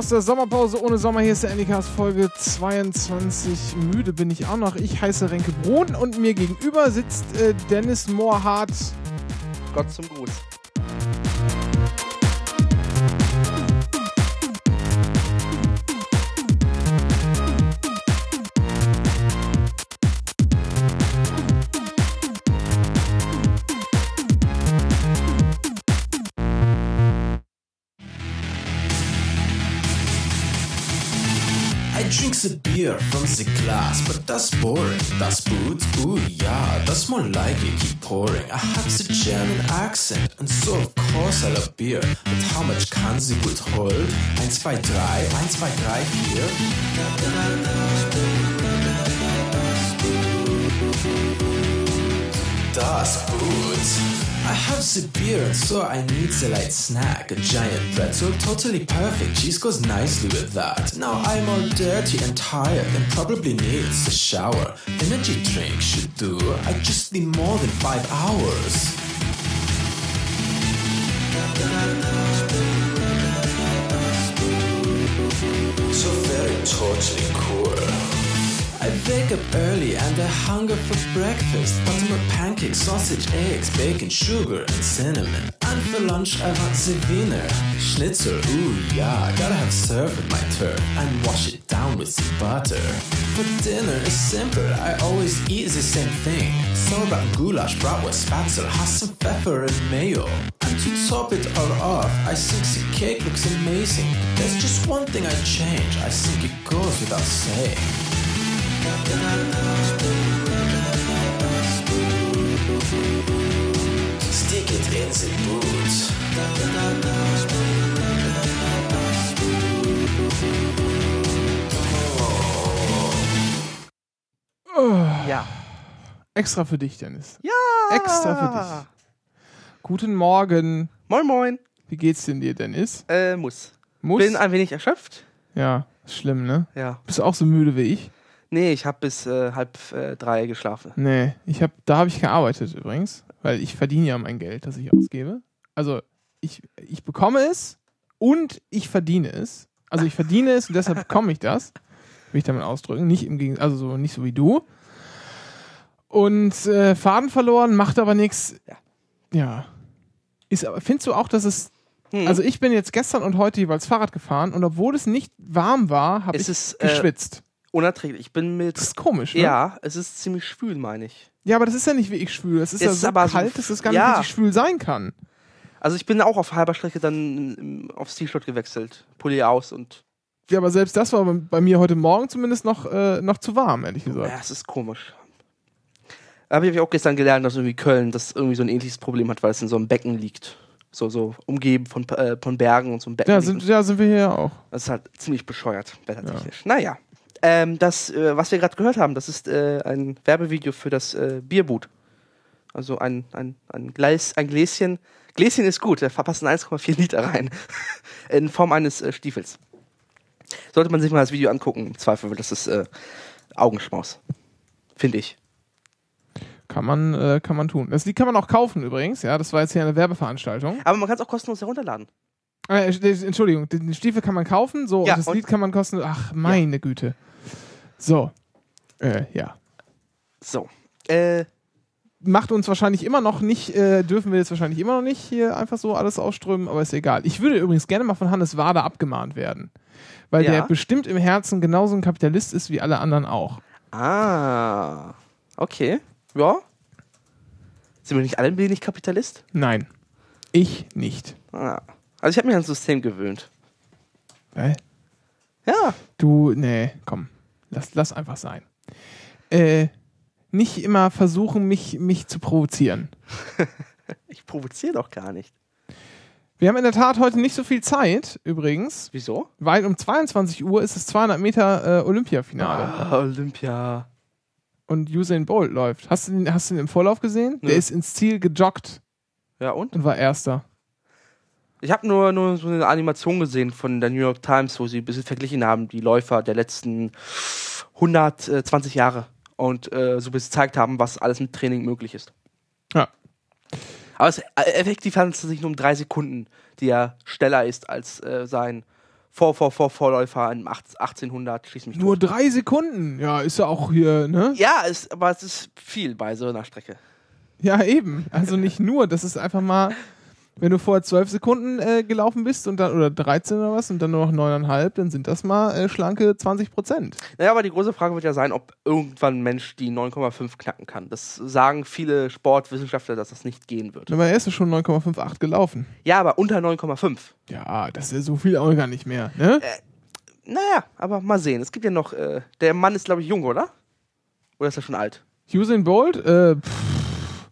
Aus der Sommerpause ohne Sommer. Hier ist der Anycast Folge 22. Müde bin ich auch noch. Ich heiße Renke Brun und mir gegenüber sitzt äh, Dennis Moorhardt. Gott zum Gruß. Beer from the glass, but that's boring. That's booze, ooh yeah, that's more like it. Keep pouring. I have the German accent, and so of course I love beer. But how much can the good hold? 1, 2, 3, 1, 2, 3, 4. Das Boot. I have and so I need a light snack. A giant pretzel, totally perfect. Cheese goes nicely with that. Now I'm all dirty and tired, and probably needs a shower. Energy drink should do. I just need more than five hours. So very totally cool. I wake up early and I hunger for breakfast. Buttermilk pancakes, sausage, eggs, bacon, sugar, and cinnamon. And for lunch I want the Wiener Schnitzel. Ooh yeah, I gotta have served with my turf and wash it down with some butter. For dinner is simple, I always eat the same thing. Sauerbraten, goulash, bratwurst, spatzel, has some pepper and mayo. And to top it all off, I think the cake looks amazing. There's just one thing I change. I think it goes without saying. Boot. Ja. Extra für dich, Dennis. Ja. Extra für dich. Guten Morgen. Moin, moin. Wie geht's denn dir, Dennis? Äh, muss. Muss? Bin ein wenig erschöpft. ja, ist schlimm, ne? Ja. Bist du auch so müde wie ich? Nee, ich habe bis äh, halb äh, drei geschlafen. Nee, ich hab, da habe ich gearbeitet übrigens, weil ich verdiene ja mein Geld, das ich ausgebe. Also ich, ich bekomme es und ich verdiene es. Also ich verdiene es und deshalb bekomme ich das. Will ich damit ausdrücken. Nicht im Gegen also so, nicht so wie du. Und äh, Faden verloren, macht aber nichts. Ja. Ja. Ist aber, findest du auch, dass es. Hm. Also ich bin jetzt gestern und heute jeweils Fahrrad gefahren und obwohl es nicht warm war, habe ich ist, äh, geschwitzt. Unerträglich. Ich bin mit. Das ist komisch, ne? Ja, es ist ziemlich schwül, meine ich. Ja, aber das ist ja nicht wirklich schwül. Das ist Es ja ist so aber so- kalt, dass es gar ja. nicht richtig schwül sein kann. Also ich bin auch auf halber Strecke dann aufs T-Shirt gewechselt. Pulli aus und. Ja, aber selbst das war bei mir heute Morgen zumindest noch, äh, noch zu warm, ehrlich gesagt. Ja, es ist komisch. Habe ich auch gestern gelernt, dass irgendwie Köln das irgendwie so ein ähnliches Problem hat, weil es in so einem Becken liegt. So, so umgeben von, äh, von Bergen und so einem Becken. Ja, sind, ja, sind wir hier ja auch. Das ist halt ziemlich bescheuert, wettertechnisch. Naja. Ähm, das, äh, was wir gerade gehört haben, das ist äh, ein Werbevideo für das äh, Bierboot. Also ein, ein, ein, Gleis, ein Gläschen. Gläschen ist gut, da verpassen 1,4 Liter rein. In Form eines äh, Stiefels. Sollte man sich mal das Video angucken, im Zweifel, weil das ist äh, Augenschmaus. Finde ich. Kann man, äh, kann man tun. Das Lied kann man auch kaufen übrigens, ja. Das war jetzt hier eine Werbeveranstaltung. Aber man kann es auch kostenlos herunterladen. Äh, äh, Entschuldigung, den Stiefel kann man kaufen, so, Ja, und das und- Lied kann man kostenlos. Ach, meine Güte. So. Äh, ja. So. Äh, Macht uns wahrscheinlich immer noch nicht, äh, dürfen wir jetzt wahrscheinlich immer noch nicht hier einfach so alles ausströmen, aber ist egal. Ich würde übrigens gerne mal von Hannes Wader abgemahnt werden. Weil Ja. der bestimmt im Herzen genauso ein Kapitalist ist wie alle anderen auch. ah. Okay. Ja. Sind wir nicht alle ein wenig Kapitalist? Nein. Ich nicht. Ah. Also ich habe mich ans System gewöhnt. Äh? Ja. Du, nee, komm. Lass, lass einfach sein. Äh, nicht immer versuchen, mich, mich zu provozieren. Ich provoziere doch gar nicht. Wir haben in der Tat heute nicht so viel Zeit, übrigens, Wieso? weil um 22 Uhr ist das 200 Meter äh, Olympiafinale Ah, Olympia. und Usain Bolt läuft. Hast du den, hast du den im Vorlauf gesehen? Nö. Der ist ins Ziel gejoggt Ja und? und war Erster. Ich habe nur, nur so eine Animation gesehen von der New York Times, wo sie ein bisschen verglichen haben, die Läufer der letzten 120 Jahre. Und äh, so ein bisschen gezeigt haben, was alles mit Training möglich ist. Ja. Aber es, äh, effektiv handelt es sich nur um drei Sekunden, die er schneller ist als äh, sein Vor, vor, vor, Vorläufer im 1800, schließ mich Nur tot. drei Sekunden. Ja, ist ja auch hier, ne? Ja, es, aber es ist viel bei so einer Strecke. Ja, eben. Also nicht nur, das ist einfach mal, wenn du vorher zwölf Sekunden äh, gelaufen bist und dann, oder 13 oder was, und dann nur noch neuneinhalb, dann sind das mal äh, schlanke 20 Prozent. Naja, aber die große Frage wird ja sein, ob irgendwann ein Mensch die 9,5 knacken kann. Das sagen viele Sportwissenschaftler, dass das nicht gehen wird. Aber er ist ja schon 9,58 gelaufen. Ja, aber unter 9,5. Ja, das ist ja so viel auch gar nicht mehr, ne? Naja, aber mal sehen. Es gibt ja noch, äh, der Mann ist, glaube ich, jung, oder? Oder ist er schon alt? Usain Bolt, äh, pff,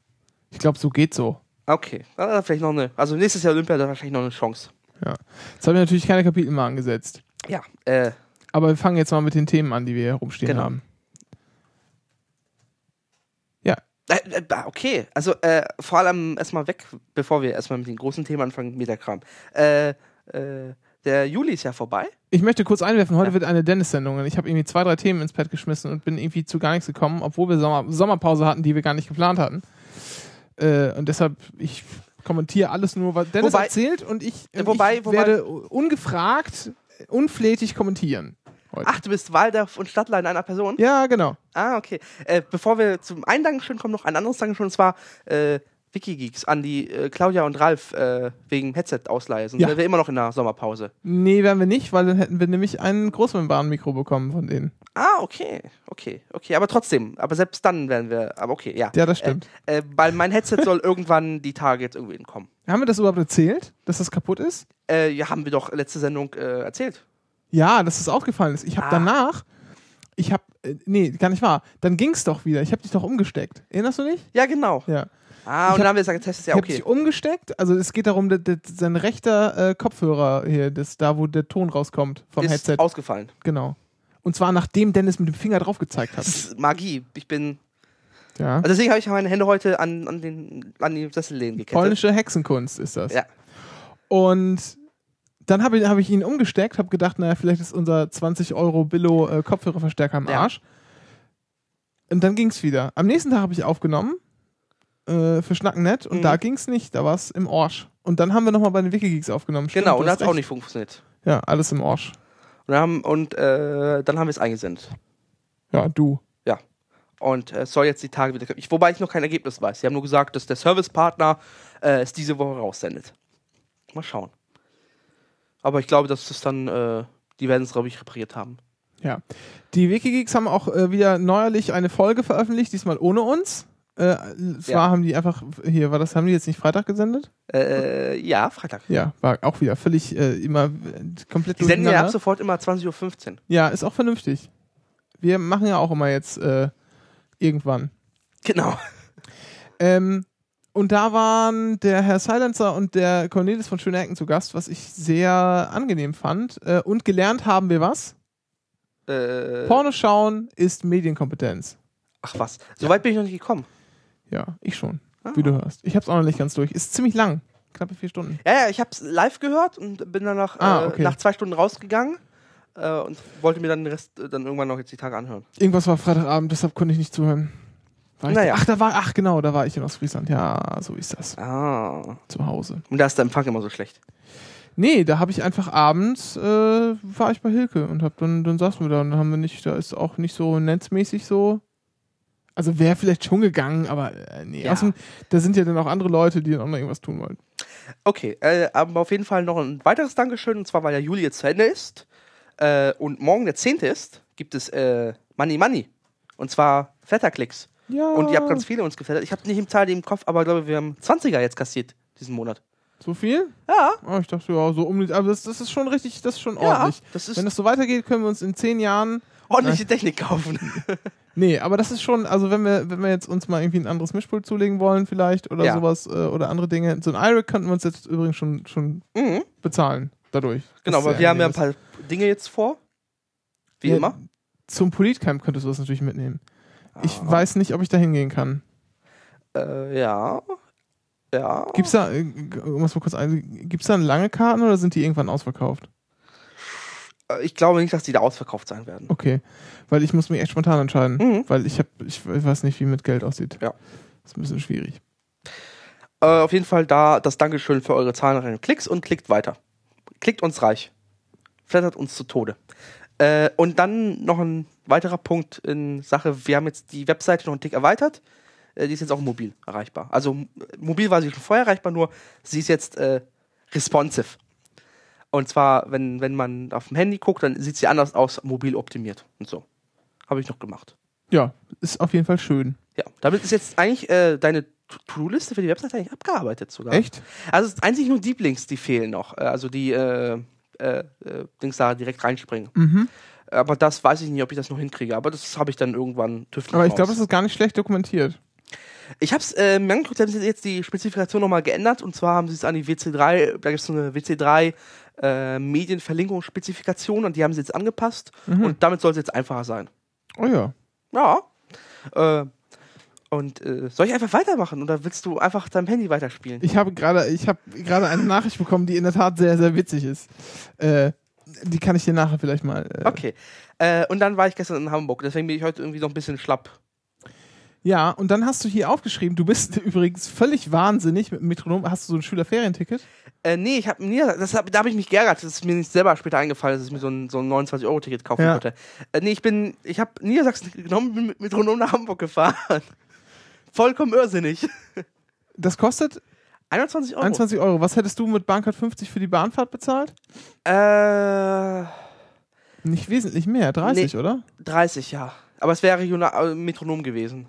ich glaube, so geht so. Okay, dann hat er vielleicht noch eine, also nächstes Jahr Olympia hat er wahrscheinlich noch eine Chance. Ja. Jetzt haben wir natürlich keine Kapitel mal angesetzt. Ja, äh, Aber wir fangen jetzt mal mit den Themen an, die wir hier rumstehen Genau. haben. Ja, Äh, äh, okay, also äh, vor allem erstmal weg, bevor wir erstmal mit den großen Themen anfangen, mit der Kram. Äh, äh, der Juli ist ja vorbei. ich möchte kurz einwerfen, heute Ja. wird eine Dennis-Sendung und ich habe irgendwie zwei, drei Themen ins Pad geschmissen und bin irgendwie zu gar nichts gekommen, obwohl wir Sommer Sommerpause hatten, die wir gar nicht geplant hatten. Äh, und deshalb, ich kommentiere alles nur, was Dennis Wobei- erzählt und ich, Äh, und wobei- ich wobei- werde ungefragt, unflätig kommentieren. Heute. Ach, du bist Waldorf und Stadtler in einer Person? Ja, genau. Ah, okay. Äh, bevor wir zum einen Dankeschön kommen, noch ein anderes Dankeschön, und zwar äh, Wikigeeks an die äh, Claudia und Ralf äh, wegen Headset-Ausleihe. Sonst Ja. wären wir immer noch in der Sommerpause. Nee, werden wir nicht, weil dann hätten wir nämlich ein Großmembran-Mikro bekommen von denen. Ah, okay, okay, okay. Aber trotzdem, aber selbst dann werden wir, aber okay, ja. Ja, das stimmt. Äh, äh, weil mein Headset soll irgendwann die Tage jetzt irgendwie kommen. Haben wir das überhaupt erzählt, dass das kaputt ist? Äh, ja, haben wir doch letzte Sendung äh, erzählt. Ja, dass es aufgefallen ist. Ich habe Ah. danach, ich habe, äh, nee, gar nicht wahr. Dann ging's doch wieder. Ich habe dich doch umgesteckt. Erinnerst du dich? Ja, genau. Ja. Ah, und dann hab- haben wir gesagt, getestet, ja, ich habe okay. umgesteckt. Also es geht darum, dass, dass sein rechter äh, Kopfhörer hier, das, da wo der Ton rauskommt vom Ist Headset. ausgefallen. Genau. Und zwar nachdem Dennis mit dem Finger drauf gezeigt Das hat. ist Magie. Ich bin. Ja. Also deswegen habe ich meine Hände heute an, an, den, an die Sessellehnen gekettet. Polnische Hexenkunst ist das. Ja. Und dann habe ich, hab ich ihn umgesteckt, habe gedacht, naja, vielleicht ist unser 20 Euro Billo äh, Kopfhörerverstärker im Ja. Arsch. Und dann ging's wieder. Am nächsten Tag habe ich aufgenommen äh, für Schnacken.net und Mhm. da ging's nicht, da war's im Orsch. Und dann haben wir nochmal bei den Wikigeeks aufgenommen. Stimmt, Genau, und da hat es auch nicht funktioniert. Ja, alles im Orsch. Und, dann haben, und äh, dann haben wir es eingesendet. Ja, du. Und äh, es soll jetzt die Tage wieder kommen. Ich, wobei ich noch kein Ergebnis weiß. Sie haben nur gesagt, dass der Servicepartner äh, es diese Woche raussendet. Mal schauen. Aber ich glaube, dass es dann, äh, die werden es, glaube ich, repariert haben. Ja. Die Wikigeeks haben auch äh, wieder neuerlich eine Folge veröffentlicht, diesmal ohne uns. Äh, zwar Ja. haben die einfach, hier war das, haben die jetzt nicht Freitag gesendet? Äh, ja, Freitag. Ja, war auch wieder völlig äh, immer äh, komplett Die senden ja ab sofort immer 20.15 Uhr. Ja, ist auch vernünftig. Wir machen ja auch immer jetzt äh, irgendwann. Genau. Ähm, und da waren der Herr Silencer und der Cornelis von Schöne Ecken zu Gast, was ich sehr angenehm fand. Äh, und gelernt haben wir was? Porno schauen ist Medienkompetenz. Ach was. So weit bin ich noch nicht gekommen. Ja, ich schon, Ah. wie du hörst. Ich hab's auch noch nicht ganz durch. Ist ziemlich lang. Knappe vier Stunden. Ja, ja, ich habe es live gehört und bin dann nach, Ah, äh, okay. nach zwei Stunden rausgegangen äh, und wollte mir dann den Rest äh, dann irgendwann noch jetzt die Tage anhören. Irgendwas war Freitagabend, deshalb konnte ich nicht zuhören. War ich Naja. ach, da war, ach genau, da war ich in Ostfriesland. Ja, so ist das. Ah. Zu Hause. Und da ist der Empfang immer so schlecht. Nee, da habe ich einfach abends, äh, war ich bei Hilke und hab dann, dann saßen wir da und haben wir nicht, da ist auch nicht so netzmäßig so. Also wäre vielleicht schon gegangen, aber äh, nee. Ja. Außerdem, da sind ja dann auch andere Leute, die dann auch noch irgendwas tun wollen. Okay, äh, aber auf jeden Fall noch ein weiteres Dankeschön, und zwar weil der Juli jetzt zu Ende ist äh, und morgen der 10. ist, gibt es äh, Money Money. Und zwar Flatterklicks. Ja. Und ihr habt ganz viele uns geflattert. Ich habe nicht im Zahl im Kopf, aber ich glaube, wir haben 20er jetzt kassiert diesen Monat. So viel? Ja, Oh, ich dachte, ja, so um die, aber das, das ist schon richtig, das ist schon ja. ordentlich. Das ist Wenn das so weitergeht, können wir uns in zehn Jahren. Ordentliche Technik kaufen. Nee, aber das ist schon, also wenn wir, wenn wir jetzt uns mal irgendwie ein anderes Mischpult zulegen wollen, vielleicht, oder Ja. sowas, äh, oder andere Dinge. So ein IRIC könnten wir uns jetzt übrigens schon, schon mhm. bezahlen dadurch. Genau, aber wir haben ja ein paar Dinge jetzt vor. Wie Ja, immer. Zum Politcamp könntest du das natürlich mitnehmen. Ich Ah. weiß nicht, ob ich da hingehen kann. Äh, ja. Ja. Gibt's da, äh, das mal kurz ein, gibt's da lange Karten oder sind die irgendwann ausverkauft? Äh, Ich glaube nicht, dass die da ausverkauft sein werden. Okay, weil ich muss mich echt spontan entscheiden, Mhm. weil ich habe, ich weiß nicht, wie mit Geld aussieht. Ja. Das ist ein bisschen schwierig. Äh, auf jeden Fall da das Dankeschön für eure zahlreichen Klicks und klickt weiter. Klickt uns reich. flattert uns zu Tode. Äh, und dann noch ein weiterer Punkt in Sache, wir haben jetzt die Webseite noch einen Tick erweitert. Äh, die ist jetzt auch mobil erreichbar. Also mobil war sie schon vorher erreichbar, nur sie ist jetzt äh, responsive. Und zwar, wenn, wenn man auf dem Handy guckt, dann sieht sie anders aus, mobil optimiert und so. Habe ich noch gemacht. Ja, ist auf jeden Fall schön. Ja, damit ist jetzt eigentlich äh, deine To-Do-Liste für die Webseite eigentlich abgearbeitet sogar. Echt? Also es ist einzig nur Deep Links, die fehlen noch. Äh, Also die äh, äh, äh, Dings da direkt reinspringen. Mhm. Aber das weiß ich nicht, ob ich das noch hinkriege. Aber das habe ich dann irgendwann tüftlich Aber ich glaube, das ist gar nicht schlecht dokumentiert. Ich habe es äh, mir angeguckt, haben sie jetzt die Spezifikation nochmal geändert. Und zwar haben sie es an die WC3, da gibt es so eine WC3 äh, Medienverlinkungsspezifikation und die haben sie jetzt angepasst. Mhm. Und damit soll es jetzt einfacher sein. Oh ja. Ja. Äh, und äh, soll ich einfach weitermachen oder willst du einfach deinem Handy weiterspielen? Ich habe gerade, ich habe gerade eine Nachricht bekommen, die in der Tat sehr, sehr witzig ist. Äh, die kann ich dir nachher vielleicht mal. Äh, Okay. Äh, und dann war ich gestern in Hamburg, deswegen bin ich heute irgendwie noch ein bisschen schlapp. Ja, und dann hast du hier aufgeschrieben, du bist übrigens völlig wahnsinnig mit dem Metronom. Hast du so ein Schülerferienticket? Äh, nee, ich habe mir, das hab, da habe ich mich geärgert. Das ist mir nicht selber später eingefallen, dass ich mir so ein, so ein 29-Euro-Ticket kaufen Ja. wollte. Äh, nee, ich bin, ich habe Niedersachsen genommen, bin mit Metronom nach Hamburg gefahren. Vollkommen irrsinnig. Das kostet 21 Euro. 21 Euro. Was hättest du mit Bahncard 50 für die Bahnfahrt bezahlt? Äh, Nicht wesentlich mehr, 30, oder? 30, ja. Aber es wäre regional, äh, Metronom gewesen.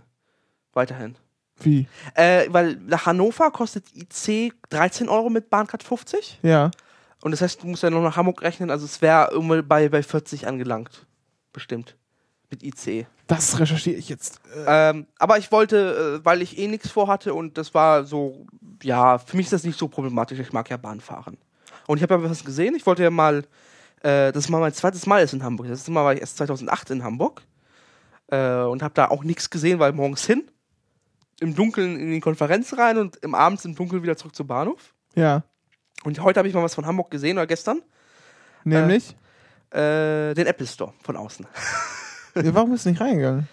Weiterhin. Wie? Äh, weil nach Hannover kostet IC 13 Euro mit Bahncard 50. Ja. Und das heißt, du musst ja noch nach Hamburg rechnen. Also es wäre irgendwie bei, bei 40 angelangt. Bestimmt. Mit IC. Das recherchiere ich jetzt. Äh, Ähm, aber ich wollte, äh, weil ich eh nichts vorhatte und das war so, ja, für mich ist das nicht so problematisch. Ich mag ja Bahn fahren. Und ich habe ja was gesehen. Ich wollte ja mal, äh, das ist mal mein zweites Mal ist in Hamburg. Das letzte Mal war ich erst 2008 in Hamburg. Äh, und habe da auch nichts gesehen, weil morgens hin, im Dunkeln in die Konferenz rein und im Abends im Dunkeln wieder zurück zum Bahnhof. ja. Und heute habe ich mal was von Hamburg gesehen oder gestern. Nämlich? Äh, den Apple Store von außen. ja, warum bist du nicht reingegangen?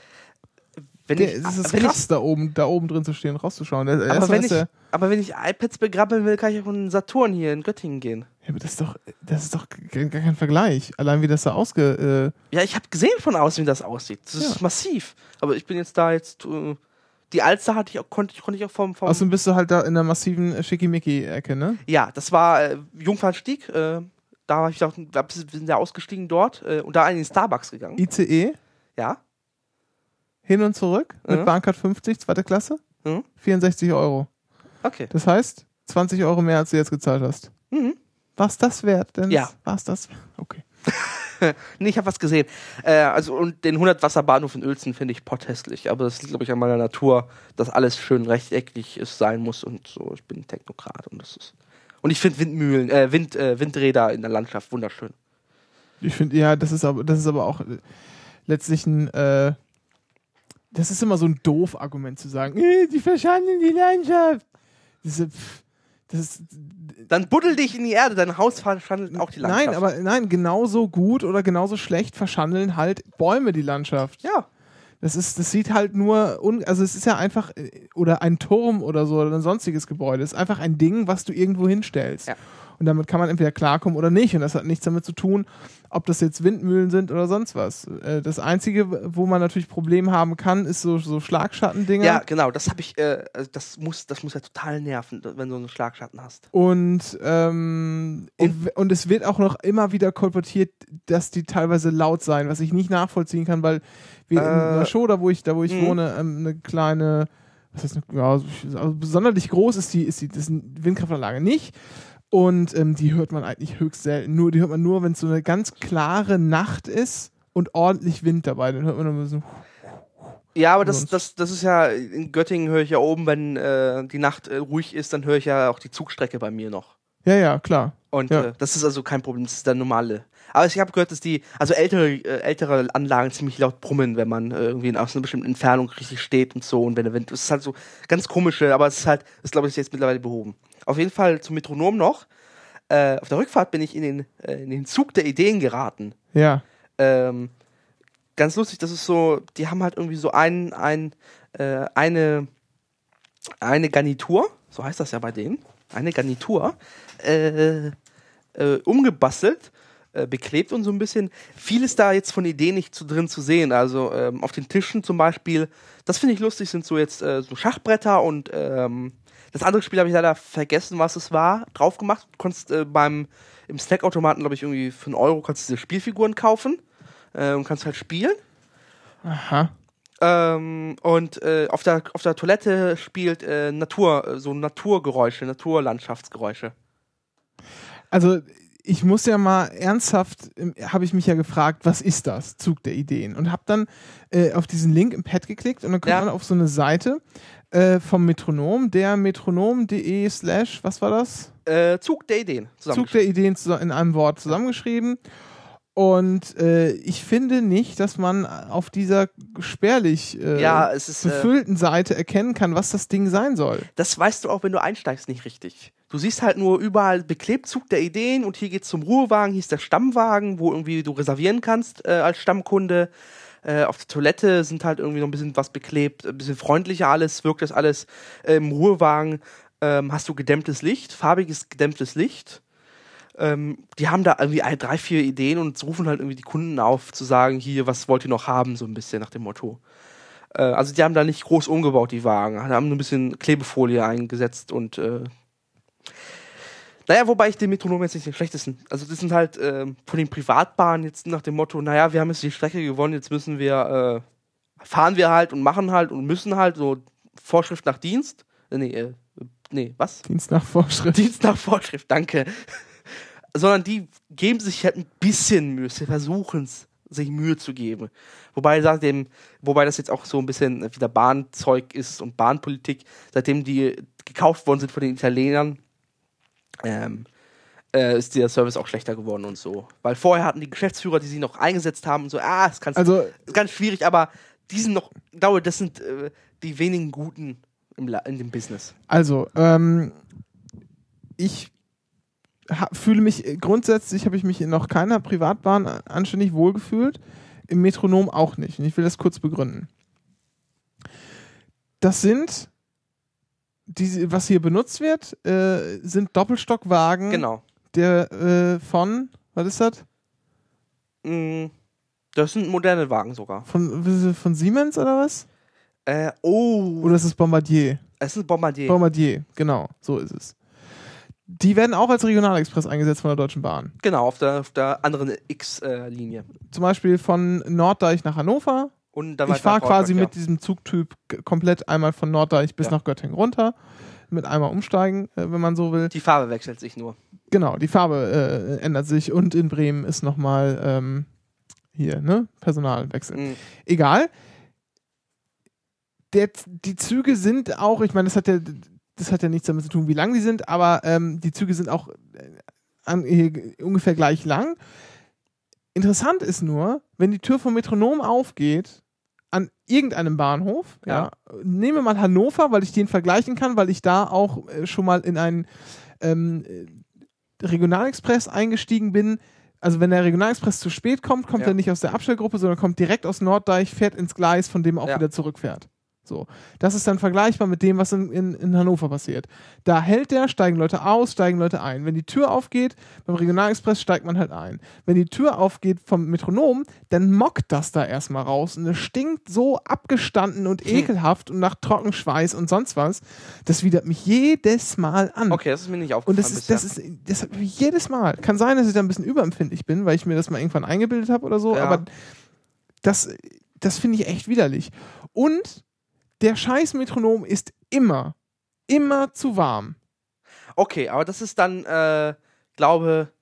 Wenn Der, ich, es ist wenn krass, ich, da oben, da oben drin zu stehen, rauszuschauen. Der, aber, wenn ist ich, der, aber wenn ich iPads begrabbeln will, kann ich auch in Saturn hier in Göttingen gehen. ja, aber das ist doch, das ist doch gar kein Vergleich. Allein wie das da ausge. Äh, Ja, ich habe gesehen von außen, wie das aussieht. Das ist Ja. massiv. Aber ich bin jetzt da jetzt. Äh, die Alster hatte ich auch, konnte, konnte ich auch vom. vom außerdem bist du halt da in der massiven äh, Schickimicki-Ecke, ne? ja, das war äh, Jungfernstieg. Äh, da habe ich auch, da sind wir ausgestiegen dort äh, und da in den Starbucks gegangen. ICE, ja. hin und zurück mit Mhm. Bahncard 50, zweite Klasse, Mhm. 64 Euro. Okay. Das heißt, 20 Euro mehr, als du jetzt gezahlt hast. Mhm. War's das wert? Denn Ja. War's das? Okay. Nee, ich habe was gesehen. Äh, also und den 100 Wasser Bahnhof in Uelzen finde ich potthässlich. Aber das liegt, glaube ich, an meiner Natur, dass alles schön rechteckig ist, sein muss und so. Ich bin Technokrat und das ist. Und ich finde Windmühlen, äh, Wind, äh, Windräder in der Landschaft wunderschön. Ich finde, ja, das ist aber, das ist aber auch letztlich ein, äh, das ist immer so ein doof Argument zu sagen, äh, die verschandeln die Landschaft. Ist, pff, das Dann buddel dich in die Erde, dein Haus verschandelt auch die Landschaft. nein, aber nein, genauso gut oder genauso schlecht verschandeln halt Bäume die Landschaft. Ja. Das ist, das sieht halt nur, un, also es ist ja einfach, äh, oder ein Turm oder so oder ein sonstiges Gebäude. Es ist einfach ein Ding, was du irgendwo hinstellst. Ja. Und damit kann man entweder klarkommen oder nicht. Und das hat nichts damit zu tun, ob das jetzt Windmühlen sind oder sonst was. Äh, Das Einzige, wo man natürlich Probleme haben kann, ist so, so Schlagschatten-Dinger. Ja, genau, das habe ich, äh, also das muss, das muss ja total nerven, wenn du einen Schlagschatten hast. Und, ähm, und, und es wird auch noch immer wieder kolportiert, dass die teilweise laut seien, was ich nicht nachvollziehen kann, weil wir in Äh, Maschot, da wo ich, da wo ich mhm. wohne, ähm, eine kleine, was heißt, eine, ja, also sonderlich groß ist die, ist die, Windkraftanlage nicht. Und ähm, die hört man eigentlich höchst selten. Nur, die hört man nur, wenn es so eine ganz klare Nacht ist und ordentlich Wind dabei. Dann hört man dann so. Ja, aber das, das, das ist ja, in Göttingen höre ich ja oben, wenn äh, die Nacht äh, ruhig ist, dann höre ich ja auch die Zugstrecke bei mir noch. Ja, ja, klar. Und Ja. äh, das ist also kein Problem, das ist der normale. Aber ich habe gehört, dass die, also ältere, äh, ältere Anlagen ziemlich laut brummen, wenn man äh, irgendwie aus einer bestimmten Entfernung richtig steht und so und wenn der Wind, das ist halt so ganz komische, aber es ist halt, das glaube ich jetzt mittlerweile behoben. Auf jeden Fall zum Metronom noch. Äh, auf der Rückfahrt bin ich in den, äh, in den Zug der Ideen geraten. Ja. Ähm, ganz lustig, das ist so, die haben halt irgendwie so ein, ein, äh, eine, eine Garnitur, so heißt das ja bei denen, eine Garnitur, äh, äh, umgebastelt, äh, beklebt und so ein bisschen. Viel ist da jetzt von Ideen nicht zu, drin zu sehen. Also ähm, auf den Tischen zum Beispiel, das finde ich lustig, sind so jetzt äh, so Schachbretter und ähm, das andere Spiel habe ich leider vergessen, was es war, drauf gemacht. Du konntest äh, beim im Snackautomaten, glaube ich, irgendwie für einen Euro kannst du diese Spielfiguren kaufen äh, und kannst halt spielen. Aha. Ähm, und äh, auf, der, auf der Toilette spielt äh, Natur, äh, so Naturgeräusche, Naturlandschaftsgeräusche. Also ich muss ja mal ernsthaft, habe ich mich ja gefragt, was ist das, Zug der Ideen? Und habe dann äh, auf diesen Link im Pad geklickt und dann kommt Ja. man auf so eine Seite äh, vom Metronom, der metronom.de slash, was war das? Äh, Zug der Ideen. Zug der Ideen in einem Wort zusammengeschrieben. Und äh, ich finde nicht, dass man auf dieser spärlich äh, Ja, ist. Äh, befüllten Seite erkennen kann, was das Ding sein soll. das weißt du auch, wenn du einsteigst, nicht richtig. Du siehst halt nur überall beklebt Zug der Ideen und hier geht's zum Ruhewagen, hier ist der Stammwagen, wo irgendwie du reservieren kannst äh, als Stammkunde. Äh, auf der Toilette sind halt irgendwie noch ein bisschen was beklebt, ein bisschen freundlicher alles, wirkt das alles. Äh, Im Ruhewagen ähm, hast du gedämmtes Licht, farbiges gedämmtes Licht. Ähm, die haben da irgendwie ein, drei, vier Ideen und rufen halt irgendwie die Kunden auf, zu sagen, hier, was wollt ihr noch haben, so ein bisschen nach dem Motto. Äh, also die haben da nicht groß umgebaut, die Wagen. haben nur ein bisschen Klebefolie eingesetzt und äh, naja, wobei ich den Metronom jetzt nicht den schlechtesten. Also das sind halt ähm, von den Privatbahnen jetzt nach dem Motto, naja, wir haben jetzt die Strecke gewonnen, jetzt müssen wir, äh, fahren wir halt und machen halt und müssen halt, so Vorschrift nach Dienst. Äh, nee, äh, nee, was? Dienst nach Vorschrift. Dienst nach Vorschrift, danke. Sondern die geben sich halt ein bisschen Mühe, sie versuchen es, sich Mühe zu geben. Wobei, seitdem, wobei das jetzt auch so ein bisschen wieder Bahnzeug ist und Bahnpolitik, seitdem die gekauft worden sind von den Italienern, ähm, äh, ist der Service auch schlechter geworden und so. Weil vorher hatten die Geschäftsführer, die sie noch eingesetzt haben und so, ah, ist ganz, Also ist ganz schwierig, aber die sind noch, ich glaube, das sind äh, die wenigen Guten im, La- in dem Business. Also, ähm, ich fühle mich äh, grundsätzlich habe ich mich in noch keiner Privatbahn anständig wohlgefühlt, im Metronom auch nicht. Und ich will das kurz begründen. Das sind diese, was hier benutzt wird, äh, sind Doppelstockwagen Genau. der äh, von, was ist das? Mm, Das sind moderne Wagen sogar. Von, von Siemens oder was? Äh, oh. Oder ist es Bombardier? es ist Bombardier. Bombardier, genau, so ist es. Die werden auch als Regionalexpress eingesetzt von der Deutschen Bahn. genau, auf der, auf der anderen X-Linie. Zum Beispiel von Norddeich nach Hannover. Und dann ich fahre quasi Rostock, mit diesem Zugtyp komplett einmal von Norddeich bis Ja. nach Göttingen runter. Mit einmal umsteigen, äh, wenn man so will. ja. Die Farbe wechselt sich nur. Genau, die Farbe äh, ändert sich und in Bremen ist nochmal ähm, hier, ne? Personalwechsel. Mm. Egal. Der, die Züge sind auch, ich meine, das hat ja, das hat ja nichts damit zu tun, wie lang die sind, aber ähm, die Züge sind auch äh, an, äh, ungefähr gleich lang. Interessant ist nur, wenn die Tür vom Metronom aufgeht, an irgendeinem Bahnhof, ja. Ja. nehmen wir mal Hannover, weil ich den vergleichen kann, weil ich da auch äh, schon mal in einen ähm, äh, Regionalexpress eingestiegen bin. Also wenn der Regionalexpress zu spät kommt, kommt Ja. er nicht aus der Abstellgruppe, sondern kommt direkt aus Norddeich, fährt ins Gleis, von dem er auch Ja. wieder zurückfährt. So. Das ist dann vergleichbar mit dem, was in, in, in Hannover passiert. Da hält der, steigen Leute aus, steigen Leute ein. Wenn die Tür aufgeht, beim Regionalexpress steigt man halt ein. Wenn die Tür aufgeht vom Metronom, dann mockt das da erstmal raus und es stinkt so abgestanden und Hm. ekelhaft und nach Trockenschweiß und sonst was. Das widert mich jedes Mal an. Okay, das ist mir nicht Und aufgefallen das ist, das ist, das mich jedes Mal. Kann sein, dass ich da ein bisschen überempfindlich bin, weil ich mir das mal irgendwann eingebildet habe oder so, Ja. aber das, das finde ich echt widerlich. Und der scheiß Metronom ist immer, immer zu warm. Okay, aber das ist dann, äh, glaube,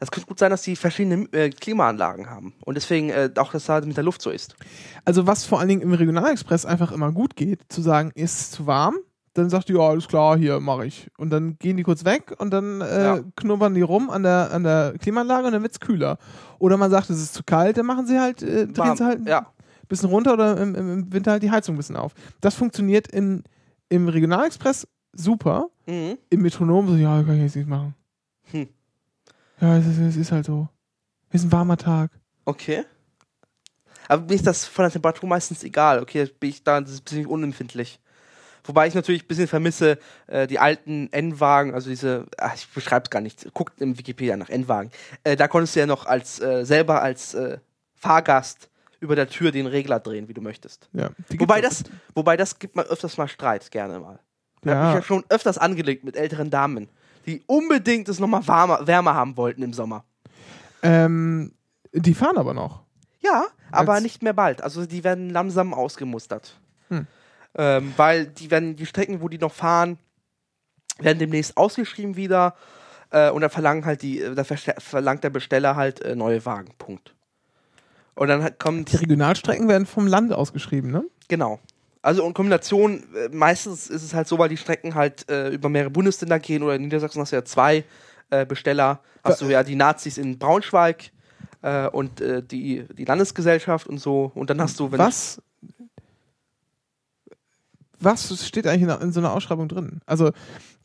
das könnte gut sein, dass die verschiedene äh, Klimaanlagen haben. Und deswegen äh, auch, dass da mit der Luft so ist. Also was vor allen Dingen im Regionalexpress einfach immer gut geht, zu sagen, ist es zu warm? Dann sagt die, ja, alles klar, hier mache ich. Und dann gehen die kurz weg und dann äh, Ja. knubbern die rum an der, an der Klimaanlage und dann wird's kühler. Oder man sagt, es ist zu kalt, dann machen sie halt, äh, drehen Warm. sie halt Ja. Bisschen runter oder im, im Winter halt die Heizung ein bisschen auf. Das funktioniert in, im Regionalexpress super. Mhm. Im Metronom so, ja, kann ich jetzt nicht machen. Hm. Ja, es ist, es ist halt so. Es ist ein warmer Tag. Okay. Aber mir ist das von der Temperatur meistens egal. Okay, bin ich da das ist ziemlich unempfindlich. Wobei ich natürlich ein bisschen vermisse, äh, die alten N-Wagen, also diese, ach, ich beschreibe es gar nicht, guckt im Wikipedia nach N-Wagen. Äh, da konntest du ja noch als äh, selber als äh, Fahrgast über der Tür den Regler drehen, wie du möchtest. Ja. Wobei das, wobei das gibt man öfters mal Streit, gerne mal. Da Ja. hab ich ja schon öfters angelegt mit älteren Damen, die unbedingt es nochmal warmer, wärmer haben wollten im Sommer. Ähm, die fahren aber noch. Ja, aber Als- nicht mehr bald. Also die werden langsam ausgemustert. Hm. Ähm, weil die werden die Strecken, wo die noch fahren, werden demnächst ausgeschrieben wieder. Äh, und da verlangen halt die, äh, da verlangt der Besteller halt äh, neue Wagen. Punkt. Und dann kommt Die Regionalstrecken werden vom Land ausgeschrieben, ne? Genau. Also in Kombination, äh, meistens ist es halt so, weil die Strecken halt äh, über mehrere Bundesländer gehen oder in Niedersachsen hast du ja zwei äh, Besteller. Hast du ja die Nazis in Braunschweig äh, und äh, die, die Landesgesellschaft und so. Und dann hast du, wenn Was? Was steht eigentlich in, in so einer Ausschreibung drin? Also,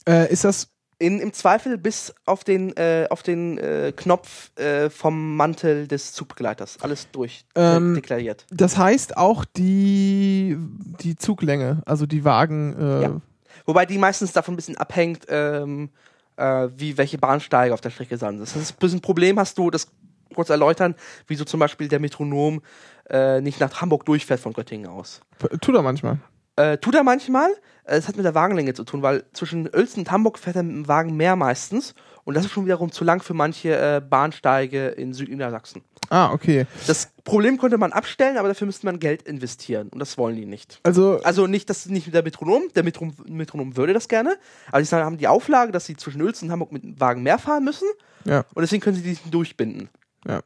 äh, ist das. In, im Zweifel bis auf den, äh, auf den äh, Knopf äh, vom Mantel des Zugbegleiters. Alles durch Ähm, äh, deklariert. Das heißt auch die, die Zuglänge, also die Wagen. Äh, Ja. Wobei die meistens davon ein bisschen abhängt, ähm, äh, wie welche Bahnsteige auf der Strecke sind. Das ist ein bisschen ein Problem, hast du das kurz erläutern, wieso zum Beispiel der Metronom äh, nicht nach Hamburg durchfährt von Göttingen aus. Tut er manchmal. Äh, tut er manchmal. Äh, Es hat mit der Wagenlänge zu tun, weil zwischen Uelzen und Hamburg fährt er mit dem Wagen mehr meistens. Und das ist schon wiederum zu lang für manche äh, Bahnsteige in Südniedersachsen. Ah, okay. Das Problem könnte man abstellen, aber dafür müsste man Geld investieren. Und das wollen die nicht. Also, Also nicht, dass nicht der Metronom, der Metronom, Metronom würde das gerne, aber die haben die Auflage, dass sie zwischen Uelzen und Hamburg mit dem Wagen mehr fahren müssen ja. und deswegen können sie diesen durchbinden. ja.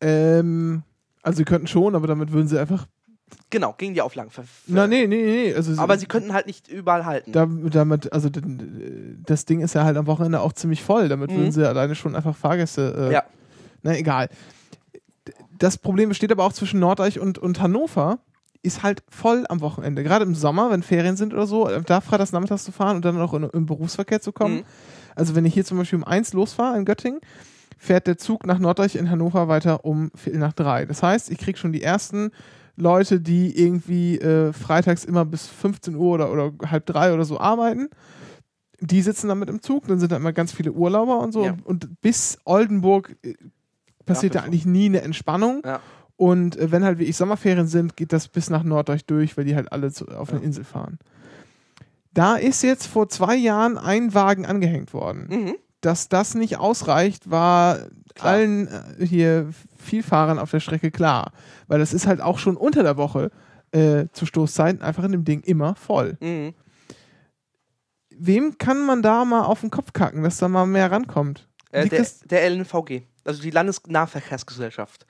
Ähm, also, sie könnten schon, aber damit würden sie einfach. Genau, gegen die Auflagen. ver- Na, nee, nee, nee. Also, Aber sie könnten halt nicht überall halten. Da, damit, also das Ding ist ja halt am Wochenende auch ziemlich voll. Damit Mhm. würden sie alleine schon einfach Fahrgäste. Äh, Ja. Na, egal. Das Problem besteht aber auch zwischen Norddeich und, und Hannover. Ist halt voll am Wochenende. Gerade im Sommer, wenn Ferien sind oder so, da freitags nachmittags zu fahren und dann noch in, im Berufsverkehr zu kommen. Mhm. Also, wenn ich hier zum Beispiel um eins losfahre in Göttingen, fährt der Zug nach Norddeich in Hannover weiter um Viertel nach drei. Das heißt, ich kriege schon die ersten Leute, die irgendwie äh, freitags immer bis 15 Uhr oder, oder halb drei oder so arbeiten. Die sitzen dann mit im Zug, dann sind da immer ganz viele Urlauber und so. Ja. Und bis Oldenburg äh, passiert da eigentlich nie eine Entspannung. Ja. Und äh, wenn halt wie ich Sommerferien sind, geht das bis nach Norddeich durch, weil die halt alle zu, auf eine Insel fahren. Da ist jetzt vor zwei Jahren ein Wagen angehängt worden Mhm. dass das nicht ausreicht, war Klar. allen äh, hier Vielfahrern auf der Strecke klar. Weil das ist halt auch schon unter der Woche äh, zu Stoßzeiten einfach in dem Ding immer voll. Mhm. Wem kann man da mal auf den Kopf kacken, dass da mal mehr rankommt? Äh, der, der LNVG, also die Landesnahverkehrsgesellschaft.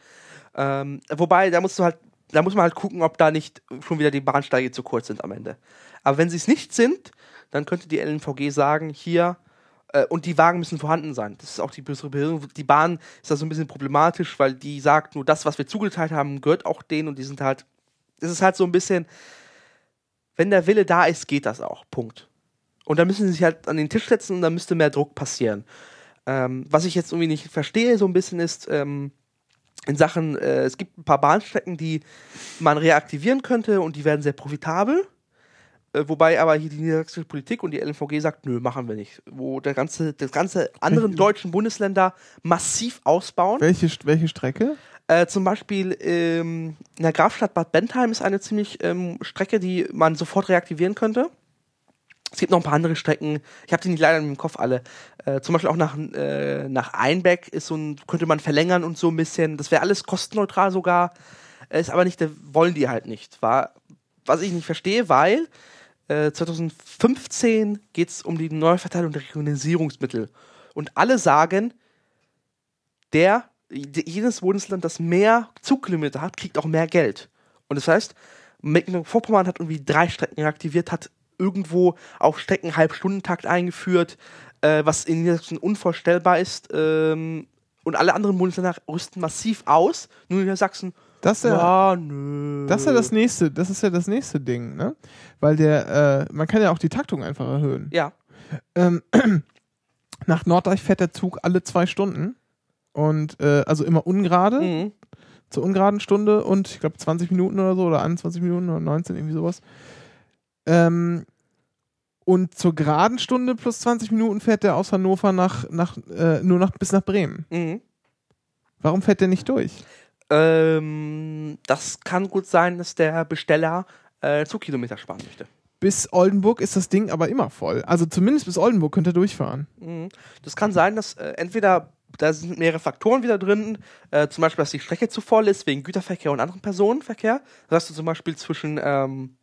Ähm, wobei, da musst du halt, da muss man halt gucken, ob da nicht schon wieder die Bahnsteige zu kurz sind am Ende. Aber wenn sie es nicht sind, dann könnte die LNVG sagen, hier, äh, und die Wagen müssen vorhanden sein. Das ist auch die bessere Behörde. Die Bahn ist da so ein bisschen problematisch, weil die sagt, nur das, was wir zugeteilt haben, gehört auch denen und die sind halt, das ist halt so ein bisschen, wenn der Wille da ist, geht das auch. Punkt. Und da müssen sie sich halt an den Tisch setzen und da müsste mehr Druck passieren. Ähm, was ich jetzt irgendwie nicht verstehe, so ein bisschen ist, ähm, in Sachen, äh, es gibt ein paar Bahnstrecken, die man reaktivieren könnte und die werden sehr profitabel. Äh, wobei aber hier die niedersächsische Politik und die LNVG sagt, nö, machen wir nicht. Wo der ganze, das ganze anderen deutschen Bundesländer massiv ausbauen. Welche, welche Strecke? Äh, zum Beispiel ähm, in der Grafstadt Bad Bentheim ist eine ziemlich ähm, Strecke, die man sofort reaktivieren könnte. Es gibt noch ein paar andere Strecken. Ich habe die nicht leider im Kopf alle. Äh, zum Beispiel auch nach, äh, nach Einbeck ist so ein, könnte man verlängern und so ein bisschen. Das wäre alles kostenneutral sogar. Äh, Ist aber nicht, wollen die halt nicht. War, was ich nicht verstehe, weil äh, 2015 geht es um die Neuverteilung der Regionalisierungsmittel. Und alle sagen, der, jedes Bundesland, das mehr Zugkilometer hat, kriegt auch mehr Geld. Und das heißt, Mecklenburg-Vorpommern hat irgendwie drei Strecken reaktiviert, hat irgendwo auf Strecken Halbstundentakt eingeführt, äh, was in Niedersachsen unvorstellbar ist. Ähm, und alle anderen Bundesländer rüsten massiv aus. Nur Niedersachsen, Das ist ja, ja, nö. das ist ja das nächste, das ist ja das nächste Ding, ne? Weil der, äh, man kann ja auch die Taktung einfach erhöhen. Ja, Ähm, nach Norddeich fährt der Zug alle zwei Stunden. Und äh, also immer ungerade. mhm. zur ungeraden Stunde und ich glaube 20 Minuten oder so oder 21 Minuten oder 19, irgendwie sowas. Ähm, Und zur geraden Stunde plus 20 Minuten fährt der aus Hannover nach, nach, äh, nur nach, bis nach Bremen. Mhm. Warum fährt der nicht durch? Ähm, das kann gut sein, dass der Besteller äh, Zugkilometer sparen möchte. Bis Oldenburg ist das Ding aber immer voll. Also zumindest bis Oldenburg könnt ihr durchfahren. Mhm. Das kann sein, dass äh, entweder da sind mehrere Faktoren wieder drin, äh, zum Beispiel, dass die Strecke zu voll ist wegen Güterverkehr und anderen Personenverkehr. Das hast du zum Beispiel zwischen ähm,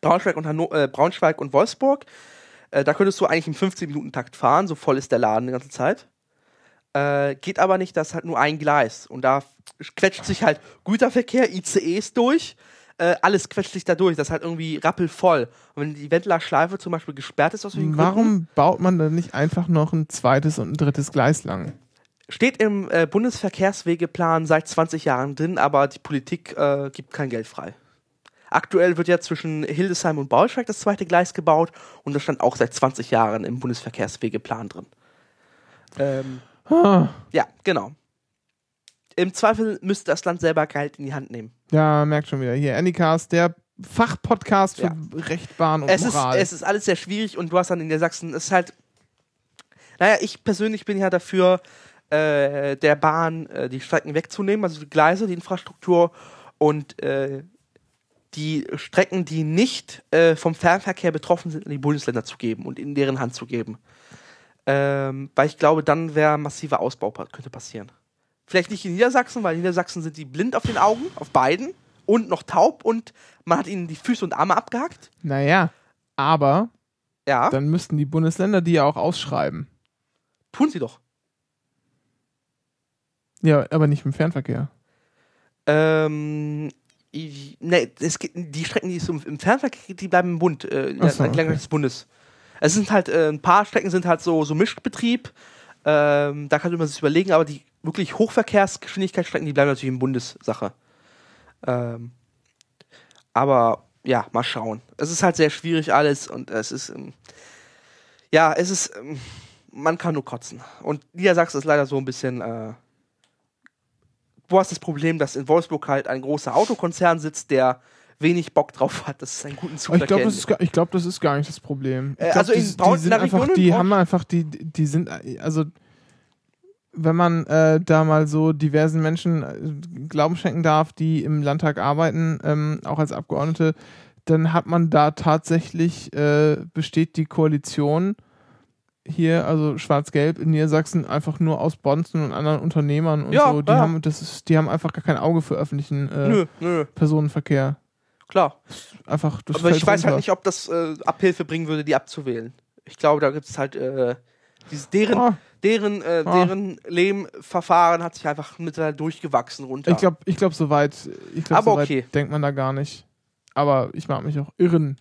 Braunschweig, und Hanno äh, Braunschweig und Wolfsburg. Äh, da könntest du eigentlich im 15-Minuten-Takt fahren, so voll ist der Laden die ganze Zeit. Äh, geht aber nicht, das ist halt nur ein Gleis. Und da quetscht sich halt Güterverkehr, ICEs durch. Äh, alles quetscht sich da durch. Das ist halt irgendwie rappelvoll. Und wenn die Wendler Schleife zum Beispiel gesperrt ist aus welchen Gründen, Warum baut man dann nicht einfach noch ein zweites und ein drittes Gleis lang? steht im äh, Bundesverkehrswegeplan seit 20 Jahren drin, aber die Politik äh, gibt kein Geld frei. Aktuell wird ja zwischen Hildesheim und Braunschweig das zweite Gleis gebaut und das stand auch seit 20 Jahren im Bundesverkehrswegeplan drin. Ähm, Ah, ja, genau. Im Zweifel müsste das Land selber Geld in die Hand nehmen. ja, merkt schon wieder. Hier, Anycast, der Fachpodcast für Ja. Recht, Bahn und Es ist, Moral. es ist alles sehr schwierig und du hast dann in der Sachsen, es ist halt, naja, ich persönlich bin ja dafür, äh, der Bahn äh, die Strecken wegzunehmen, also die Gleise, die Infrastruktur und äh, die Strecken, die nicht äh, vom Fernverkehr betroffen sind, in die Bundesländer zu geben und in deren Hand zu geben. Ähm, weil ich glaube, dann wäre massiver Ausbau könnte passieren. Vielleicht nicht in Niedersachsen, weil in Niedersachsen sind die blind auf den Augen, auf beiden und noch taub und man hat ihnen die Füße und Arme abgehackt. naja, aber Ja, dann müssten die Bundesländer die ja auch ausschreiben. tun sie doch. Ja, aber nicht im Fernverkehr. Ähm, ich, ne, es geht, die Strecken, die es im, Fernverkehr gibt, die bleiben im Bund, äh, in so, der okay. des Bundes. Es sind halt, äh, ein paar Strecken sind halt so, so Mischbetrieb. Ähm, da kann man sich überlegen, aber die wirklich Hochverkehrsgeschwindigkeitsstrecken, die bleiben natürlich im Bundessache. Ähm, aber ja, mal schauen. Es ist halt sehr schwierig alles und es ist, ähm, ja, es ist, ähm, man kann nur kotzen. Und Niedersachsen ist leider so ein bisschen, äh, du hast das Problem, dass in Wolfsburg halt ein großer Autokonzern sitzt, der wenig Bock drauf hat, dass es einen guten Aber ich glaube, das, ist gar- ich glaub, das ist gar nicht das Problem. Äh, glaub, also in die, Braun- die sind in einfach, in die Braun- haben einfach, die, die sind, also wenn man äh, da mal so diversen Menschen äh, Glauben schenken darf, die im Landtag arbeiten, ähm, auch als Abgeordnete, dann hat man da tatsächlich, äh, besteht die Koalition hier, also Schwarz-Gelb in Niedersachsen, einfach nur aus Bonzen und anderen Unternehmern und Ja, so. Die ja. haben, das ist, die haben einfach gar kein Auge für öffentlichen äh, Nö, nö, Personenverkehr. Klar. Einfach Aber ich weiß halt nicht, ob das äh, Abhilfe bringen würde, die abzuwählen. Ich glaube, da gibt es halt äh, diese, deren, Ah. deren, äh, Ah. deren Lehmverfahren hat sich einfach mittlerweile durchgewachsen runter. Ich glaube, ich glaub, soweit, ich glaub, Aber soweit okay. denkt man da gar nicht. Aber ich mag mich auch irren.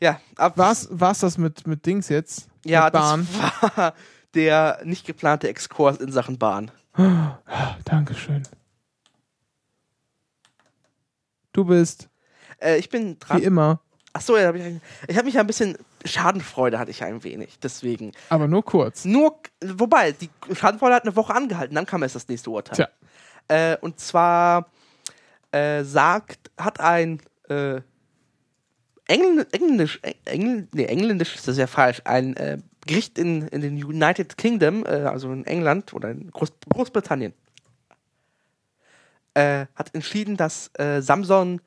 ja, ab, Was war's das mit, mit Dings jetzt? ja, mit Bahn? das war der nicht geplante Exkurs in Sachen Bahn. Dankeschön. Du bist, Äh, ich bin wie dran. immer, Achso, ja, hab ich, ich habe mich ein bisschen Schadenfreude hatte ich ein wenig, deswegen. aber nur kurz. Nur, wobei, die Schadenfreude hat eine Woche angehalten, dann kam erst das nächste Urteil. Tja. Äh, und zwar äh, sagt, hat ein äh, Engl Englisch, Engl nee, Engländisch ist das ja falsch, ein äh, Gericht in, in den United Kingdom, äh, also in England oder in Groß Großbritannien, äh, hat entschieden, dass äh, Samsung,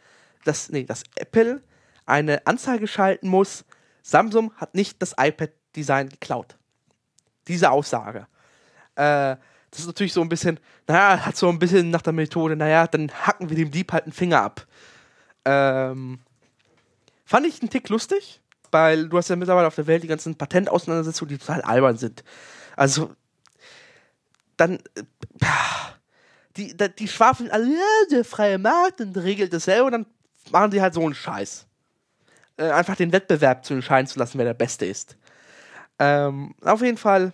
dass, nee, dass Apple eine Anzeige schalten muss, Samsung hat nicht das iPad-Design geklaut. Diese Aussage. Äh, das ist natürlich so ein bisschen, naja, hat so ein bisschen nach der Methode, naja, dann hacken wir dem Dieb halt einen Finger ab. Ähm, fand ich einen Tick lustig, weil du hast ja mittlerweile auf der Welt die ganzen Patentauseinandersetzungen, die total albern sind. Also, dann, äh, die, da- die schwafeln alle, ja, der freie Markt und regelt das selber und dann machen die halt so einen Scheiß. Äh, einfach den Wettbewerb zu entscheiden zu lassen, wer der Beste ist. Ähm, auf jeden Fall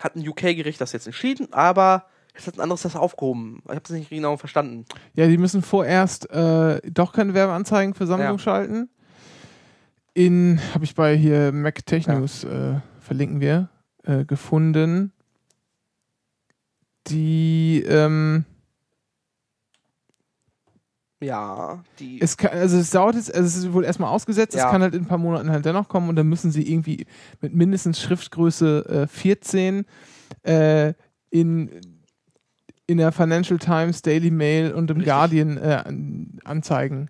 hat ein UK-Gericht das jetzt entschieden, aber jetzt hat ein anderes das aufgehoben. Ich habe es nicht genau verstanden. Ja, die müssen vorerst äh, doch keine Werbeanzeigen für Samsung Ja. schalten. In, habe ich bei hier Mac Tech News, äh, verlinken wir, äh, gefunden. Die, ähm, Ja, die. Es kann, also es dauert jetzt, also es ist wohl erstmal ausgesetzt, Ja. es kann halt in ein paar Monaten halt dennoch kommen und dann müssen sie irgendwie mit mindestens Schriftgröße äh, 14 äh, in, in der Financial Times, Daily Mail und im Richtig. Guardian äh, an, anzeigen.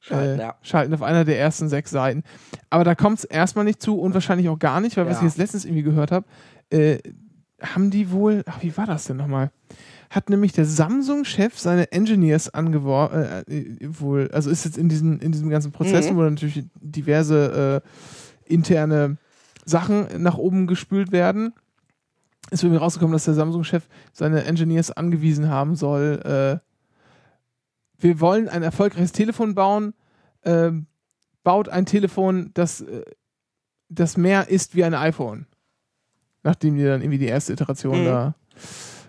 Schalten, äh, ja. schalten auf einer der ersten sechs Seiten. Aber da kommt es erstmal nicht zu und wahrscheinlich auch gar nicht, weil was Ja. ich jetzt letztens irgendwie gehört habe, äh, haben die wohl, ach, wie war das denn nochmal? Hat nämlich der Samsung-Chef seine Engineers angeworben, äh, äh, wohl, also ist jetzt in, diesen, in diesem ganzen Prozess, Mhm. wo natürlich diverse äh, interne Sachen nach oben gespült werden. Ist irgendwie rausgekommen, dass der Samsung-Chef seine Engineers angewiesen haben soll, äh, wir wollen ein erfolgreiches Telefon bauen, ähm, baut ein Telefon, das, äh, das mehr ist wie ein iPhone. Nachdem die dann irgendwie die erste Iteration Mhm. da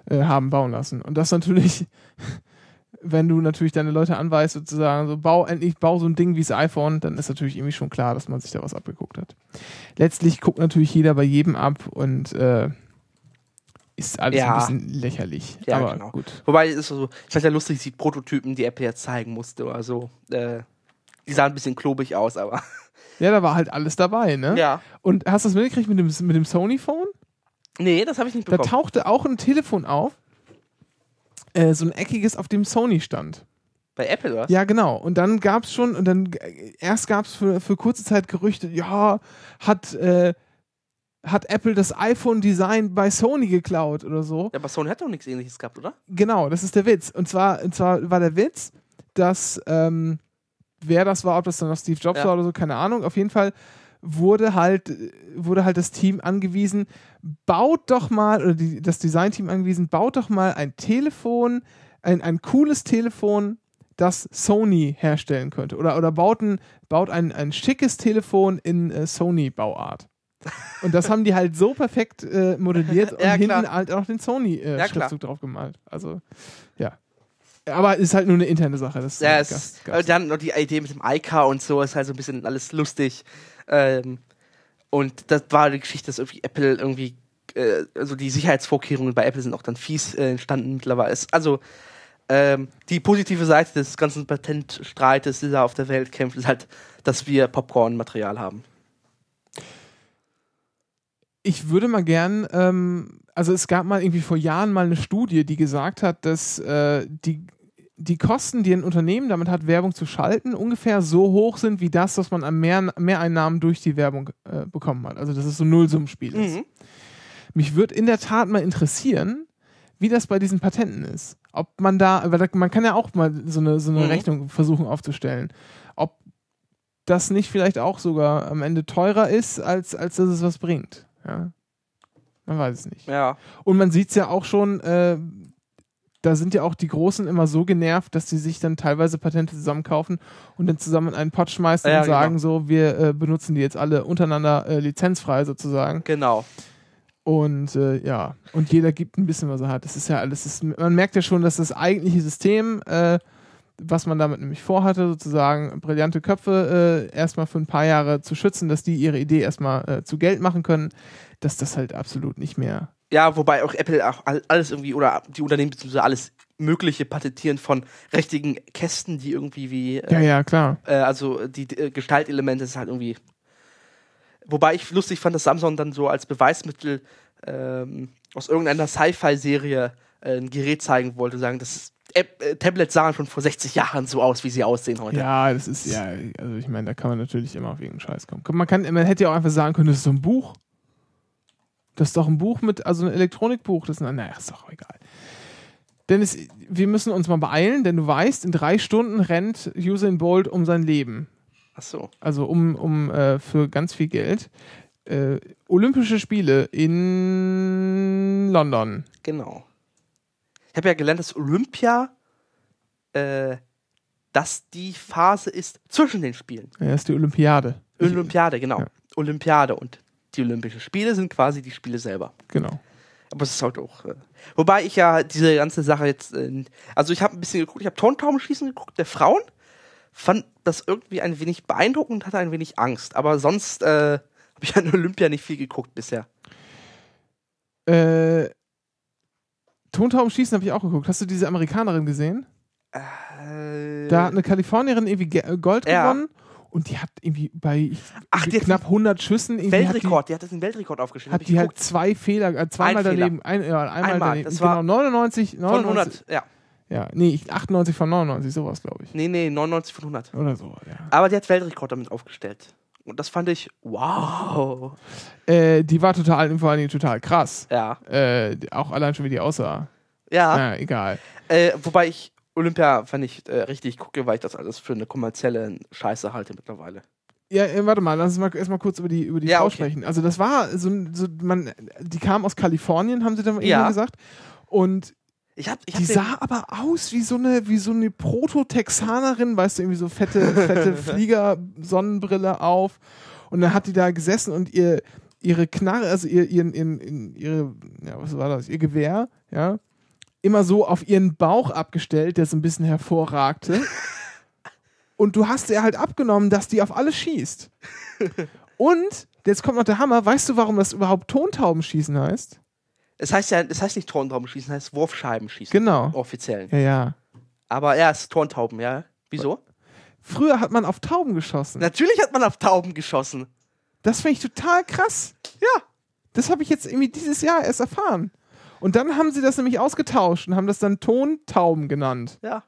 äh, haben bauen lassen. Und das natürlich, wenn du natürlich deine Leute anweist, sozusagen, so bau endlich, bau so ein Ding wie das iPhone, dann ist natürlich irgendwie schon klar, dass man sich da was abgeguckt hat. Letztlich guckt natürlich jeder bei jedem ab und äh, ist alles Ja. ein bisschen lächerlich. Ja, Aber genau. gut. Wobei, es ist so, ich fand ja lustig, die Prototypen, die Apple jetzt zeigen musste oder so. Äh, die sahen ein bisschen klobig aus, aber. Ja, da war halt alles dabei, ne? Ja. Und hast du das mitgekriegt mit dem, mit dem Sony-Phone? Nee, das habe ich nicht Da bekommen. tauchte auch ein Telefon auf. Äh, so ein eckiges, auf dem Sony stand. Bei Apple, oder? was? Ja, genau. Und dann gab es schon, und dann äh, erst gab es für, für kurze Zeit Gerüchte, ja, hat, äh, hat Apple das iPhone-Design bei Sony geklaut oder so. Ja, aber Sony hat doch nichts ähnliches gehabt, oder? Genau, das ist der Witz. Und zwar, und zwar war der Witz, dass ähm, wer das war, ob das dann noch Steve Jobs Ja. war oder so, keine Ahnung. Auf jeden Fall wurde halt, wurde halt das Team angewiesen, baut doch mal, oder die, das Designteam angewiesen, baut doch mal ein Telefon, ein, ein cooles Telefon, das Sony herstellen könnte. Oder, oder baut, ein, baut ein, ein schickes Telefon in äh, Sony-Bauart. Und das haben die halt so perfekt äh, modelliert und Ja, hinten halt auch den Ja, klar. Sony-Schriftzug drauf gemalt. Also, ja. Aber ist halt nur eine interne Sache. Das Ja, äh, es, gab's- äh, gab's dann noch die Idee mit dem iCar und so, ist halt so ein bisschen alles lustig. Ähm, und das war die Geschichte, dass irgendwie Apple irgendwie, äh, also die Sicherheitsvorkehrungen bei Apple sind auch dann fies äh, entstanden mittlerweile. Also ähm, die positive Seite des ganzen Patentstreites, der da auf der Welt kämpft, ist halt, dass wir Popcorn-Material haben. Ich würde mal gern, ähm, also es gab mal irgendwie vor Jahren mal eine Studie, die gesagt hat, dass äh, die, die Kosten, die ein Unternehmen damit hat, Werbung zu schalten, ungefähr so hoch sind wie das, was man an Mehr Mehreinnahmen durch die Werbung äh, bekommen hat. Also dass es so ein Nullsummenspiel ist. Mhm. Mich würde in der Tat mal interessieren, wie das bei diesen Patenten ist. Ob man da, weil man kann ja auch mal so eine, so eine Mhm. Rechnung versuchen aufzustellen. Ob das nicht vielleicht auch sogar am Ende teurer ist, als, als dass es was bringt. Ja. Man weiß es nicht. Ja. Und man sieht es ja auch schon, äh, da sind ja auch die Großen immer so genervt, dass sie sich dann teilweise Patente zusammenkaufen und dann zusammen in einen Pott schmeißen Ja, und sagen genau. so, wir äh, benutzen die jetzt alle untereinander äh, lizenzfrei sozusagen. Genau. Und äh, ja, und jeder gibt ein bisschen, was er hat. Das ist ja alles, ist, man merkt ja schon, dass das eigentliche System, äh, was man damit nämlich vorhatte, sozusagen brillante Köpfe äh, erstmal für ein paar Jahre zu schützen, dass die ihre Idee erstmal äh, zu Geld machen können, dass das halt absolut nicht mehr. Ja, wobei auch Apple auch all- alles irgendwie oder die Unternehmen beziehungsweise alles Mögliche patentieren von richtigen Kästen, die irgendwie wie äh, Ja, ja, klar. Äh, also die äh, Gestaltelemente ist halt irgendwie. Wobei ich lustig fand, dass Samsung dann so als Beweismittel ähm, aus irgendeiner Sci-Fi-Serie äh, ein Gerät zeigen wollte, sagen, das ist, App, äh, Tablets sahen schon vor 60 Jahren so aus, wie sie aussehen heute. Ja, das ist ja, also ich meine, da kann man natürlich immer auf irgendeinen Scheiß kommen. Man, kann, man hätte ja auch einfach sagen können, das ist so ein Buch. Das ist doch ein Buch mit, also ein Elektronikbuch. Das ist, naja, ist doch egal. Dennis, wir müssen uns mal beeilen, denn du weißt, in drei Stunden rennt Usain Bolt um sein Leben. Ach so. Also um, um äh, für ganz viel Geld. Äh, Olympische Spiele in London. Genau. Ich habe ja gelernt, dass Olympia äh, dass die Phase ist zwischen den Spielen. Ja, das ist die Olympiade. Olympiade, genau. Ja. Olympiade und die Olympischen Spiele sind quasi die Spiele selber. Genau. Aber es ist halt auch. Äh, wobei ich ja diese ganze Sache jetzt. Äh, also ich habe ein bisschen geguckt, ich habe Tontaubenschießen geguckt der Frauen. Fand das irgendwie ein wenig beeindruckend, hatte ein wenig Angst. Aber sonst äh, habe ich an Olympia nicht viel geguckt bisher. Äh, Tontaubenschießen habe ich auch geguckt. Hast du diese Amerikanerin gesehen? Äh, Da hat eine Kalifornierin irgendwie Ge- Gold Ja. gewonnen und die hat irgendwie bei Ach, die knapp 100 Schüssen irgendwie Weltrekord, die hat das einen Weltrekord aufgestellt. hat die, die halt geguckt. zwei Fehler, äh, zweimal Ein daneben, ein, ja, einmal, Einmal, daneben. das genau, war 99, von 99 100, ja. Ja, nee, ich- 98 von 99, sowas glaube ich. Nee, nee, 99 von 100. Oder so, ja. Aber die hat Weltrekord damit aufgestellt. Und das fand ich, wow. Äh, die war total, vor allen Dingen total krass. Ja. Äh, auch allein schon, wie die aussah. Ja. Ja, egal. Äh, wobei ich Olympia, wenn ich äh, richtig gucke, weil ich das alles für eine kommerzielle Scheiße halte mittlerweile. Ja, äh, warte mal, lass uns mal erstmal kurz über die, über die Ja, Frau okay. sprechen. Also das war so, so man, die kam aus Kalifornien, haben sie dann Ja. gesagt. Und Ich hab, ich hab die sah aber aus wie so eine, wie so eine Proto-Texanerin, weißt du, irgendwie so fette, fette Flieger-Sonnenbrille auf. Und dann hat die da gesessen und ihr, ihre Knarre, also ihr, ihren, ihren, ihren, ihre, ja, was war das, ihr Gewehr, ja, immer so auf ihren Bauch abgestellt, der so ein bisschen hervorragte. Und du hast ihr halt abgenommen, dass die auf alles schießt. Und, jetzt kommt noch der Hammer, weißt du, warum das überhaupt Tontaubenschießen heißt? Es heißt ja, es heißt nicht Turntraubenschießen, es heißt Wurfscheibenschießen. Genau. Offiziell. Ja, ja. Aber ja, es ist Turntauben, ja. Wieso? Früher hat man auf Tauben geschossen. Natürlich hat man auf Tauben geschossen. Das finde ich total krass. Ja. Das habe ich jetzt irgendwie dieses Jahr erst erfahren. Und dann haben sie das nämlich ausgetauscht und haben das dann Tontauben genannt. Ja.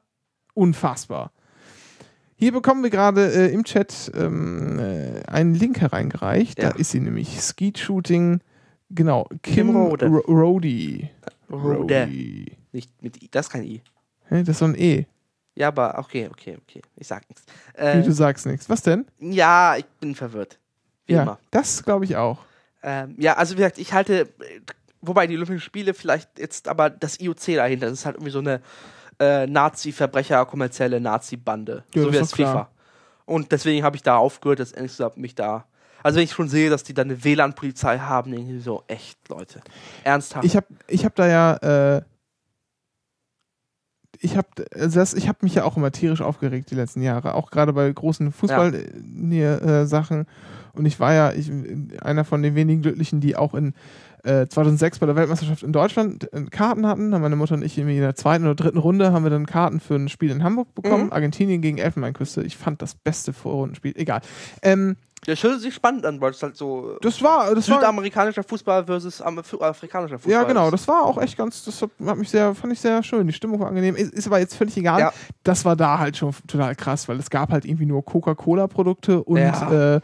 Unfassbar. Hier bekommen wir gerade äh, im Chat ähm, äh, einen Link hereingereicht. Ja. Da ist sie nämlich. Skeet Shooting. Genau. Kim, Kim Rode. Ro Rode. Rode. Nicht mit I, das ist kein I. Hä, das ist so ein E. Ja, aber okay, okay, okay. Ich sag nichts. Äh, du sagst nichts. Was denn? ja, ich bin verwirrt. Wie ja, immer. das glaube ich auch. Ähm, ja, also wie gesagt, ich halte, äh, wobei die Olympischen Spiele vielleicht jetzt, aber das IOC dahinter, das ist halt irgendwie so eine äh, Nazi-Verbrecher, kommerzielle Nazi-Bande. Ja, so wie das klar. FIFA. Und deswegen habe ich da aufgehört, dass ehrlich gesagt mich da. Also wenn ich schon sehe, dass die da eine WLAN-Polizei haben, ich so, echt, Leute. Ernsthaft. Ich habe ich hab da ja, äh, ich habe das, ich habe mich ja auch immer tierisch aufgeregt die letzten Jahre, auch gerade bei großen Fußball-Sachen. Und ich war ja ich, einer von den wenigen Glücklichen, die auch in äh, 2006 bei der Weltmeisterschaft in Deutschland äh, Karten hatten. Haben meine Mutter und ich in der zweiten oder dritten Runde haben wir dann Karten für ein Spiel in Hamburg bekommen. Mhm. Argentinien gegen Elfenbeinküste. Ich fand das beste Vorrundenspiel. Egal. Ähm, das hört sich spannend an, weil es halt so das war, das war südamerikanischer Fußball versus f- afrikanischer Fußball Ja, genau, das war auch echt ganz, das hat mich sehr, fand ich sehr schön. Die Stimmung war angenehm. Ist, ist aber jetzt völlig egal. Ja. Das war da halt schon total krass, weil es gab halt irgendwie nur Coca-Cola-Produkte und Ja. äh, äh,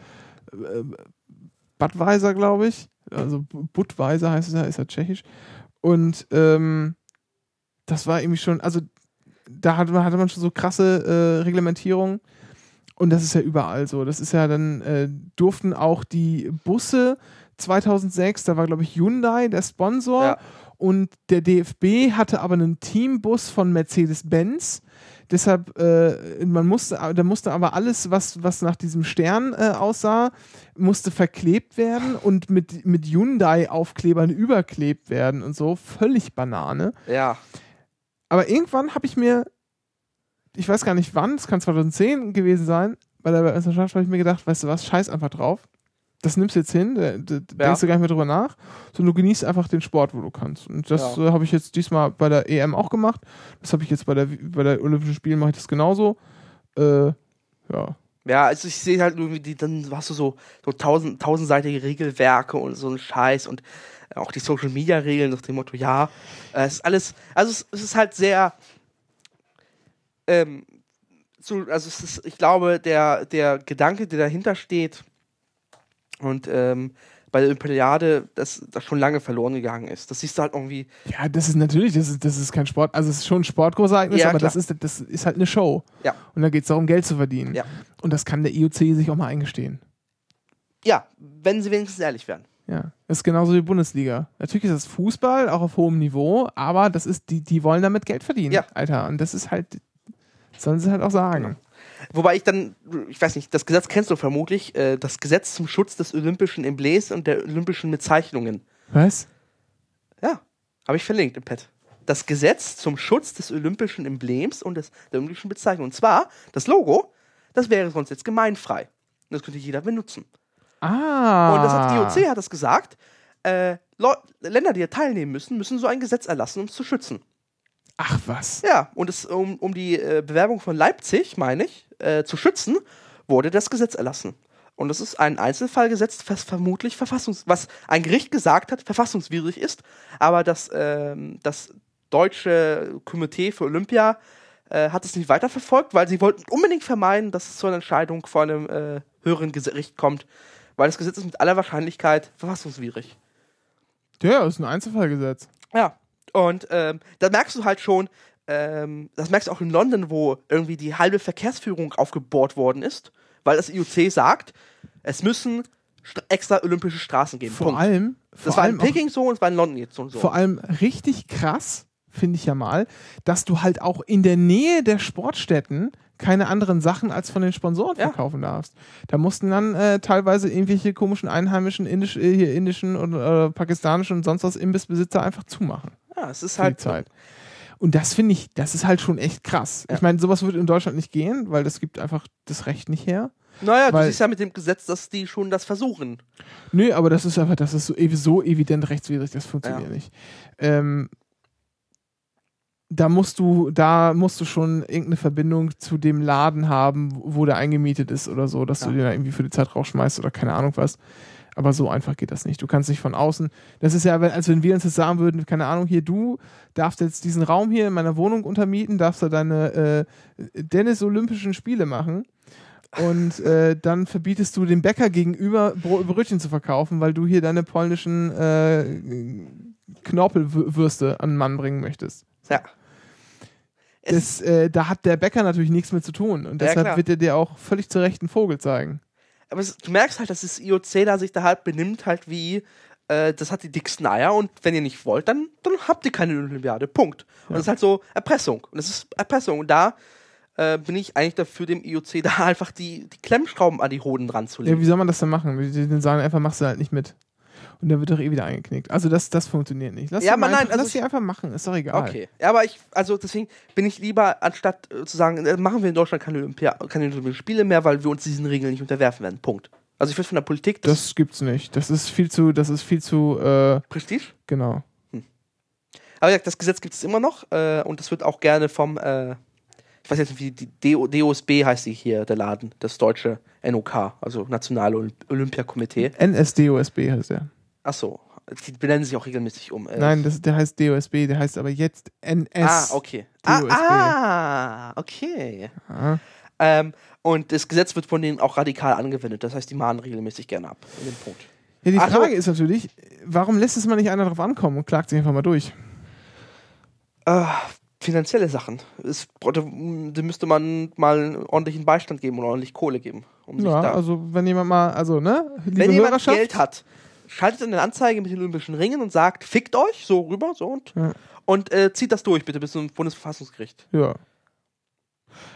Budweiser, glaube ich. Also Budweiser heißt es ja, ist ja tschechisch. Und ähm, das war irgendwie schon, also da hatte man, hatte man schon so krasse äh, Reglementierungen. Und das ist ja überall so. Das ist ja dann, äh, durften auch die Busse 2006, da war glaube ich Hyundai der Sponsor Ja. und der DFB hatte aber einen Teambus von Mercedes-Benz. Deshalb, äh, man musste, da musste aber alles, was, was nach diesem Stern äh, aussah, musste verklebt werden und mit, mit Hyundai-Aufklebern überklebt werden und so. Völlig Banane. Ja. Aber irgendwann habe ich mir, ich weiß gar nicht wann, es kann 2010 gewesen sein, bei der Weltmeisterschaft habe ich mir gedacht, weißt du was, scheiß einfach drauf. Das nimmst du jetzt hin, da, da, denkst du gar nicht mehr drüber nach, sondern du genießt einfach den Sport, wo du kannst. Und das Ja. äh, habe ich jetzt diesmal bei der EM auch gemacht. Das habe ich jetzt bei der bei der Olympischen Spielen mache ich das genauso. Äh, ja. Ja, also ich sehe halt irgendwie, die, dann hast du so, so tausend, tausendseitige Regelwerke und so ein Scheiß und auch die Social Media Regeln nach dem Motto, ja, äh, es ist alles, also es, es ist halt sehr, ähm, so, also es ist, ich glaube, der, der Gedanke, der dahinter steht und ähm, bei der Olympiade, dass das schon lange verloren gegangen ist. Das siehst du halt irgendwie, Ja, das ist natürlich, das ist, das ist kein Sport, also es ist schon ein Sportgroßereignis, Ja, aber klar. das ist, das ist halt eine Show. Ja. Und da geht es darum, Geld zu verdienen. Ja. Und das kann der IOC sich auch mal eingestehen. ja, wenn sie wenigstens ehrlich wären. Ja, das ist genauso wie Bundesliga. Natürlich ist das Fußball, auch auf hohem Niveau, aber das ist, die, die wollen damit Geld verdienen, Ja. Alter. Und das ist halt, sollen sie halt auch sagen. Wobei ich dann, ich weiß nicht, das Gesetz kennst du vermutlich, äh, das Gesetz zum Schutz des olympischen Emblems und der olympischen Bezeichnungen. Was? Ja, habe ich verlinkt im Pad. Das Gesetz zum Schutz des olympischen Emblems und des, der olympischen Bezeichnung. Und zwar, das Logo, das wäre sonst jetzt gemeinfrei. Und das könnte jeder benutzen. Ah. Und das hat IOC hat das gesagt. Äh, Länder, die hier teilnehmen müssen, müssen so ein Gesetz erlassen, um es zu schützen. Ach was. Ja, und es, um, um die äh, Bewerbung von Leipzig, meine ich, äh, zu schützen, wurde das Gesetz erlassen. Und das ist ein Einzelfallgesetz, was vermutlich verfassungs, was ein Gericht gesagt hat, verfassungswidrig ist, aber das, ähm, das deutsche Komitee für Olympia äh, hat es nicht weiterverfolgt, weil sie wollten unbedingt vermeiden, dass es zu einer Entscheidung vor einem äh, höheren Gericht kommt, weil das Gesetz ist mit aller Wahrscheinlichkeit verfassungswidrig. Ja, das ist ein Einzelfallgesetz. Ja, und ähm, da merkst du halt schon, ähm, das merkst du auch in London, wo irgendwie die halbe Verkehrsführung aufgebohrt worden ist, weil das IOC sagt, es müssen extra olympische Straßen geben. Vor Punkt. allem, das vor war allem in auch Peking so und es war in London jetzt so und so. Vor allem richtig krass, finde ich ja mal, dass du halt auch in der Nähe der Sportstätten keine anderen Sachen als von den Sponsoren Ja. verkaufen darfst. Da mussten dann äh, teilweise irgendwelche komischen einheimischen indisch, äh, hier indischen und äh, pakistanischen und sonst was Imbissbesitzer einfach zumachen ja, es ist halt Zeit. Und das finde ich, das ist halt schon echt krass. Ja. Ich meine, sowas wird in Deutschland nicht gehen, weil das gibt einfach das Recht nicht her. Naja, du weil- siehst ja mit dem Gesetz, dass die schon das versuchen. Nö, aber das ist einfach, das ist so, so evident rechtswidrig, das funktioniert Ja. nicht. Ähm, da musst du, da musst du schon irgendeine Verbindung zu dem Laden haben, wo der eingemietet ist oder so, dass Ja. du den da irgendwie für die Zeit rausschmeißt oder keine Ahnung was. Aber so einfach geht das nicht. Du kannst nicht von außen. Das ist ja, wenn- als wenn wir uns jetzt sagen würden, keine Ahnung, hier, du darfst jetzt diesen Raum hier in meiner Wohnung untermieten, darfst da deine äh, Dennis Olympischen Spiele machen. Und äh, dann verbietest du dem Bäcker gegenüber Bro Brötchen zu verkaufen, weil du hier deine polnischen äh, Knorpelwürste an den Mann bringen möchtest. Ja. Das, äh, da hat der Bäcker natürlich nichts mit zu tun. Und Ja, deshalb klar. wird er dir auch völlig zu Recht einen Vogel zeigen. Aber es, du merkst halt, dass das IOC da sich da halt benimmt, halt wie, äh, das hat die dicksten Eier und wenn ihr nicht wollt, dann, dann habt ihr keine Olympiade. Punkt. Und das ist halt so Erpressung. Und das ist Erpressung. Und da äh, bin ich eigentlich dafür, dem IOC da einfach die, die Klemmschrauben an die Hoden dran zu Ja, legen. wie soll man das denn machen? Die die sagen einfach, machst du halt nicht mit. Und dann wird doch eh wieder eingeknickt. Also das, das funktioniert nicht. Lass Ja, aber nein, einfach, also lass sie einfach machen, ist doch egal. Okay. Ja, aber ich, also deswegen bin ich lieber, anstatt äh, zu sagen, äh, machen wir in Deutschland keine, Olympia keine Olympischen Spiele mehr, weil wir uns diesen Regeln nicht unterwerfen werden. Punkt. Also ich finde von der Politik das, Das gibt's nicht. Das ist viel zu, das ist viel zu, äh, Prestige. genau. Aber ja, das Gesetz gibt es immer noch äh, und das wird auch gerne vom, ich weiß jetzt nicht, wie die DO, DOSB heißt die hier, der Laden, das deutsche NOK, also Nationale Olymp Olympiakomitee. NSDOSB heißt der. Achso, die benennen sich auch regelmäßig um. Äh, Nein, das, der heißt DOSB, der heißt aber jetzt NS. Ah, okay. Ah, DOSB. ah, okay. Ah. Ähm, und das Gesetz wird von denen auch radikal angewendet. Das heißt, die mahnen regelmäßig gerne ab. In dem Punkt. Ja, die Ach so. Frage ist natürlich, warum lässt es mal nicht einer drauf ankommen und klagt sich einfach mal durch? Äh, finanzielle Sachen. Es, da, müsste man mal einen ordentlichen Beistand geben oder ordentlich Kohle geben. Um sich Ja, da also wenn jemand mal, also ne, Wenn jemand Geld hat, schaltet eine Anzeige mit den Olympischen Ringen und sagt, fickt euch, so rüber, so und, Ja. und äh, zieht das durch bitte bis zum Bundesverfassungsgericht. Ja.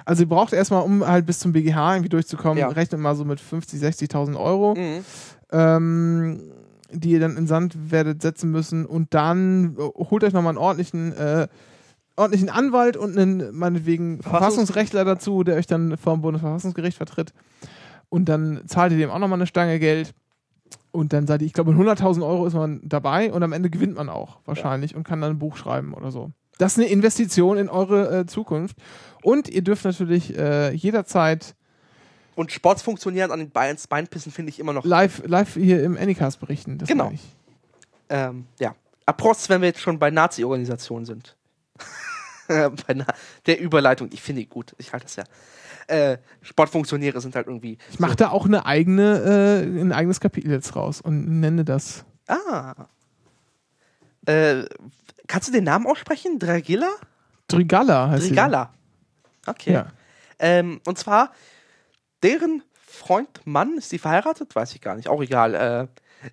Also ihr braucht erstmal, um halt bis zum BGH irgendwie durchzukommen, Ja. rechnet mal so mit 50, 60.000 Euro, Mhm. ähm, die ihr dann in Sand werdet setzen müssen und dann äh, holt euch nochmal einen ordentlichen, äh, ordentlichen Anwalt und einen, meinetwegen, Verfassungs- Verfassungsrechtler dazu, der euch dann vom Bundesverfassungsgericht vertritt. Und dann zahlt ihr dem auch nochmal eine Stange Geld. Und dann seid ihr, ich glaube, mit 100.000 Euro ist man dabei und am Ende gewinnt man auch wahrscheinlich und kann dann ein Buch schreiben oder so. Das ist eine Investition in eure äh, Zukunft. Und ihr dürft natürlich äh, jederzeit Und Sportsfunktionären an den Beinen, ins Bein pissen finde ich immer noch. live, live hier im Anycast berichten. Das Genau. Ähm, ja. Approst, wenn wir jetzt schon bei Nazi-Organisationen sind. bei Na der Überleitung, ich finde die gut, ich halte das ja. Äh, Sportfunktionäre sind halt irgendwie. Ich mache da auch eine eigene, äh, ein eigenes Kapitel jetzt raus und nenne das. Ah. Äh, kannst du den Namen aussprechen? Dragilla? Drigalla heißt sie. Drigalla. Okay. Ja. Ähm, und zwar, deren Freund, Mann, ist die verheiratet? Weiß ich gar nicht, auch egal. Äh,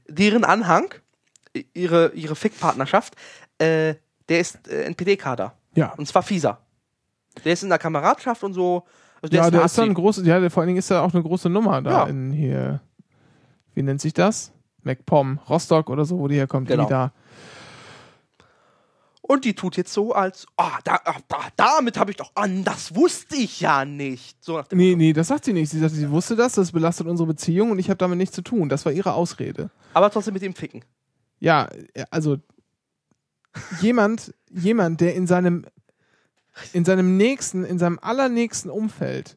deren Anhang, ihre, ihre Fickpartnerschaft, äh, der ist äh, NPD-Kader. Ja. Und zwar fieser. Der ist in der Kameradschaft und so. Also der ja, ist der ist dann großes, ja, der, vor allen Dingen ist da auch eine große Nummer da Ja. in hier. Wie nennt sich das? MacPom, Rostock oder so, wo die herkommt. Genau. Die da. Und die tut jetzt so, als, ah, da, ah, da, damit habe ich doch, an, das wusste ich ja nicht. So nach dem Nee, Motto. nee, das sagt sie nicht. Sie sagt, sie wusste das, das belastet unsere Beziehung und ich habe damit nichts zu tun. Das war ihre Ausrede. Aber trotzdem mit dem Ficken. Ja, also jemand, jemand, der in seinem in seinem nächsten, in seinem allernächsten Umfeld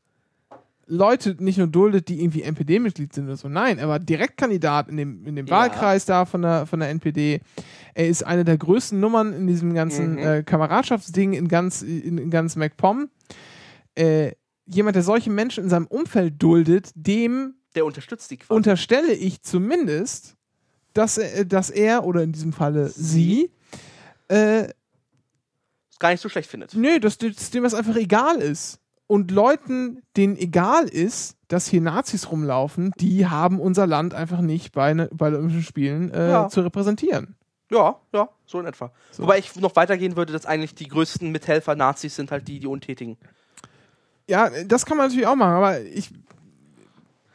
Leute nicht nur duldet, die irgendwie NPD-Mitglied sind oder so. Nein, er war Direktkandidat in dem, in dem Ja. Wahlkreis da von der, von der NPD. Er ist eine der größten Nummern in diesem ganzen Mhm. äh, Kameradschaftsding in ganz, in, in ganz MacPom. Äh, jemand, der solche Menschen in seinem Umfeld duldet, dem Der unterstützt die quasi. unterstelle ich zumindest, dass er, dass er oder in diesem Falle sie, äh, es gar nicht so schlecht findet. nö, dass, dass dem das einfach egal ist. Und Leuten, denen egal ist, dass hier Nazis rumlaufen, die haben unser Land einfach nicht bei, ne, bei den Olympischen Spielen äh, Ja. zu repräsentieren. Ja, ja, so in etwa. So. Wobei ich noch weitergehen würde, dass eigentlich die größten Mithelfer Nazis sind halt die, die Untätigen. Ja, das kann man natürlich auch machen, aber ich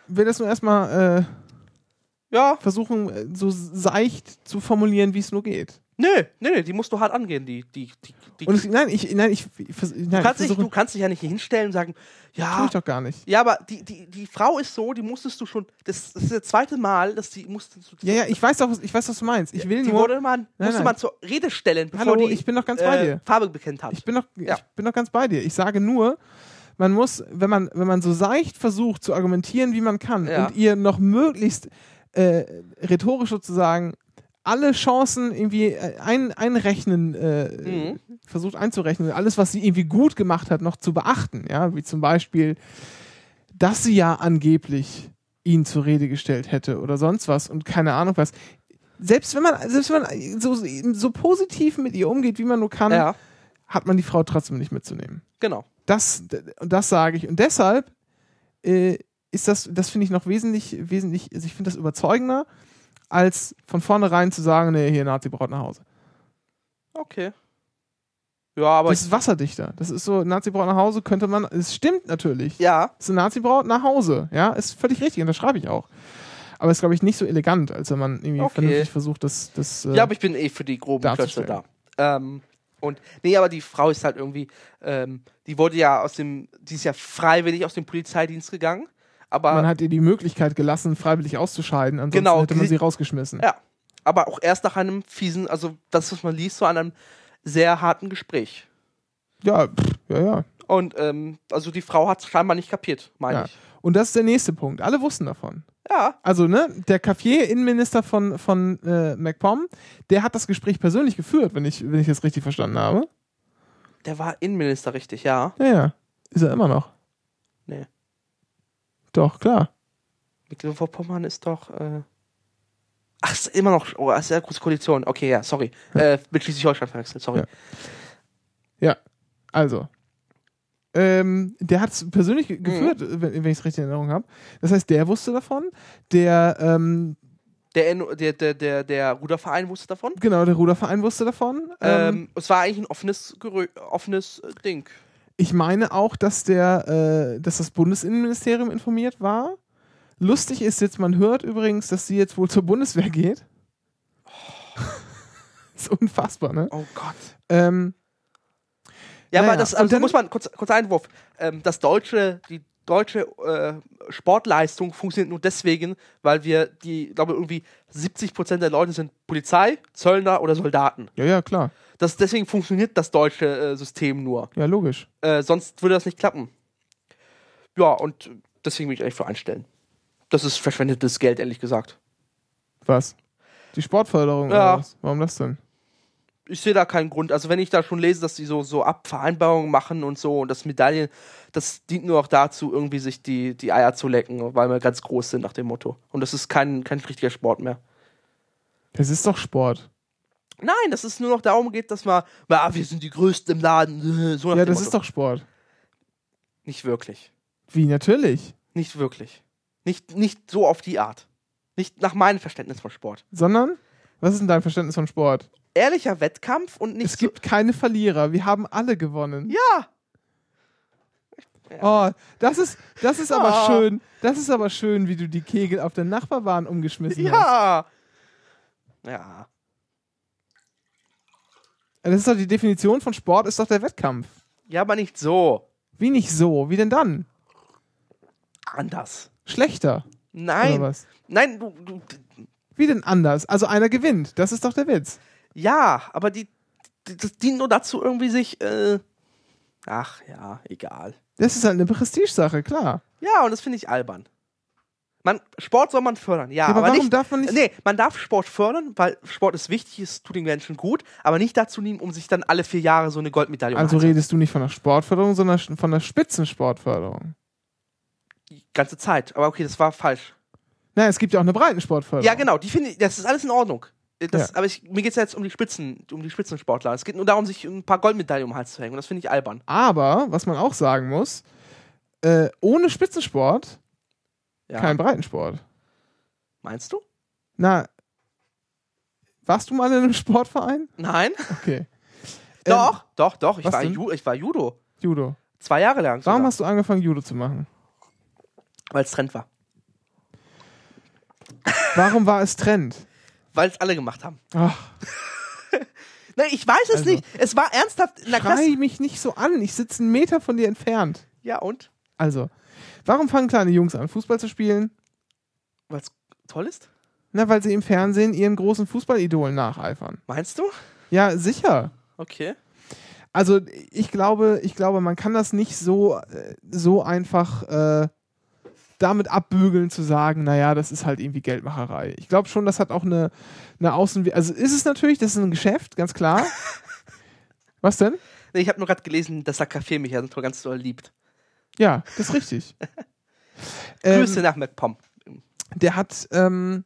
will das nur erstmal äh, Ja, versuchen, äh, so seicht zu formulieren, wie es nur geht. Nö, nö, nö, die musst du hart angehen, die, die, die, die Und es, nein, ich, nein, ich, ich, vers- nein, du, kannst ich dich, versuche, du kannst dich ja nicht hier hinstellen und sagen, tue ja, ich doch gar nicht. ja, aber die, die, die Frau ist so, die musstest du schon, das, das ist das zweite Mal, dass die musstest du, Ja, ja, ich weiß doch, was- ich weiß, was du meinst. Ich will die nur. wurde man, Nein, musste nein. man zur Rede stellen, bevor Hallo, die ich bin doch ganz bei äh, dir. Farbe bekennt hat. Ich bin doch, Ja. ich bin doch ganz bei dir. Ich sage nur, man muss, wenn man, wenn man so seicht versucht zu argumentieren, wie man kann, Ja. und ihr noch möglichst äh, rhetorisch sozusagen alle Chancen irgendwie äh, ein, einrechnen, äh, Mhm. versucht einzurechnen, alles, was sie irgendwie gut gemacht hat, noch zu beachten, ja, wie zum Beispiel, dass sie ja angeblich ihn zur Rede gestellt hätte oder sonst was und keine Ahnung was. Selbst wenn man, selbst wenn man so, so positiv mit ihr umgeht, wie man nur kann, ja, hat man die Frau trotzdem nicht mitzunehmen. genau. Das, und das sage ich. Und deshalb äh, ist das, das finde ich noch wesentlich, wesentlich, also ich finde das überzeugender, als von vornherein zu sagen, nee, hier Nazi braut nach Hause. Okay. Ja, aber das ist wasserdichter. Das ist so, Nazi braut nach Hause könnte man, es stimmt natürlich. ja, Das ist eine Nazi braut nach Hause. Ja, ist völlig richtig und das schreibe ich auch. Aber ist, glaube ich, nicht so elegant, als wenn man irgendwie Okay. vernünftig versucht, das, das äh, Ja, aber ich bin eh für die groben Klötze da. Ähm, und nee, aber die Frau ist halt irgendwie, ähm, die wurde ja aus dem, die ist ja freiwillig aus dem Polizeidienst gegangen. Aber, man hat ihr die Möglichkeit gelassen, freiwillig auszuscheiden, ansonsten Genau, hätte man sie rausgeschmissen. ja, aber auch erst nach einem fiesen, also das, was man liest, so an einem sehr harten Gespräch. Ja, pff, ja, ja. Und ähm, also die Frau hat es scheinbar nicht kapiert, meine Ja. ich. Und das ist der nächste Punkt. Alle wussten davon. Ja, Also, ne, der Cafier-Innenminister von, von äh, MacPom, der hat das Gespräch persönlich geführt, wenn ich, wenn ich das richtig verstanden habe. der war Innenminister, richtig, ja. Ja, ja. Ist er immer noch. Nee. Doch, klar. Mecklenburg-Vorpommern ist doch. Äh Ach, ist immer noch. Oh, ist ja große Koalition. Okay, ja, sorry. Äh, mit Schleswig-Holstein verwechselt, sorry. Ja. Ja, also. Ähm, der hat es persönlich ge- geführt, wenn, wenn ich es richtig in Erinnerung habe. Das heißt, der wusste davon. Der, ähm, Der, der, der, der, der Ruderverein wusste davon. genau, der Ruderverein wusste davon. Ähm, Ähm, es war eigentlich ein offenes, offenes Ding. Ich meine auch, dass der, äh, dass das Bundesinnenministerium informiert war. Lustig ist jetzt, man hört übrigens, dass sie jetzt wohl zur Bundeswehr geht. ist unfassbar, ne? Oh Gott. Ähm, Ja, Naja, aber das also dann- muss man, kurz, kurzer Einwurf. Ähm, das deutsche, die deutsche äh, Sportleistung funktioniert nur deswegen, weil wir die, glaube irgendwie 70% der Leute sind Polizei, Zöllner oder Soldaten. ja, ja, klar. Das, deswegen funktioniert das deutsche äh, System nur. Ja, logisch. Äh, sonst würde das nicht klappen. Ja, und deswegen will ich eigentlich für einstellen. Das ist verschwendetes Geld, ehrlich gesagt. Was? Die Sportförderung Ja. oder was? Warum das denn? Ich sehe da keinen Grund. Also wenn ich da schon lese, dass die so, so Abvereinbarungen machen und so und das Medaillen, das dient nur auch dazu, irgendwie sich die, die Eier zu lecken, weil wir ganz groß sind nach dem Motto. Und das ist kein, kein richtiger Sport mehr. Das ist doch Sport. Nein, dass es nur noch darum geht, dass man, ah, wir sind die Größten im Laden. So Ja, das Motto. ist doch Sport. Nicht wirklich. Wie, natürlich. Nicht wirklich. Nicht, nicht so auf die Art. Nicht nach meinem Verständnis von Sport. Sondern, was ist denn dein Verständnis von Sport? Ehrlicher Wettkampf und nicht Es gibt keine Verlierer. Wir haben alle gewonnen. so. Ja, Oh, das ist, das ist aber Ah. schön. Das ist aber schön, wie du die Kegel auf der Nachbarbahn umgeschmissen hast. ja. Ja. Das ist doch die Definition von Sport, ist doch der Wettkampf. Ja, aber nicht so. Wie nicht so? Wie denn dann? Anders. Schlechter. Oder Nein. was? Nein, du, du, Wie denn anders? Also einer gewinnt. Das ist doch der Witz. ja, aber die, die das dient nur dazu, irgendwie sich, äh, Ach ja, egal. Das ist halt eine Prestigesache, klar. Ja, und das finde ich albern. Man, Sport soll man fördern, ja, Ja, aber aber, warum nicht. darf man nicht- Nee, man darf Sport fördern, weil Sport ist wichtig, es tut den Menschen gut, aber nicht dazu nehmen, um sich dann alle vier Jahre so eine Goldmedaille Also umzuhängen. redest du nicht von der Sportförderung, sondern von der Spitzensportförderung. Die ganze Zeit. Aber okay, das war falsch. Na, es gibt ja auch eine Breitensportförderung. Ja, genau, die finde ich, das ist alles in Ordnung. Äh, Das, Ja. Aber ich, mir geht es jetzt um die Spitzen, um die Spitzensportler. Es geht nur darum, sich ein paar Goldmedaillen um den Hals zu hängen. Und das finde ich albern. Aber, was man auch sagen muss, äh, ohne Spitzensport Ja. kein Breitensport. Meinst du? Na, warst du mal in einem Sportverein? Nein? Okay. doch, doch, doch. Ich war? Ju ich war Judo. Judo. Zwei Jahre lang. Warum sogar, hast du angefangen, Judo zu machen? Weil es Trend war. Warum war es Trend? Weil es alle gemacht haben. Ach, Nein, ich weiß es Also, nicht. Es war ernsthaft in der Klasse. mich nicht so an. Ich sitze einen Meter von dir entfernt. Ja, und? Also, warum fangen kleine Jungs an, Fußball zu spielen? Weil es toll ist? Na, weil sie im Fernsehen ihren großen Fußballidolen nacheifern. Meinst du? Ja, sicher. Okay. Also ich glaube, ich glaube, man kann das nicht so, äh, so einfach äh, damit abbügeln zu sagen, naja, das ist halt irgendwie Geldmacherei. Ich glaube schon, das hat auch eine, eine Außenwirkung. Also ist es natürlich, das ist ein Geschäft, ganz klar. Was denn? Nee, ich habe nur gerade gelesen, dass der Café mich ja ganz doll liebt. Ja, das ist richtig. Grüße ähm, nach MacPom. der hat, ähm,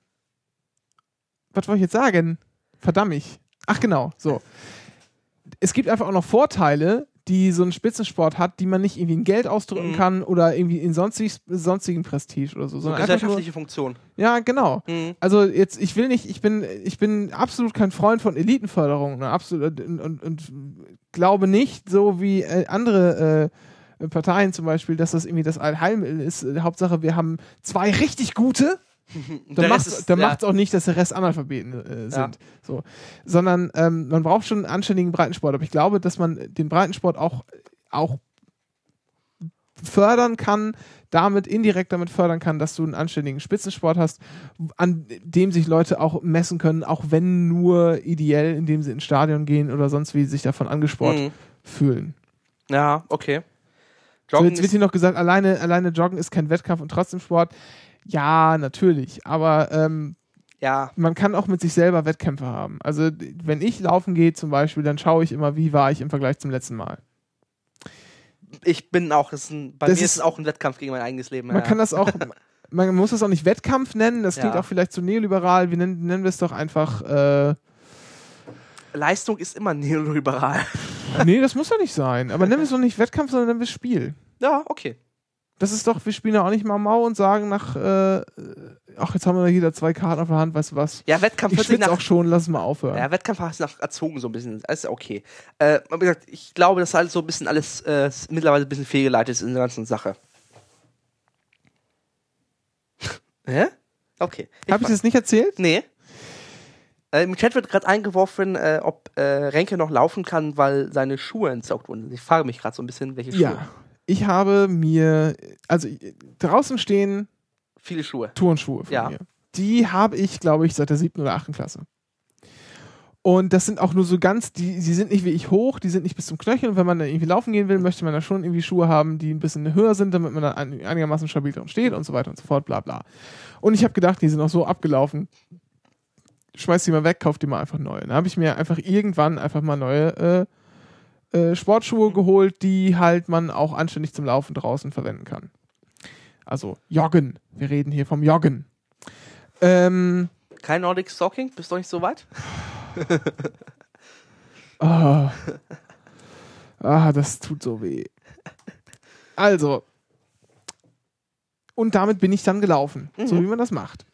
was wollte ich jetzt sagen? Verdammt mich. Ach genau, so. Es gibt einfach auch noch Vorteile, die so ein Spitzensport hat, die man nicht irgendwie in Geld ausdrücken Mhm. kann oder irgendwie in sonstig, sonstigen Prestige oder so. So einfach nur, gesellschaftliche Funktion. ja, genau. Mhm. Also jetzt, ich will nicht, ich bin, ich bin absolut kein Freund von Elitenförderung ne, absolut, und, und, und glaube nicht, so wie äh, andere äh, Parteien zum Beispiel, dass das irgendwie das Allheilmittel ist. Äh, Hauptsache, wir haben zwei richtig gute. Der macht dann ja. macht's auch nicht, dass der Rest Analphabeten äh, Ja. sind. So. Sondern ähm, man braucht schon einen anständigen Breitensport. Aber ich glaube, dass man den Breitensport auch, auch fördern kann, damit indirekt damit fördern kann, dass du einen anständigen Spitzensport hast, an dem sich Leute auch messen können, auch wenn nur ideell, indem sie ins Stadion gehen oder sonst wie sich davon angespornt Mhm. fühlen. Ja, okay. So, Joggen jetzt wird hier noch gesagt, alleine, alleine Joggen ist kein Wettkampf und trotzdem Sport. Ja, natürlich. Aber ähm, ja, man kann auch mit sich selber Wettkämpfe haben. Also wenn ich laufen gehe zum Beispiel, dann schaue ich immer, wie war ich im Vergleich zum letzten Mal. ich bin auch, das ist ein, bei Das mir ist- ist es auch ein Wettkampf gegen mein eigenes Leben. Man ja. kann das auch, man muss das auch nicht Wettkampf nennen, das klingt Ja. auch vielleicht zu neoliberal. Wir nennen, nennen wir es doch einfach, äh, Leistung ist immer neoliberal. nee, das muss ja nicht sein. Aber nennen wir es doch nicht Wettkampf, sondern nennen wir es Spiel. Ja, okay. Das ist doch, wir spielen ja auch nicht mal Mau und sagen nach, äh, ach, jetzt haben wir jeder zwei Karten auf der Hand, weißt du was? Ja, Wettkampf Ich nach, auch schon, lass es mal aufhören. ja, Wettkampf hast du nach erzogen so ein bisschen. Ist okay. Äh, aber gesagt, ich glaube, dass alles so ein bisschen alles äh, mittlerweile ein bisschen fehlgeleitet ist in der ganzen Sache. Hä? Okay. Habe ich das nicht erzählt? Nee. Äh, Im Chat wird gerade eingeworfen, äh, ob äh, Renke noch laufen kann, weil seine Schuhe entsaugt wurden. Ich frage mich gerade so ein bisschen, welche Schuhe. Ja. Ich habe mir, also äh, draußen stehen Viele Schuhe. Turnschuhe von Ja. mir. Die habe ich, glaube ich, seit der siebten oder achten Klasse. Und das sind auch nur so ganz, die, die sind nicht wie ich hoch, die sind nicht bis zum Knöchel. Und wenn man da irgendwie laufen gehen will, möchte man da schon irgendwie Schuhe haben, die ein bisschen höher sind, damit man da ein- einigermaßen stabil drin steht und so weiter und so fort, bla bla. Und ich habe gedacht, die sind auch so abgelaufen. Schmeiß die mal weg, kauf die mal einfach neue. Dann habe ich mir einfach irgendwann einfach mal neue äh, äh, Sportschuhe geholt, die halt man auch anständig zum Laufen draußen verwenden kann. Also Joggen. Wir reden hier vom Joggen. Ähm, Kein Nordic Stalking? Bist du nicht so weit? ah, ah, das tut so weh. Also. Und damit bin ich dann gelaufen, so Mhm. wie man das macht.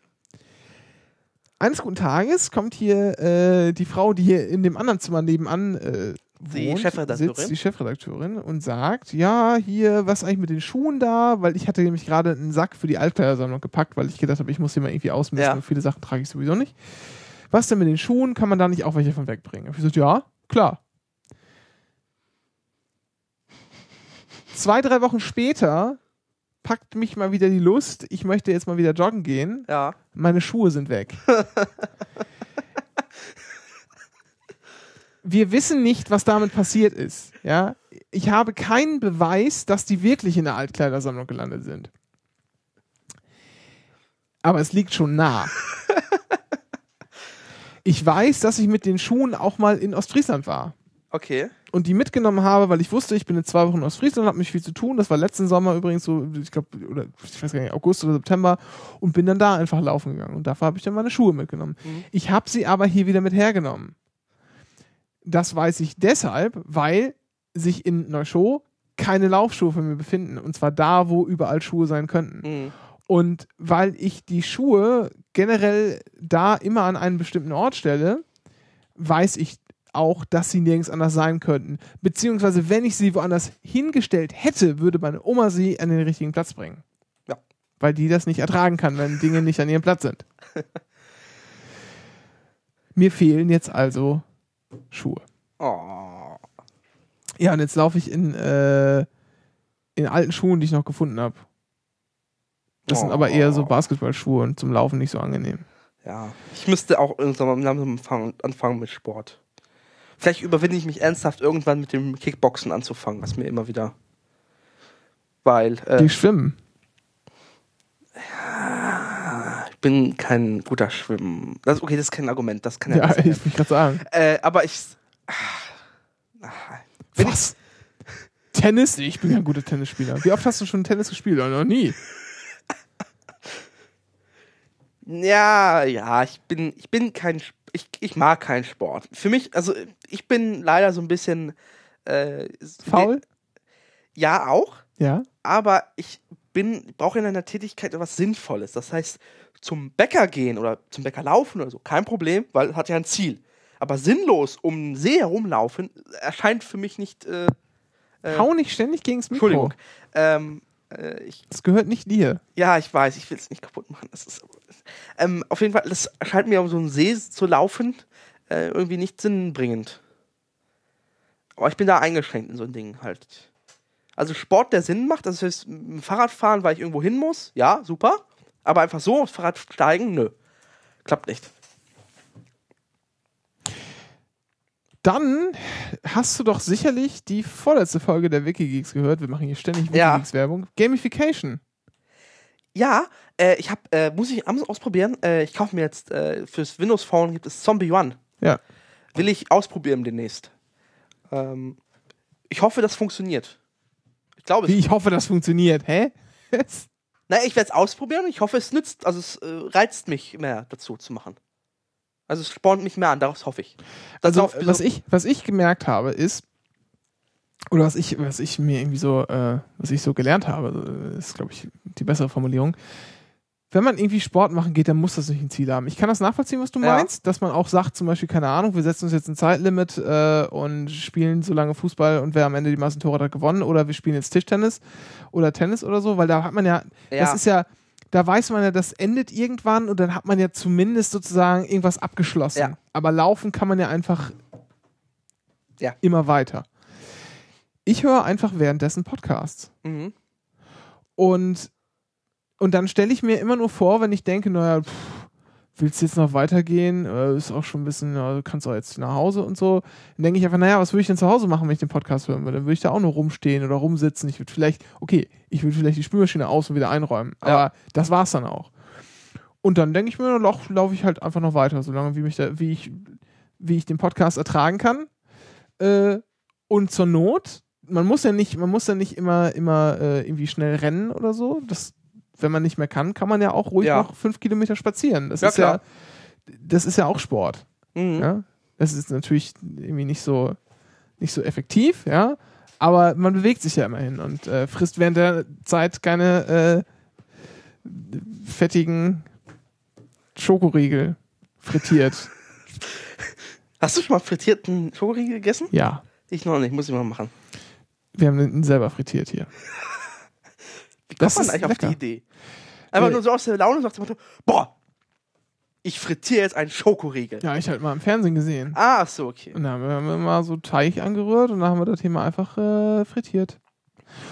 Eines guten Tages kommt hier äh, die Frau, die hier in dem anderen Zimmer nebenan äh, Die wohnt, Chefredakteurin? sitzt, die Chefredakteurin und sagt, ja, hier, was eigentlich mit den Schuhen da? Weil ich hatte nämlich gerade einen Sack für die Altkleidersammlung gepackt, weil ich gedacht habe, ich muss hier mal irgendwie ausmisten Ja. und viele Sachen trage ich sowieso nicht. Was denn mit den Schuhen? Kann man da nicht auch welche von wegbringen? Ich gesagt, ja, klar. Zwei, drei Wochen später packt mich mal wieder die Lust, ich möchte jetzt mal wieder joggen gehen. Ja. Meine Schuhe sind weg. Wir wissen nicht, was damit passiert ist. Ja, ich habe keinen Beweis, dass die wirklich in der Altkleidersammlung gelandet sind. Aber es liegt schon nah. Ich weiß, dass ich mit den Schuhen auch mal in Ostfriesland war Okay. und die mitgenommen habe, weil ich wusste, ich bin in zwei Wochen in Ostfriesland, habe mich viel zu tun. Das war letzten Sommer übrigens so, ich glaube, oder ich weiß gar nicht, August oder September und bin dann da einfach laufen gegangen. Und dafür habe ich dann meine Schuhe mitgenommen. Ich habe sie aber hier wieder mit hergenommen. Das weiß ich deshalb, weil sich in Neuschow keine Laufschuhe von mir befinden. Und zwar da, wo überall Schuhe sein könnten. Mhm. Und weil ich die Schuhe generell da immer an einen bestimmten Ort stelle, weiß ich auch, dass sie nirgends anders sein könnten. Beziehungsweise, wenn ich sie woanders hingestellt hätte, würde meine Oma sie an den richtigen Platz bringen. Ja. Weil die das nicht ertragen kann, wenn Dinge nicht an ihrem Platz sind. Mir fehlen jetzt also Schuhe. Oh. Ja, und jetzt laufe ich in, äh, in alten Schuhen, die ich noch gefunden habe. Das sind aber eher so Basketballschuhe und zum Laufen nicht so angenehm. Ja. Ich müsste auch irgendwann mal langsam anfangen mit Sport. Vielleicht überwinde ich mich ernsthaft irgendwann mit dem Kickboxen anzufangen, was mir immer wieder. Weil äh, Die schwimmen. ich bin kein guter Schwimmen. Das, okay, das ist kein Argument, das kann ja, Ja, nicht ich sein. will gerade sagen. Äh, aber ich. Wenn Was? Tennis? Ich bin kein guter Tennisspieler. Wie oft hast du schon Tennis gespielt? Noch nie. Ja, ja, ich bin, ich bin kein, ich, ich mag keinen Sport. Für mich, also ich bin leider so ein bisschen äh, Faul? Ja, auch. Ja. Aber ich bin, brauche in einer Tätigkeit etwas Sinnvolles. Das heißt, zum Bäcker gehen oder zum Bäcker laufen oder so, kein Problem, weil hat ja ein Ziel. Aber sinnlos um den See herumlaufen erscheint für mich nicht. Äh, äh, Hau nicht ständig gegens Mikro. Entschuldigung. Ähm, äh, Das gehört nicht dir. Ja, ich weiß, ich will es nicht kaputt machen. Das ist, ähm, auf jeden Fall, das erscheint mir, um so einen See zu laufen, äh, irgendwie nicht sinnbringend. Aber ich bin da eingeschränkt in so ein Ding halt. Also Sport, der Sinn macht, das heißt, mit dem Fahrrad fahren, weil ich irgendwo hin muss, ja, super. Aber einfach so aufs Fahrrad steigen, nö. Klappt nicht. Dann hast du doch sicherlich die vorletzte Folge der Wikigeeks gehört. Wir machen hier ständig Ja. Wikigeeks-Werbung. Gamification. Ja, äh, ich hab, äh, muss ich ausprobieren. Äh, ich kaufe mir jetzt äh, fürs Windows Phone gibt es Zombie One. Ja. Will ich ausprobieren demnächst. Ähm, ich hoffe, das funktioniert. Ich glaube, Wie ich hoffe, das funktioniert. Hä? Na, ich werde es ausprobieren ich hoffe, es nützt, also es äh, reizt mich mehr dazu zu machen. Also es spornt mich mehr an, daraus hoffe ich. Das also, auf- was ich, was ich gemerkt habe, ist, oder was ich, was ich mir irgendwie so, äh, was ich so gelernt habe, äh, ist, glaube ich, die bessere Formulierung. Wenn man irgendwie Sport machen geht, dann muss das nicht ein Ziel haben. Ich kann das nachvollziehen, was du Ja. meinst, dass man auch sagt, zum Beispiel, keine Ahnung, wir setzen uns jetzt ein Zeitlimit äh, und spielen so lange Fußball und wer am Ende die meisten Tore hat gewonnen oder wir spielen jetzt Tischtennis oder Tennis oder so, weil da hat man ja, Ja. das ist ja, da weiß man ja, das endet irgendwann und dann hat man ja zumindest sozusagen irgendwas abgeschlossen. Ja. Aber laufen kann man ja einfach Ja. immer weiter. Ich höre einfach währenddessen Podcasts. Mhm. Und, und dann stelle ich mir immer nur vor, wenn ich denke, naja, pff, willst du jetzt noch weitergehen? Äh, ist auch schon ein bisschen, du kannst auch jetzt nach Hause und so. Dann denke ich einfach, naja, was würde ich denn zu Hause machen, wenn ich den Podcast hören würde? Dann würde ich da auch nur rumstehen oder rumsitzen. Ich würde vielleicht, okay, ich würde vielleicht die Spülmaschine aus und wieder einräumen. Aber Ja. das war's dann auch. Und dann denke ich mir, laufe lauf ich halt einfach noch weiter, solange wie, mich da, wie, ich, wie ich den Podcast ertragen kann. Äh, und zur Not, man muss ja nicht, man muss ja nicht immer, immer äh, irgendwie schnell rennen oder so. Das, wenn man nicht mehr kann, kann man ja auch ruhig Ja. noch fünf Kilometer spazieren. Das Ja, ist klar. ja, das ist ja auch Sport. Mhm. Ja? Das ist natürlich irgendwie nicht so, nicht so effektiv, ja. Aber man bewegt sich ja immerhin und äh, frisst während der Zeit keine äh, fettigen Schokoriegel frittiert. Hast du schon mal frittierten Schokoriegel gegessen? Ja, Ich noch nicht, muss ich mal machen. wir haben den selber frittiert hier. Wie kommt Das man eigentlich auf lecker. die Idee? Einfach Äh, nur so aus der Laune sagt man, boah, ich frittiere jetzt einen Schokoriegel. Ja, ich halt mal im Fernsehen gesehen. Ah, ach so, okay. Und dann haben wir mal so Teig angerührt und dann haben wir das Thema einfach äh, frittiert.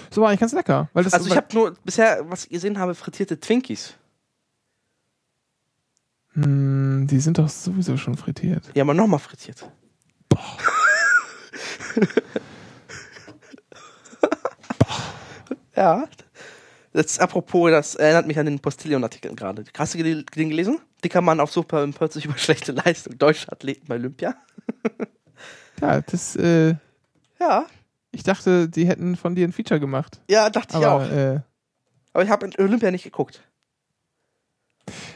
So war eigentlich ganz lecker. Weil das, Also ich habe nur bisher, was ich gesehen habe, frittierte Twinkies. Hm, die sind doch sowieso schon frittiert. Die haben wir nochmal frittiert. Ja. Das, apropos, das erinnert mich an den Postillion-Artikel gerade. Hast du den gelesen? Dicker Mann auf Super empört sich über schlechte Leistung. Deutsche Athleten bei Olympia. Ja, das, äh, Ja. ich dachte, die hätten von dir ein Feature gemacht. Ja, dachte ich Aber, auch. äh, Aber ich habe Olympia nicht geguckt.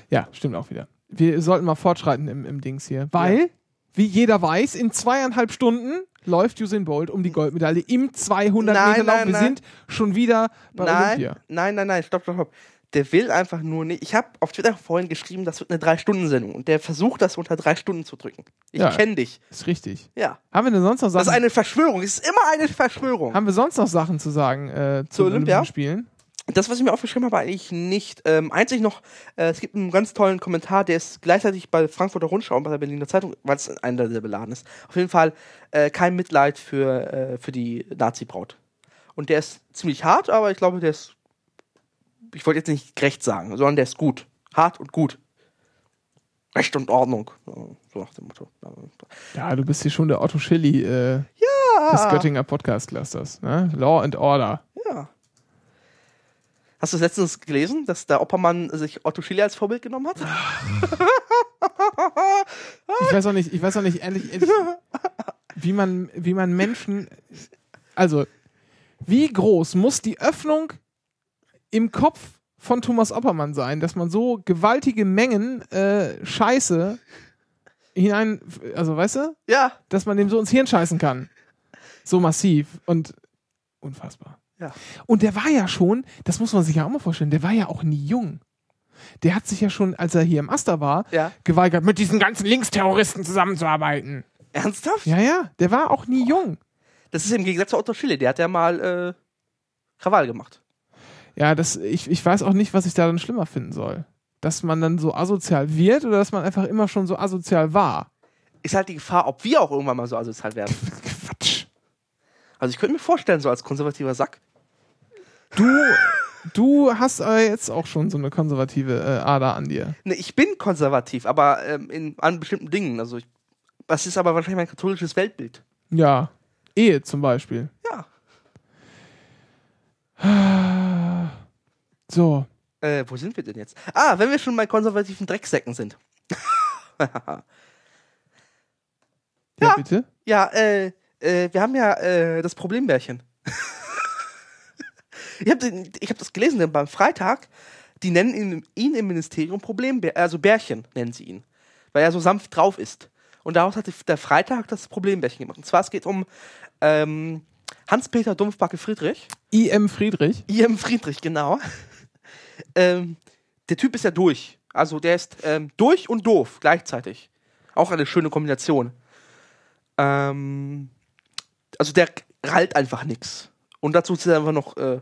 ja, stimmt auch wieder. Wir sollten mal fortschreiten im, im Dings hier. Weil, wie jeder weiß, in zweieinhalb Stunden läuft Usain Bolt um die Goldmedaille im 200 Nein, Meter Lauf. nein, Wir nein. sind schon wieder bei nein, Olympia. nein, nein, nein, stopp, stopp, stopp. Der will einfach nur nicht. Ich habe auf Twitter vorhin geschrieben, das wird eine Drei-Stunden-Sendung. Und der versucht, das unter drei Stunden zu drücken. Ich Ja. kenne dich. Ist richtig. Ja. Haben wir denn sonst noch Das Sachen? ist eine Verschwörung. Es ist immer eine Verschwörung. haben wir sonst noch Sachen zu sagen äh, zu Zu Olympia? Olympischen Spielen? Das, was ich mir aufgeschrieben habe, eigentlich nicht. Ähm, einzig noch, äh, es gibt einen ganz tollen Kommentar, der ist gleichzeitig bei Frankfurter Rundschau und bei der Berliner Zeitung, weil es einer der beladen ist. Auf jeden Fall äh, kein Mitleid für, äh, für die Nazi-Braut. Und der ist ziemlich hart, aber ich glaube, der ist. Ich wollte jetzt nicht gerecht sagen, sondern der ist gut. Hart und gut. Recht und Ordnung. So nach dem Motto. Ja, du bist hier schon der Otto Schilly äh, des Göttinger Podcast-Clusters. Ne? Law and Order. Ja. Hast du es letztens gelesen, dass der Oppermann sich Otto Schily als Vorbild genommen hat? Ich weiß auch nicht, ich weiß auch nicht, ehrlich, ehrlich wie, man, wie man Menschen. Also, wie groß muss die Öffnung im Kopf von Thomas Oppermann sein, dass man so gewaltige Mengen äh, Scheiße hinein. Also, weißt du? Ja. dass man dem so ins Hirn scheißen kann. So massiv und unfassbar. Ja. Und der war ja schon, das muss man sich ja auch mal vorstellen, der war ja auch nie jung. Der hat sich ja schon, als er hier im Aster war, Ja. geweigert, mit diesen ganzen Linksterroristen zusammenzuarbeiten. Ernsthaft? Ja, ja, der war auch nie jung. Das ist im Gegensatz zu Otto Schille, der hat ja mal äh, Krawall gemacht. Ja, das, ich, ich weiß auch nicht, was ich da dann schlimmer finden soll. Dass man dann so asozial wird oder dass man einfach immer schon so asozial war. Ist halt die Gefahr, ob wir auch irgendwann mal so asozial werden. Quatsch. Also ich könnte mir vorstellen, so als konservativer Sack. Du, du hast äh, jetzt auch schon so eine konservative äh, Ader an dir. Ne, ich bin konservativ, aber ähm, in, an bestimmten Dingen. Also ich, das ist aber wahrscheinlich mein katholisches Weltbild. Ja. Ehe zum Beispiel. Ja. So. Äh, wo sind wir denn jetzt? Ah, wenn wir schon bei konservativen Drecksäcken sind. Ja, Ja. bitte? Ja, äh, äh, wir haben ja äh, das Problembärchen. ich habe ich hab das gelesen, denn beim Freitag, die nennen ihn, ihn im Ministerium Problembär, also Bärchen nennen sie ihn, weil er so sanft drauf ist. Und daraus hat der Freitag das Problembärchen gemacht. Und zwar, es geht um ähm, Hans-Peter Dumpfbacke Friedrich. I.M. Friedrich. I.M. Friedrich, genau. ähm, der Typ ist ja durch. Also der ist ähm, durch und doof gleichzeitig. Auch eine schöne Kombination. Ähm, also der rallt einfach nix. Und dazu ist er einfach noch äh,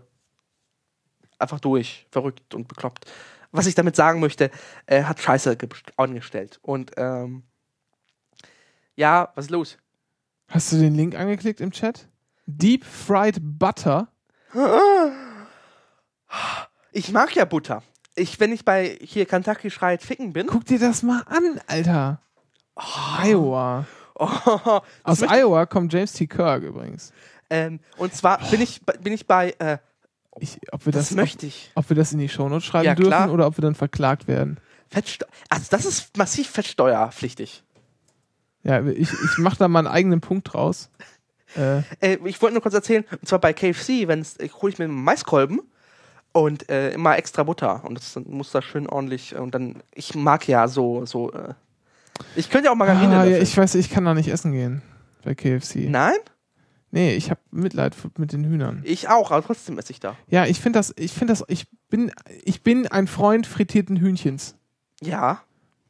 einfach durch, verrückt und bekloppt. Was ich damit sagen möchte, er hat Scheiße ge- angestellt. Und ähm, ja, was ist los? Hast du den Link angeklickt im Chat? Deep Fried Butter. Ich mag ja Butter. Ich, wenn ich bei hier Kentucky Schreit Ficken bin, Guck dir das mal an, Alter. Iowa. oh, Aus Iowa kommt James T. Kirk übrigens. Ähm, und zwar bin ich, bin ich bei, äh, Ich, ob, wir das, das, möchte ich. ob, ob wir das in die Shownotes schreiben Ja, dürfen klar. oder ob wir dann verklagt werden. Fettsteu also das ist massiv fettsteuerpflichtig. Ja, ich, ich mache da mal einen eigenen Punkt draus. Äh, Äh, ich wollte nur kurz erzählen, und zwar bei KFC, wenn hole ich mir einen Maiskolben und äh, immer extra Butter und das muss da schön ordentlich und dann ich mag ja so so äh, ich könnte ja auch Margarine ah, ja, ich weiß, ich kann da nicht essen gehen bei KFC. Nein, Nee, ich habe Mitleid mit den Hühnern. ich auch, aber trotzdem esse ich da. Ja, ich finde das, ich finde das, ich bin, ich bin ein Freund frittierten Hühnchens. Ja.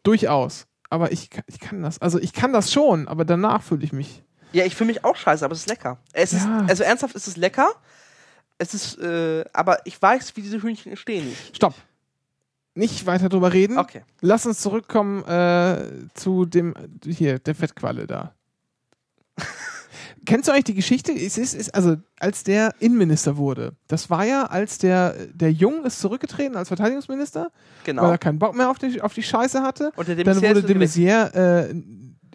Durchaus. Aber ich, ich kann das, also ich kann das schon, aber danach fühle ich mich. Ja, ich fühle mich auch scheiße, aber es ist lecker. Es Ja. ist also ernsthaft ist es lecker. Es ist äh, aber ich weiß, wie diese Hühnchen entstehen. Stopp. Nicht weiter drüber reden. Okay. Lass uns zurückkommen äh, zu dem, hier, der Fettqualle da. Kennst du eigentlich die Geschichte? Es ist, ist, also, als der Innenminister wurde, das war ja, als der, der Jung ist zurückgetreten als Verteidigungsminister, weil Genau. er keinen Bock mehr auf die, auf die Scheiße hatte. Und der de dann wurde de. Maizière, äh,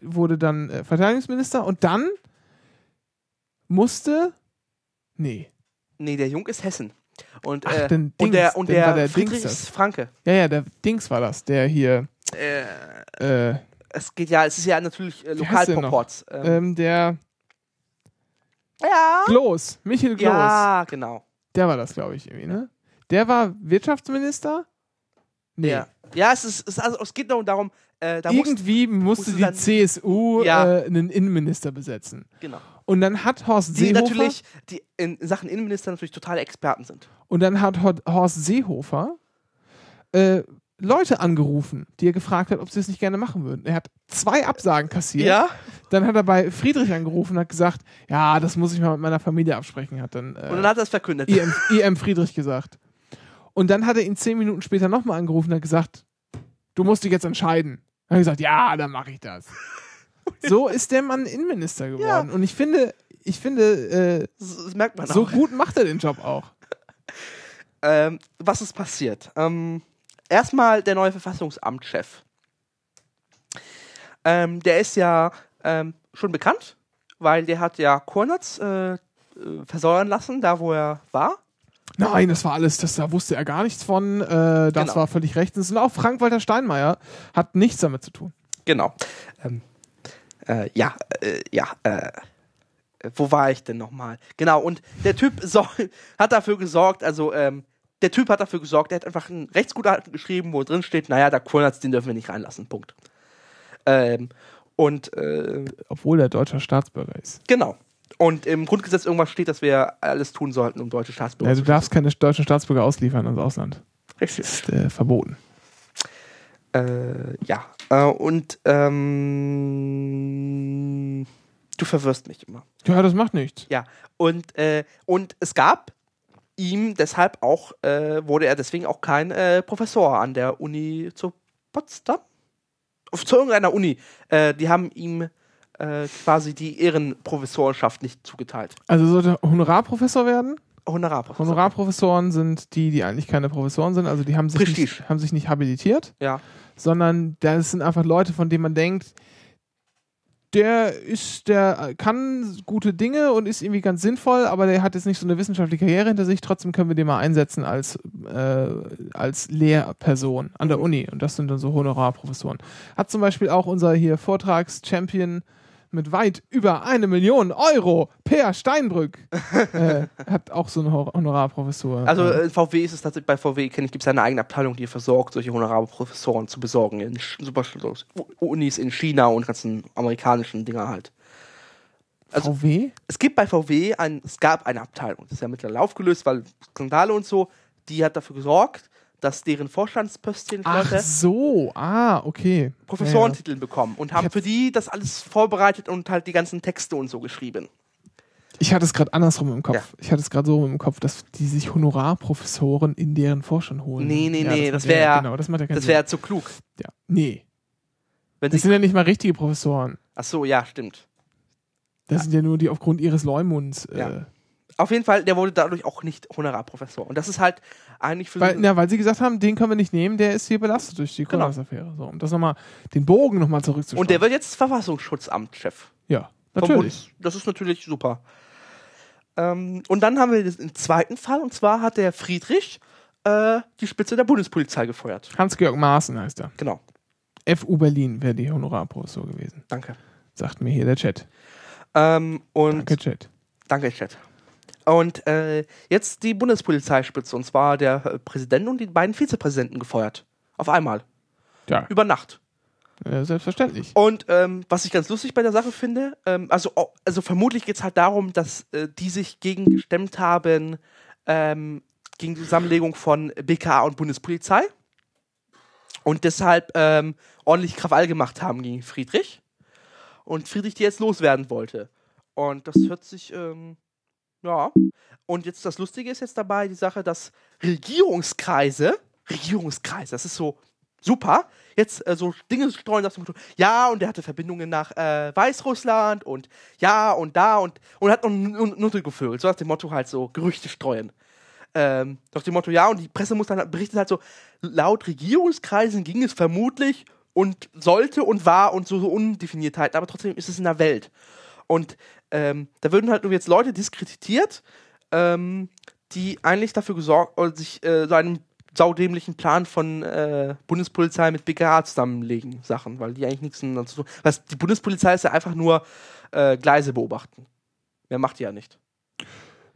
wurde dann äh, Verteidigungsminister und dann musste, nee, Nee, der Jung ist Hessen. Und, Ach, äh, denn und Dings, der, und der, der Friedrich Dings Franke. Ja, ja, der Dings war das, der hier, Äh, äh, es geht ja, es ist ja natürlich äh? Lokalproports. Ähm, ähm, der ja. Gloß, Michael Gloß. Ja, genau. Der war das, glaube ich, irgendwie, ne? Der war Wirtschaftsminister? Nee. Ja, ja es, ist, es, also, es geht nur darum, äh, da Irgendwie musste musste die CSU Ja. äh, einen Innenminister besetzen. genau. Und dann hat Horst Die Seehofer natürlich, die in Sachen Innenminister natürlich totale Experten sind. und dann hat Hor- Horst Seehofer äh, Leute angerufen, die er gefragt hat, ob sie es nicht gerne machen würden. Er hat zwei Absagen kassiert. Dann hat er bei Friedrich angerufen und hat gesagt, ja, das muss ich mal mit meiner Familie absprechen, hat dann, äh, Und dann hat er es verkündet. IM, IM Friedrich gesagt. Und dann hat er ihn zehn Minuten später nochmal angerufen und hat gesagt, du musst dich jetzt entscheiden. Dann hat er gesagt, ja, dann mache ich das. So ist der Mann Innenminister geworden. Und ich finde, ich finde, äh, das merkt man so auch. gut macht er den Job auch. Ähm, was ist passiert? Ähm, erstmal der neue Verfassungsamtschef. Ähm, der ist ja ähm, schon bekannt, weil der hat ja Kornatz äh, äh, versäuern lassen, da wo er war. Nein, das war alles, das, da wusste er gar nichts von. Äh, das Genau. war völlig rechtens. Und auch Frank-Walter Steinmeier hat nichts damit zu tun. Genau. Ähm, äh, ja, äh, ja, äh, wo war ich denn nochmal? Genau, und der Typ so, hat dafür gesorgt, also, ähm, der Typ hat dafür gesorgt, der hat einfach ein Rechtsgutachten geschrieben, wo drin steht, naja, der Kurnerz, den dürfen wir nicht reinlassen, Punkt. Ähm, und, äh, Obwohl er deutscher Staatsbürger ist. genau. Und im Grundgesetz irgendwas steht, dass wir alles tun sollten, um deutsche Staatsbürger Ja, zu du darfst keine deutschen Staatsbürger ausliefern ins Ausland. Richtig. Das ist äh, verboten. Äh, ja. Äh, und ähm, du verwirrst mich immer. Ja, das macht nichts. Ja. Und, äh, und es gab ihm deshalb auch, äh, wurde er deswegen auch kein äh, Professor an der Uni zu Potsdam? Auf- Zu irgendeiner Uni. Äh, die haben ihm äh, quasi die Ehrenprofessorenschaft nicht zugeteilt. Also sollte Honorarprofessor werden. Honorarprofessor. Honorarprofessoren sind die, die eigentlich keine Professoren sind. Also die haben sich, Prestige. nicht, haben sich nicht habilitiert, Ja. sondern das sind einfach Leute, von denen man denkt, der ist, der kann gute Dinge und ist irgendwie ganz sinnvoll, aber der hat jetzt nicht so eine wissenschaftliche Karriere hinter sich. Trotzdem können wir den mal einsetzen als, äh, als Lehrperson an der Uni. Und das sind dann so Honorarprofessoren. Hat zum Beispiel auch unser hier Vortragschampion mit weit über eine Million Euro, Per Steinbrück, äh, hat auch so eine Honorarprofessur. Also Äh, VW ist es tatsächlich, bei VW kenne ich, gibt es eine eigene Abteilung, die versorgt, solche Honorarprofessoren zu besorgen in super Unis in China und ganzen amerikanischen Dinger halt. also- VW? Es gibt bei VW ein, es gab eine Abteilung, das ist ja mittlerweile aufgelöst, weil Skandale und so, die hat dafür gesorgt, dass deren Vorstandspöstchen Ach so, ah, okay. Professorentitel bekommen und haben hab- für die das alles vorbereitet und halt die ganzen Texte und so geschrieben. Ich hatte es gerade andersrum im Kopf. Ja. Ich hatte es gerade so im Kopf, dass die sich Honorarprofessoren in deren Vorstand holen. Nee, nee, nee, macht das wär ja- ja- Genau, das ja Das wäre zu klug. Ja. Nee. Wenn Das sind ja nicht mal richtige Professoren. ach so, ja, stimmt. Das sind ja nur die aufgrund ihres Leumunds. Äh, Ja. Auf jeden Fall, der wurde dadurch auch nicht Honorarprofessor. Und das ist halt eigentlich für weil, so- na, weil sie gesagt haben, den können wir nicht nehmen, der ist hier belastet durch die Genau. Kohlhaas-Affäre. So, um das nochmal, den Bogen nochmal zurückzuschauen. Und der wird jetzt Verfassungsschutzamtschef. Ja, natürlich. Das ist natürlich super. Ähm, und dann haben wir den zweiten Fall, und zwar hat der Friedrich äh, die Spitze der Bundespolizei gefeuert. Hans-Georg Maaßen heißt er. Genau, FU Berlin wäre die Honorarprofessor gewesen. danke. Sagt mir hier der Chat. Ähm, Danke, Chat. danke, Chat. Und äh, jetzt die Bundespolizeispitze, und zwar der äh, Präsident und die beiden Vizepräsidenten gefeuert. Auf einmal. Ja, Über Nacht. äh, selbstverständlich. Und ähm, was ich ganz lustig bei der Sache finde, ähm, also, also vermutlich geht es halt darum, dass äh, die sich gegen gestemmt haben, ähm, gegen die Zusammenlegung von BKA und Bundespolizei und deshalb ähm, ordentlich Krawall gemacht haben gegen Friedrich und Friedrich die jetzt loswerden wollte. Und das hört sich, ähm, ja. Und jetzt das Lustige ist jetzt dabei die Sache, dass Regierungskreise, Regierungskreise, das ist so super, jetzt äh, so Dinge streuen, dass ja, und der hatte Verbindungen nach äh, Weißrussland und ja und da und und hat noch Nutte gefüllt, so nach dem Motto halt so Gerüchte streuen. Ähm, nach dem Motto, ja, und die Presse muss dann halt- berichtet halt so, laut Regierungskreisen ging es vermutlich und sollte und war und so, so Undefiniertheiten, aber trotzdem ist es in der Welt. Und ähm, da würden halt nur jetzt Leute diskreditiert, ähm, die eigentlich dafür gesorgt, oder sich äh, so einen saudämlichen Plan von äh, Bundespolizei mit BKA zusammenlegen, Sachen, weil die eigentlich nichts dazu tun. Was, die Bundespolizei ist ja einfach nur äh, Gleise beobachten. Mehr macht die ja nicht.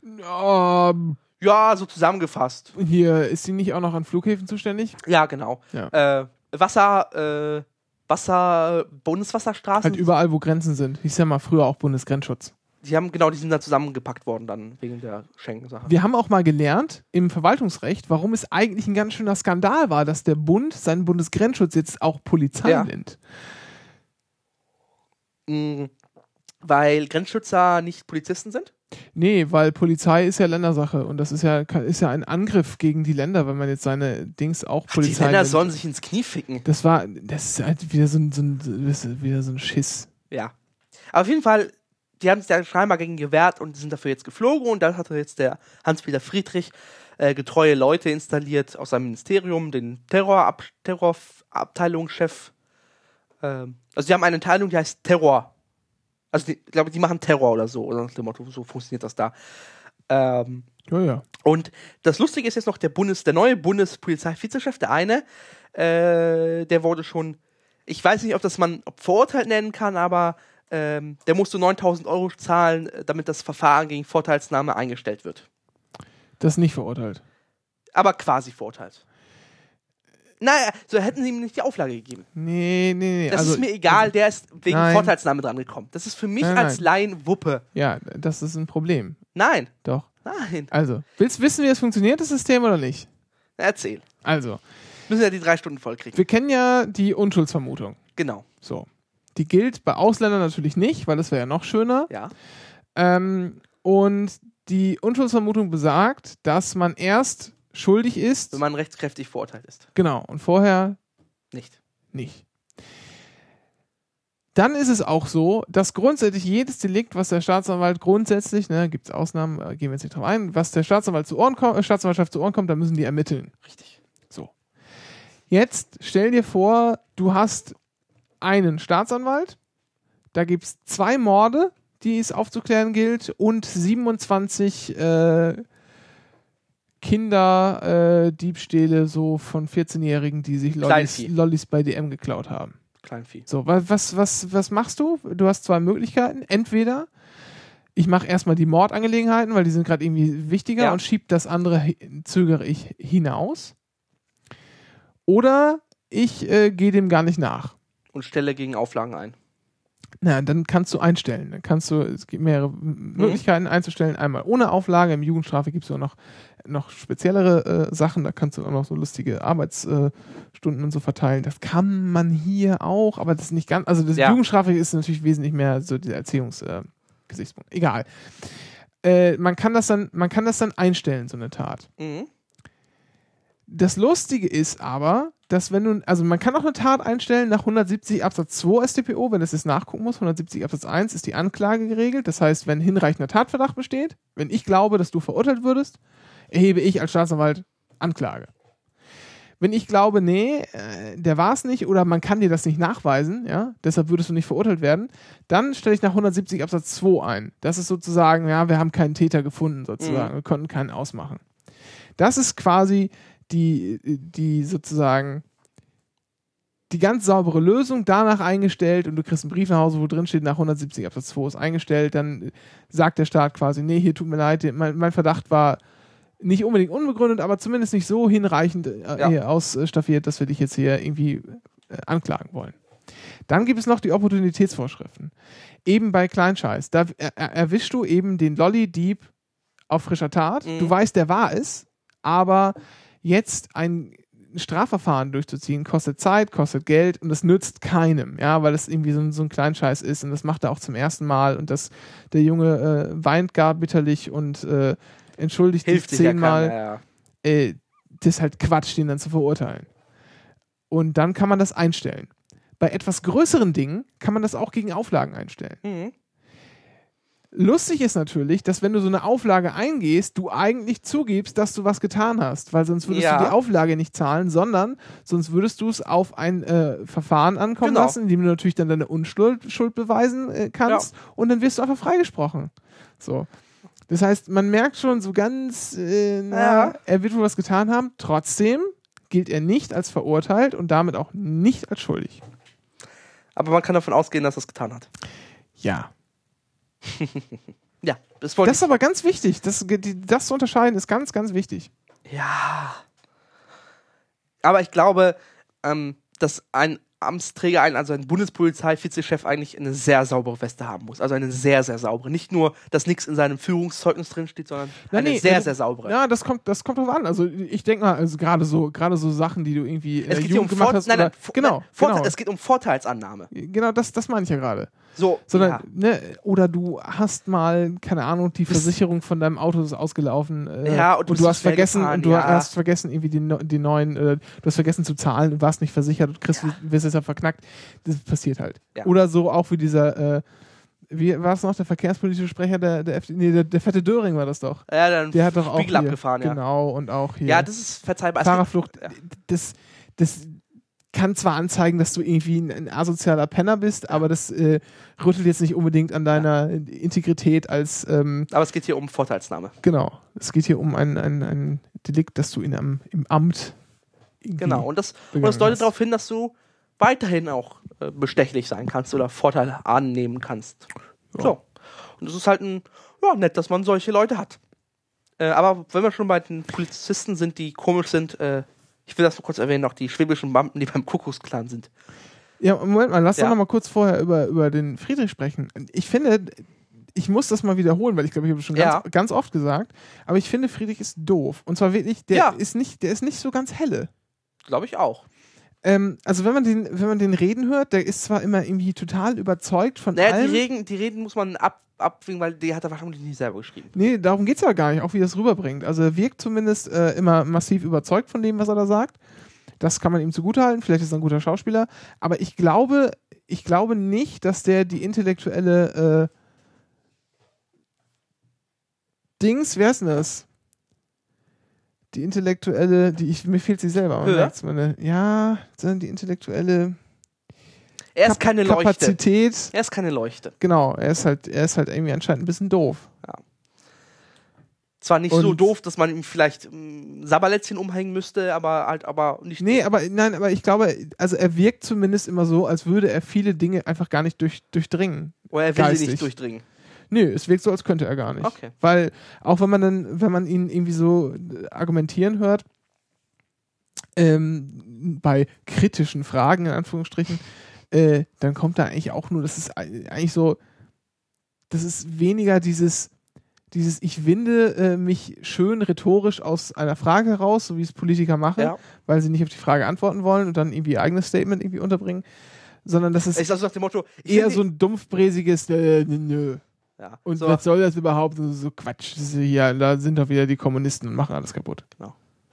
Ähm, Ja, so zusammengefasst. hier ist sie nicht auch noch an Flughäfen zuständig? Ja, genau. Ja. Äh, Wasser, äh, Wasser, Bundeswasserstraßen. Halt überall, wo Grenzen sind. Hieß ja mal früher auch Bundesgrenzschutz. Die haben, genau, die sind da zusammengepackt worden dann wegen der Schengen-Sache. Wir haben auch mal gelernt im Verwaltungsrecht, warum es eigentlich ein ganz schöner Skandal war, dass der Bund seinen Bundesgrenzschutz jetzt auch Polizei Ja. nennt. Mm, Weil Grenzschützer nicht Polizisten sind? Nee, weil Polizei ist ja Ländersache und das ist ja, ist ja ein Angriff gegen die Länder, wenn man jetzt seine Dings auch Ach, die Polizei Länder nennt. sollen sich ins Knie ficken. Das war, das ist halt wieder so ein, so ein, wieder so ein Schiss. Ja. Aber auf jeden Fall, die haben sich da scheinbar gegen gewehrt und sind dafür jetzt geflogen und dann hat jetzt der Hans-Peter Friedrich äh, getreue Leute installiert aus seinem Ministerium, den Terrorab Terrorabteilungschef. Ähm, also die haben eine Abteilung, die heißt Terror. Also die- ich glaube, die machen Terror oder so, oder nach dem Motto, so funktioniert das da. Ähm, Ja, ja. und das Lustige ist jetzt noch der Bundes, der neue Bundespolizei-Vizechef, der eine, äh, der wurde schon, ich weiß nicht, ob das man ob verurteilt nennen kann, aber ähm, der musste 9000 Euro zahlen, äh, damit das Verfahren gegen Vorteilsnahme eingestellt wird. Das ist nicht verurteilt. Aber quasi verurteilt. Naja, so hätten sie ihm nicht die Auflage gegeben. Nee, nee, nee. Das also, ist mir egal, der ist wegen Nein. Vorteilsnahme dran gekommen. Das ist für mich Nein, als. Laien Wuppe. Ja, das ist ein Problem. Nein, Doch. nein. Also, willst du wissen, wie das funktioniert, das System, oder nicht? Erzähl. Also, Müssen ja die drei Stunden voll kriegen. wir kennen ja die Unschuldsvermutung. Genau. So. Die gilt bei Ausländern natürlich nicht, weil das wäre ja noch schöner. Ja. Ähm, und die Unschuldsvermutung besagt, dass man erst schuldig ist. Wenn man rechtskräftig verurteilt ist. genau. Und vorher Nicht. nicht. Dann ist es auch so, dass grundsätzlich jedes Delikt, was der Staatsanwalt grundsätzlich, ne, gibt es Ausnahmen, äh, gehen wir jetzt nicht drauf ein, was der Staatsanwalt zu Ohren kommt, äh, Staatsanwaltschaft zu Ohren kommt, dann müssen die ermitteln. Richtig. So. Jetzt stell dir vor, du hast einen Staatsanwalt, da gibt es zwei Morde, die es aufzuklären gilt, und 27 äh, Kinder, äh, Diebstähle so von 14-Jährigen, die sich Lollis. Lollis bei DM geklaut haben. Kleinvieh. So, wa- was, was, was machst du? Du hast zwei Möglichkeiten. Entweder ich mache erstmal die Mordangelegenheiten, weil die sind gerade irgendwie wichtiger Ja. und schieb das andere, zögere ich hinaus. Oder ich äh, gehe dem gar nicht nach. Und stelle gegen Auflagen ein. Na, dann kannst du einstellen. Dann kannst du, es gibt mehrere M- Möglichkeiten einzustellen. Einmal ohne Auflage. Im Jugendstrafe gibt es auch noch, noch speziellere äh, Sachen. Da kannst du auch noch so lustige Arbeitsstunden äh, und so verteilen. Das kann man hier auch, aber das ist nicht ganz. Also, das Ja. Jugendstrafe ist natürlich wesentlich mehr so der Erziehungsgesichtspunkt. Äh. Egal. Äh, man, kann das dann, man kann das dann einstellen, so eine Tat. Mhm. Das Lustige ist aber, dass wenn du, also man kann auch eine Tat einstellen nach 170 Absatz 2 StPO, wenn es jetzt nachgucken muss. 170 Absatz 1 ist die Anklage geregelt. Das heißt, wenn hinreichender Tatverdacht besteht, wenn ich glaube, dass du verurteilt würdest, erhebe ich als Staatsanwalt Anklage. Wenn ich glaube, nee, äh, der war es nicht oder man kann dir das nicht nachweisen, ja, deshalb würdest du nicht verurteilt werden, dann stelle ich nach 170 Absatz 2 ein. Das ist sozusagen, ja, wir haben keinen Täter gefunden, sozusagen, wir konnten keinen ausmachen. Das ist quasi die, die sozusagen die ganz saubere Lösung danach eingestellt und du kriegst einen Brief nach Hause, wo drin steht, nach 170 Absatz 2 ist eingestellt, dann sagt der Staat quasi, nee, hier tut mir leid, mein, mein Verdacht war nicht unbedingt unbegründet, aber zumindest nicht so hinreichend äh, Ja. hier ausstaffiert, dass wir dich jetzt hier irgendwie äh, anklagen wollen. Dann gibt es noch die Opportunitätsvorschriften. Eben bei Kleinscheiß. Da er, er, erwischst du eben den Lolli-Dieb auf frischer Tat. Mhm. Du weißt, der war es, aber jetzt ein Strafverfahren durchzuziehen, kostet Zeit, kostet Geld und das nützt keinem, ja, weil es irgendwie so, ein- so ein Kleinscheiß ist und das macht er auch zum ersten Mal und das, der Junge äh, weint gar bitterlich und äh, entschuldigt Hilft ja zehnmal ja. äh, das ist halt Quatsch, den dann zu verurteilen. Und dann kann man das einstellen. Bei etwas größeren Dingen kann man das auch gegen Auflagen einstellen. Mhm. Lustig ist natürlich, dass wenn du so eine Auflage eingehst, du eigentlich zugibst, dass du was getan hast, weil sonst würdest Ja. du die Auflage nicht zahlen, sondern sonst würdest du es auf ein äh, Verfahren ankommen Genau. lassen, in dem du natürlich dann deine Unschuld Schuld beweisen äh, kannst und dann wirst du einfach freigesprochen. So. Das heißt, man merkt schon so ganz, äh, na, Ja. er wird wohl was getan haben. Trotzdem gilt er nicht als verurteilt und damit auch nicht als schuldig. Aber man kann davon ausgehen, dass er es getan hat. Ja. Ja, das wollte Das ist aber ganz wichtig. Das, das zu unterscheiden ist ganz, ganz wichtig. ich. Ja. Aber ich glaube, ähm, dass ein Amtsträger, ein, also ein Bundespolizei-Vizechef eigentlich eine sehr saubere Weste haben muss. Also eine sehr, sehr saubere. Nicht nur, dass nichts in seinem Führungszeugnis drin steht, sondern Na, eine nee, sehr, also- sehr saubere. Ja, das kommt, das kommt drauf an. Also ich denke mal, also gerade so, gerade so Sachen, die du irgendwie in es der geht um Jugend gemacht Vor hast. nein, nein, oder, Vor- genau, nein, genau. es geht um Vorteilsannahme. Genau, das, das meine ich ja gerade. So, Sondern, ja. ne, oder du hast mal, keine Ahnung, die Versicherung von deinem Auto ist ausgelaufen. Äh, Ja, und du bist du hast vergessen, gefahren, und du ja. hast vergessen, irgendwie die, die neuen, äh, du hast vergessen zu zahlen, du warst nicht versichert und kriegst, wirst deshalb verknackt. Das passiert halt. Oder so auch wie dieser, äh, wie war es noch, der verkehrspolitische Sprecher der, der FDP, nee, der, der fette Döring war das doch. ja, dann Der hat doch auch Spiegel hier, abgefahren, ja. Genau, und auch hier Ja, das ist verzeihbar. Gibt- Fahrerflucht. ja. Das, das kann zwar anzeigen, dass du irgendwie ein, ein asozialer Penner bist, aber das äh, rüttelt jetzt nicht unbedingt an deiner Integrität als, ähm, Aber es geht hier um Vorteilsnahme. genau, es geht hier um ein, ein, ein Delikt, das du in einem, im Amt Genau. Und das, und das deutet darauf hin, dass du weiterhin auch äh, bestechlich sein kannst oder Vorteile annehmen kannst. So. Und es ist halt ein, ja, nett, dass man solche Leute hat. Äh, aber wenn wir schon bei den Polizisten sind, die komisch sind, äh, ich will das nur kurz erwähnen, auch die schwäbischen Beamten, die beim Kuckucksklan sind. Ja, Moment mal, lass Ja. doch noch mal kurz vorher über, über den Friedrich sprechen. Ich finde, ich muss das mal wiederholen, weil ich glaube, ich habe es schon ganz, Ja. ganz oft gesagt, aber ich finde, Friedrich ist doof. Und zwar wirklich, der Ja. ist nicht, der ist nicht so ganz helle. Glaube ich auch. Ähm, also wenn man den, wenn man den reden hört, der ist zwar immer irgendwie total überzeugt von Naja, allem. die Reden, die Reden muss man ab, abwägen, weil die hat er wahrscheinlich nicht selber geschrieben. Nee, darum geht's aber gar nicht, auch wie er es rüberbringt. Also er wirkt zumindest äh, immer massiv überzeugt von dem, was er da sagt. Das kann man ihm zugutehalten, vielleicht ist er ein guter Schauspieler. Aber ich glaube, ich glaube nicht, dass der die intellektuelle äh, Dings, wer ist denn das? Die intellektuelle, die ich, mir fehlt sie selber. Man merkt's, meine, ja, die intellektuelle Er ist keine Leuchte. Kapazität. Er ist keine Leuchte. Genau, er ist halt, er ist halt irgendwie anscheinend ein bisschen doof. Zwar nicht so Und- doof, dass man ihm vielleicht mm, Sabberlätzchen umhängen müsste, aber halt, aber nicht. Nee, aber nein, aber ich glaube, also er wirkt zumindest immer so, als würde er viele Dinge einfach gar nicht durch, durchdringen. Oder er will sie geistig. nicht durchdringen. Nö, es wirkt so, als könnte er gar nicht. Okay. Weil auch wenn man dann, wenn man ihn irgendwie so äh, argumentieren hört, ähm, bei kritischen Fragen in Anführungsstrichen, äh, dann kommt da eigentlich auch nur, das ist ei- eigentlich so, das ist weniger dieses, dieses ich winde äh, mich schön rhetorisch aus einer Frage heraus, so wie es Politiker machen, Ja. weil sie nicht auf die Frage antworten wollen und dann irgendwie ihr eigenes Statement irgendwie unterbringen, sondern das ist Ich sag so nach dem Motto, eher so ein dumpfbräsiges äh, nö. ja. Und so, was soll das überhaupt? So, Quatsch. Ja, da sind doch wieder die Kommunisten und machen alles kaputt.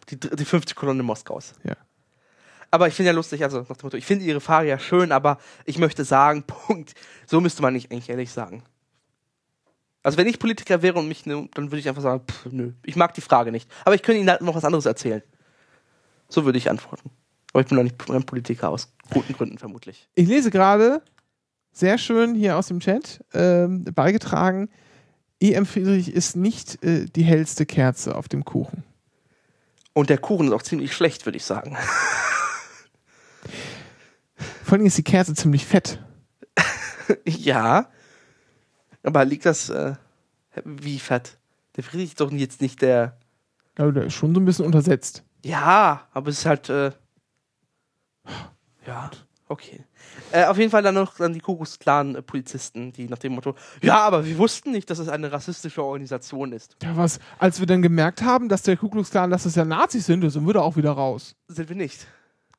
die, die 50 Kolonne Moskaus. Ja. Aber ich finde ja lustig, also nach dem Motto, ich finde ihre Frage ja schön, aber ich möchte sagen, Punkt. So müsste man nicht eigentlich ehrlich sagen. Also wenn ich Politiker wäre und mich, ne, dann würde ich einfach sagen, pff, nö, ich mag die Frage nicht. Aber ich könnte Ihnen halt noch was anderes erzählen. So würde ich antworten. Aber ich bin doch nicht ein Politiker aus guten Gründen vermutlich. Ich lese gerade sehr schön hier aus dem Chat ähm, beigetragen, EM Friedrich ist nicht äh, die hellste Kerze auf dem Kuchen. Und der Kuchen ist auch ziemlich schlecht, würde ich sagen. Vor allem ist die Kerze ziemlich fett. ja. Aber liegt das, äh, wie fett? Der Friedrich ist doch jetzt nicht der. Aber der ist schon so ein bisschen untersetzt. Ja, aber es ist halt, äh, ja, okay. Äh, auf jeden Fall dann noch dann die Kuckucksklan-Polizisten, die nach dem Motto, ja, aber wir wussten nicht, dass es eine rassistische Organisation ist. Ja, was, als wir dann gemerkt haben, dass der Ku Klux Klan, dass das ja Nazis sind, sind wir da auch wieder raus. Sind wir nicht.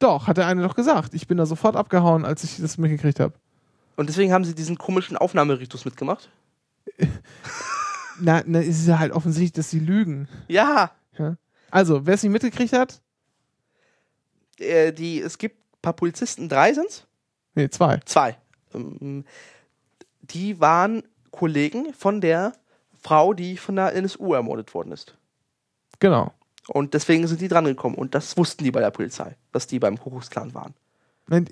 Doch, hat der eine doch gesagt. Ich bin da sofort abgehauen, als ich das mitgekriegt habe. Und deswegen haben sie diesen komischen Aufnahmeritus mitgemacht. Na, na, es ist ja halt offensichtlich, dass sie lügen. Ja, Ja? Also, wer es nicht mitgekriegt hat, äh, die, es gibt ein paar Polizisten, drei sind's? nee, zwei. Zwei. Ähm, die waren Kollegen von der Frau, die von der NSU ermordet worden ist. Genau. Und deswegen sind die drangekommen. Und das wussten die bei der Polizei, dass die beim Kuckucksklan waren.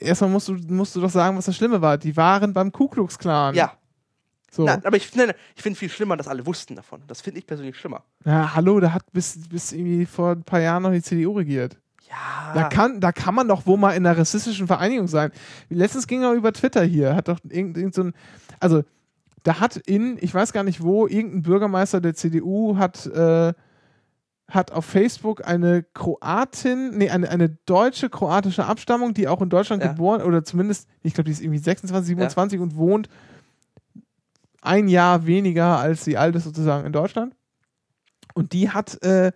Erstmal musst du, musst du doch sagen, was das Schlimme war. Die waren beim Ku Klux Klan. Ja. So. Na, aber ich, nein, ich finde viel schlimmer, dass alle wussten davon. Das finde ich persönlich schlimmer. Ja, hallo, da hat bis, bis irgendwie vor ein paar Jahren noch die CDU regiert. Ja. Da kann, da kann man doch wohl mal in einer rassistischen Vereinigung sein. Letztens ging er über Twitter hier, hat doch irgend, irgend so ein, also da hat in, ich weiß gar nicht wo, irgendein Bürgermeister der CDU hat, äh, hat auf Facebook eine Kroatin, nee, eine, eine deutsche kroatische Abstammung, die auch in Deutschland Ja. geboren, oder zumindest, ich glaube, die ist irgendwie 26, 27 und wohnt ein Jahr weniger als sie alt ist sozusagen in Deutschland. Und die hat, äh,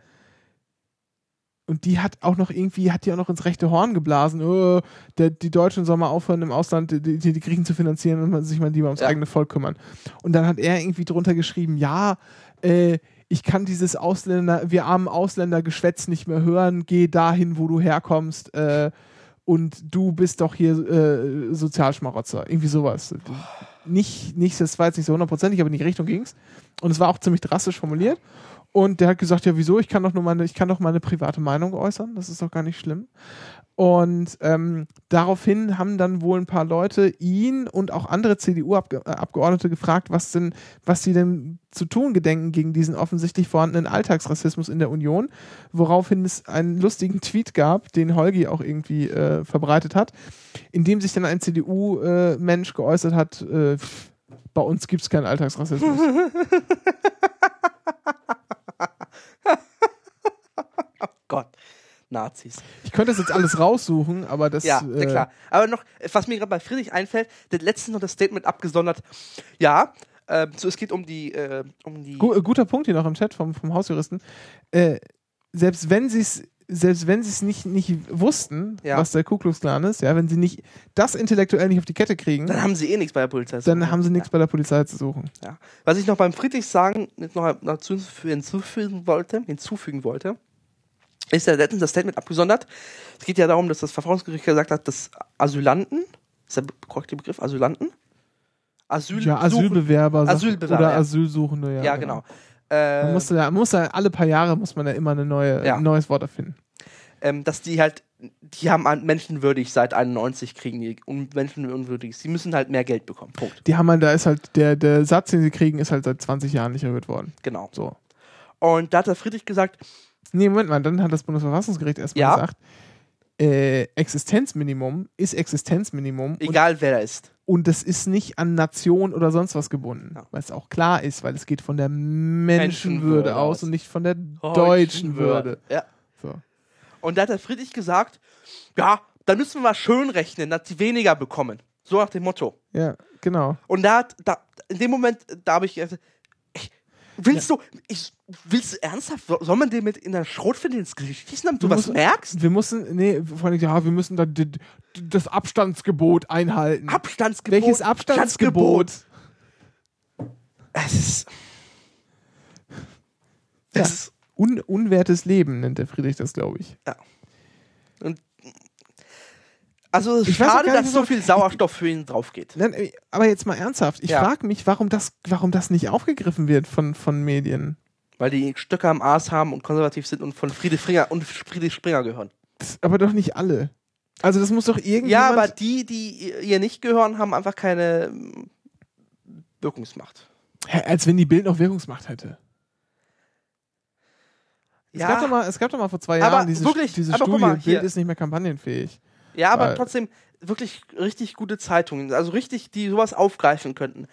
und die hat auch noch irgendwie, hat die auch noch ins rechte Horn geblasen. Oh, der, die Deutschen sollen mal aufhören, im Ausland die, die, die Griechen zu finanzieren und man sich mal lieber ums Ja. eigene Volk kümmern. Und dann hat er irgendwie drunter geschrieben, ja, äh, ich kann dieses Ausländer, wir armen Ausländer-Geschwätz nicht mehr hören, geh dahin, wo du herkommst, äh, und du bist doch hier äh, Sozialschmarotzer. Irgendwie sowas. Nicht, nicht, das war jetzt nicht so hundertprozentig, aber in die Richtung ging's. Und es war auch ziemlich drastisch formuliert. Und der hat gesagt, ja, wieso? Ich kann doch nur meine, ich kann doch meine private Meinung äußern. Das ist doch gar nicht schlimm. Und ähm, daraufhin haben dann wohl ein paar Leute ihn und auch andere CDU-Abgeordnete gefragt, was denn, was sie denn zu tun gedenken gegen diesen offensichtlich vorhandenen Alltagsrassismus in der Union. Woraufhin es einen lustigen Tweet gab, den Holgi auch irgendwie äh, verbreitet hat, in dem sich dann ein CDU-Mensch geäußert hat, äh, bei uns gibt es keinen Alltagsrassismus. Gott. Nazis. Ich könnte das jetzt alles raussuchen, aber das. Ja, äh, klar. Aber noch, was mir gerade bei Friedrich einfällt, der letztens noch das Statement abgesondert. Ja, ähm, so es geht um die, äh, um die. Gu äh, guter Punkt hier noch im Chat vom, vom Hausjuristen. Äh, selbst wenn sie es selbst wenn sie es nicht, nicht wussten, Ja. was der Ku Klux Klan ist, ja, wenn sie nicht das intellektuell nicht auf die Kette kriegen, Dann haben sie eh nichts bei der Polizei. zu dann suchen. haben sie nichts bei der Polizei zu suchen. Ja. Ja. Was ich noch beim Friedrich sagen, noch dazu hinzufügen wollte, hinzufügen wollte, ist ja letztens das Statement abgesondert. Es geht ja darum, dass das Verfassungsgericht gesagt hat, dass Asylanten, ist der korrekte Begriff, Asylanten? Asyl Ja, Asylbewerber, Asylbewerber, oder ja. Asylsuchende, ja. Ja, genau. Äh, Man muss ja, man muss alle paar Jahre muss man ja immer eine neue, Ja. ein neues Wort erfinden. ähm, dass die halt, die haben menschenwürdig seit 91 kriegen die un menschenunwürdig. Sie müssen halt mehr Geld bekommen. Punkt. Die haben halt, da ist halt, der, der Satz, den sie kriegen, ist halt seit 20 Jahren nicht erhöht worden. Genau. So. Und da hat der Friedrich gesagt, Nee, Moment mal, dann hat das Bundesverfassungsgericht erstmal Ja. gesagt, äh, Existenzminimum ist Existenzminimum und, egal wer da ist. und das ist nicht an Nation oder sonst was gebunden, Ja. weil es auch klar ist, weil es geht von der Menschenwürde Menschenwürde aus und nicht von der deutschen Würde. Ja. So. Und da hat der Friedrich gesagt, ja, dann müssen wir mal schön rechnen, dass die weniger bekommen. So nach dem Motto. Ja, genau. Und da hat, da, in dem Moment, da habe ich ey, willst du, ich, willst du ernsthaft, so- soll man den mit in der Schrotflinte ins Gesicht schießen, damit du Wir was müssen- merkst? Wir mussten, nee, vor allem, ja, wir müssen da das Abstandsgebot einhalten. Abstandsgebot. Welches Abstandsgebot? Es ist, Ja. es ist Un unwertes Leben nennt der Friedrich das, glaube ich. also Ich weiß auch schade, nicht, dass so was- viel Sauerstoff für ihn drauf geht. Nein, äh, aber jetzt mal ernsthaft. Ich Ja. frage mich, warum das, warum das nicht aufgegriffen wird von, von Medien. Weil die Stöcke am Aas haben und konservativ sind und von Friedrich Springer und Friedrich Springer gehören. Das, aber doch nicht alle. Also das muss doch irgendjemand... Ja, aber die, die ihr nicht gehören, haben einfach keine ähm, Wirkungsmacht. Hä, als wenn die Bild noch Wirkungsmacht hätte. Es, gab doch mal, es gab doch mal vor zwei Aber Jahren diese, wirklich, diese aber Studie, mal, Bild hier. ist nicht mehr kampagnenfähig. Ja, aber trotzdem wirklich richtig gute Zeitungen, also richtig, die sowas aufgreifen könnten.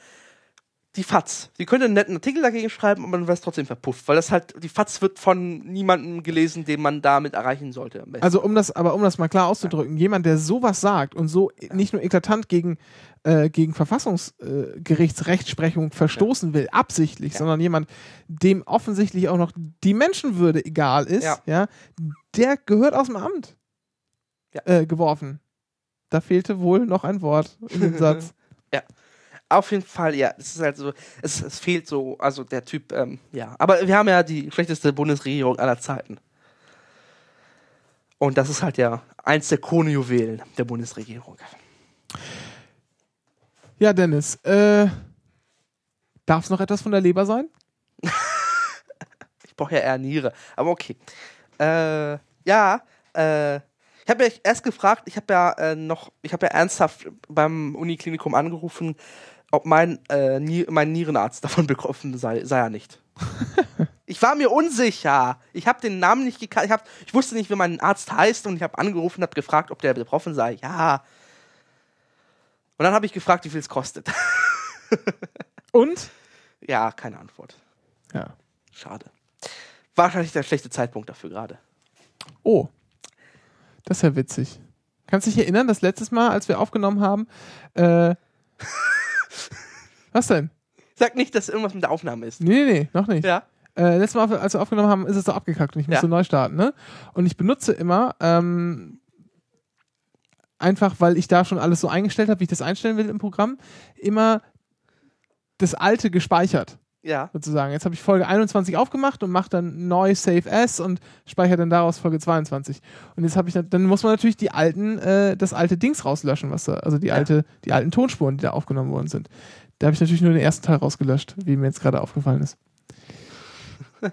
Die FAZ. Sie könnte einen netten Artikel dagegen schreiben, aber dann wäre es trotzdem verpufft, weil das halt, die FAZ wird von niemandem gelesen, den man damit erreichen sollte. Also um das, aber um das mal klar auszudrücken, jemand, der sowas sagt und so nicht nur eklatant gegen, äh, gegen Verfassungsgerichtsrechtsprechung verstoßen will, absichtlich, Ja. sondern jemand, dem offensichtlich auch noch die Menschenwürde egal ist, ja, Ja. der gehört aus dem Amt Ja. äh, geworfen. Da fehlte wohl noch ein Wort in dem Satz. Auf jeden Fall, ja, es ist halt so, es, es fehlt so, also der Typ, ähm, ja. Aber wir haben ja die schlechteste Bundesregierung aller Zeiten. Und das ist halt ja eins der Kronjuwelen der Bundesregierung. Ja, Dennis, äh, darf es noch etwas von der Leber sein? Ich brauche ja eher Niere, aber okay. Äh, ja, äh, ich habe ja erst gefragt, ich habe ja äh, noch, ich habe ja ernsthaft beim Uniklinikum angerufen, ob mein, äh, Nie mein Nierenarzt davon betroffen sei, sei er nicht. ich war mir unsicher. Ich habe den Namen nicht gekannt. Ich, hab, ich wusste nicht, wie mein Arzt heißt und ich habe angerufen und habe gefragt, ob der betroffen sei. Ja. Und dann habe ich gefragt, wie viel es kostet. Und? ja, keine Antwort. Ja. Schade. Wahrscheinlich der schlechte Zeitpunkt dafür gerade. Oh. Das ist ja witzig. Kannst du dich erinnern, das letztes Mal, als wir aufgenommen haben, äh, was denn? Sag nicht, dass irgendwas mit der Aufnahme ist. Nee, nee, nee, noch nicht. Ja. Äh, letztes Mal, als wir aufgenommen haben, ist es so abgekackt und ich musste Ja. neu starten, ne? Und ich benutze immer, ähm, einfach weil ich da schon alles so eingestellt habe, wie ich das einstellen will im Programm, immer das alte gespeichert, Ja. sozusagen. Jetzt habe ich Folge 21 aufgemacht und mache dann neu Save As und speichere dann daraus Folge 22. Und jetzt habe ich, dann muss man natürlich die alten, äh, das alte Dings rauslöschen, was da, also die alte, die alten Tonspuren, die da aufgenommen worden sind. Da habe ich natürlich nur den ersten Teil rausgelöscht, wie mir jetzt gerade aufgefallen ist.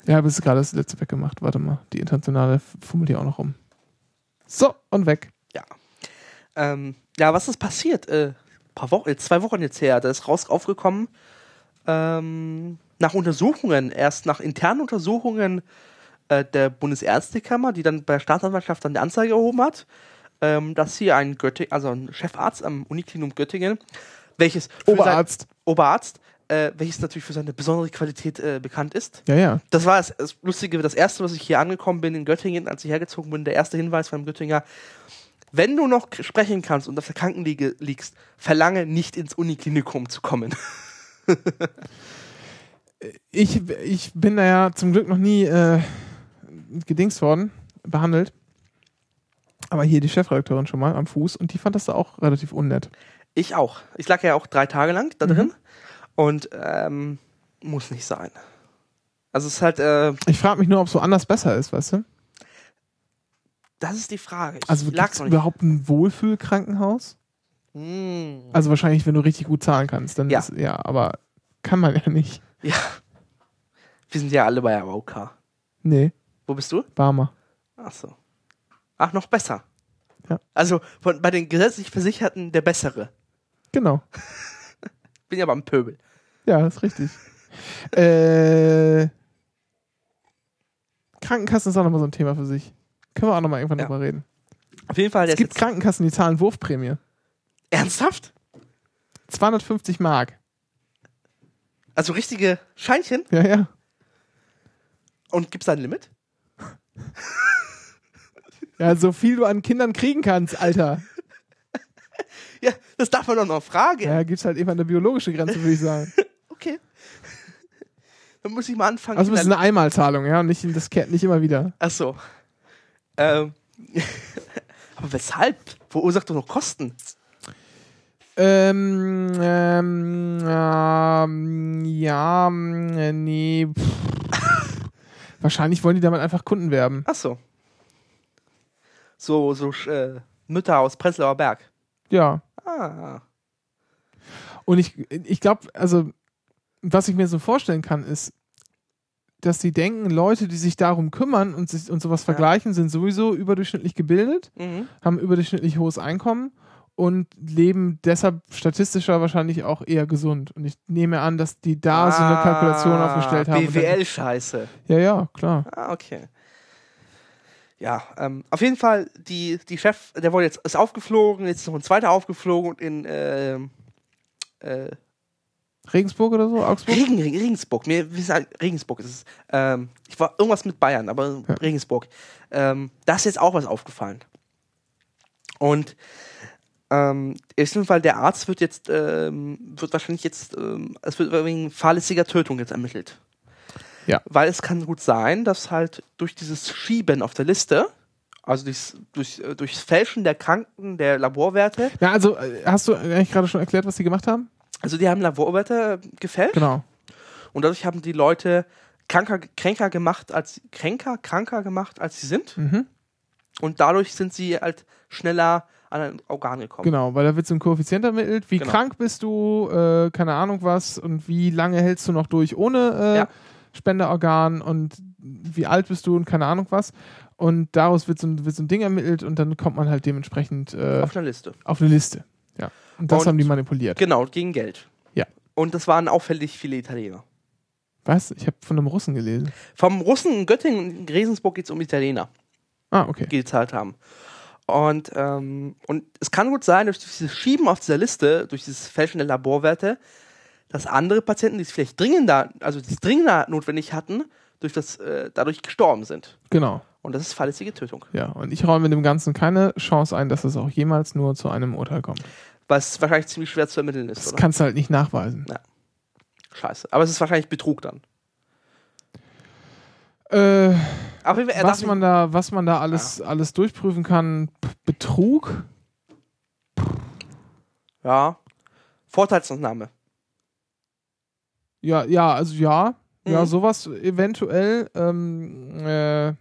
Ja, habe jetzt gerade das letzte weggemacht. Warte mal, die internationale fummelt hier auch noch rum. So, und weg. Ja. Ähm, ja, was ist passiert? Äh, paar Wochen, zwei Wochen jetzt her, da ist raus aufgekommen, ähm, nach Untersuchungen, erst nach internen Untersuchungen äh, der Bundesärztekammer, die dann bei der Staatsanwaltschaft dann die Anzeige erhoben hat, ähm, dass hier ein Göttingen, also ein Chefarzt am Uniklinikum Göttingen, welches Oberarzt. Sein, Oberarzt, äh, welches natürlich für seine besondere Qualität äh, bekannt ist. Ja, ja. Das war das, das Lustige, das erste, was ich hier angekommen bin in Göttingen, als ich hergezogen bin, der erste Hinweis von Göttinger. Wenn du noch sprechen kannst und auf der Krankenliege liegst, verlange nicht ins Uniklinikum zu kommen. Ich, ich bin da ja zum Glück noch nie äh, gedingst worden, behandelt. Aber hier die Chefredakteurin schon mal am Fuß und die fand das da auch relativ unnett. Ich auch. Ich lag ja auch drei Tage lang da drin und ähm, muss nicht sein. Also es ist halt, äh, Ich frage mich nur, ob so anders besser ist, weißt du? das ist die Frage. Ich Also lag es überhaupt ein Wohlfühlkrankenhaus? Hm. Also wahrscheinlich, wenn du richtig gut zahlen kannst. Dann Ja. Ist, ja, aber kann man ja nicht. Ja. Wir sind ja alle bei AOK. Nee, Wo bist du? Barmer. Ach so. Ach, noch besser. Ja. Also von, bei den gesetzlich Versicherten der bessere. Genau. Bin ja beim Pöbel. Ja, ist richtig. äh, Krankenkassen ist auch nochmal so ein Thema für sich. Können wir auch nochmal irgendwann Ja. drüber reden. Auf jeden Fall, Es gibt Krankenkassen, die zahlen Wurfprämie. ernsthaft? 250 Mark. Also richtige Scheinchen Ja, ja. und gibt's da ein Limit? Ja, so viel du an Kindern kriegen kannst, Alter. Ja, das darf man doch noch fragen. Ja, gibt's halt eben eine biologische Grenze, würde ich sagen. Okay. Dann muss ich mal anfangen. Also es ist eine Einmalzahlung, ja, und nicht, das kehrt nicht immer wieder. Ach so. Ähm. Aber weshalb? Verursacht doch noch Kosten. Ähm, ähm, ähm, ja, nee. Wahrscheinlich wollen die damit einfach Kunden werben. Ach so. So, so äh, Mütter aus Prenzlauer Berg. Ja. Ah. Und ich, ich glaube, also, was ich mir so vorstellen kann, ist, dass die denken, Leute, die sich darum kümmern und, sich, und sowas vergleichen, sind sowieso überdurchschnittlich gebildet, Mhm. haben überdurchschnittlich hohes Einkommen und leben deshalb statistischer wahrscheinlich auch eher gesund. Und ich nehme an, dass die da so eine Kalkulation Ah, aufgestellt haben. BWL-Scheiße. Ja, ja, klar. Ah, okay. Ja, ähm, auf jeden Fall, die, die Chef, der wurde jetzt ist aufgeflogen, jetzt ist noch ein zweiter aufgeflogen und in ähm, äh, Regensburg oder so? Augsburg? Regen, Regen, Regensburg. Mir, sagen, Regensburg ist es. Ähm, ich war irgendwas mit Bayern, aber Ja. Regensburg. Ähm, da ist jetzt auch was aufgefallen. Und ähm, auf jeden Fall, der Arzt wird jetzt, ähm, wird wahrscheinlich jetzt, ähm, es wird wegen fahrlässiger Tötung jetzt ermittelt. Ja. Weil es kann gut sein, dass halt durch dieses Schieben auf der Liste, also durchs, durch, äh, durchs Fälschen der Kranken, der Laborwerte, Ja, also äh, hast du eigentlich gerade schon erklärt, was die gemacht haben? also die haben Laborwerte gefälscht. Genau. Und dadurch haben die Leute kranker, kränker gemacht als kränker, kranker gemacht, als sie sind. Mhm. Und dadurch sind sie halt schneller an ein Organ gekommen. Genau, weil da wird so ein Koeffizient ermittelt. Wie Genau. krank bist du, äh, keine Ahnung was, und wie lange hältst du noch durch ohne äh, Ja. Spenderorgan und wie alt bist du und keine Ahnung was. Und daraus wird so ein, wird so ein Ding ermittelt und dann kommt man halt dementsprechend äh, Auf einer Liste. auf eine Liste. Ja. Und das Und- haben die manipuliert. Genau, gegen Geld. Ja. Und das waren auffällig viele Italiener. Was? Ich habe von einem Russen gelesen. Vom Russen in Göttingen und in Regensburg geht es um Italiener, Ah, okay. die gezahlt haben. Und, ähm, und es kann gut sein, durch dieses Schieben auf dieser Liste, durch dieses Fälschen der Laborwerte, dass andere Patienten, die es vielleicht dringender, also die es dringender notwendig hatten, durch das, äh, dadurch gestorben sind. Genau. Und das ist fahrlässige Tötung. Ja, und ich räume dem Ganzen keine Chance ein, dass es auch jemals nur zu einem Urteil kommt. Was wahrscheinlich ziemlich schwer zu ermitteln ist, Das oder? kannst du halt nicht nachweisen. Scheiße. Aber es ist wahrscheinlich Betrug dann. Äh, Aber er was man da, was man da alles, alles durchprüfen kann, P Betrug? Ja. Vorteilsentnahme. Ja, ja, also ja. Ja, Mhm. sowas eventuell. Ähm, äh,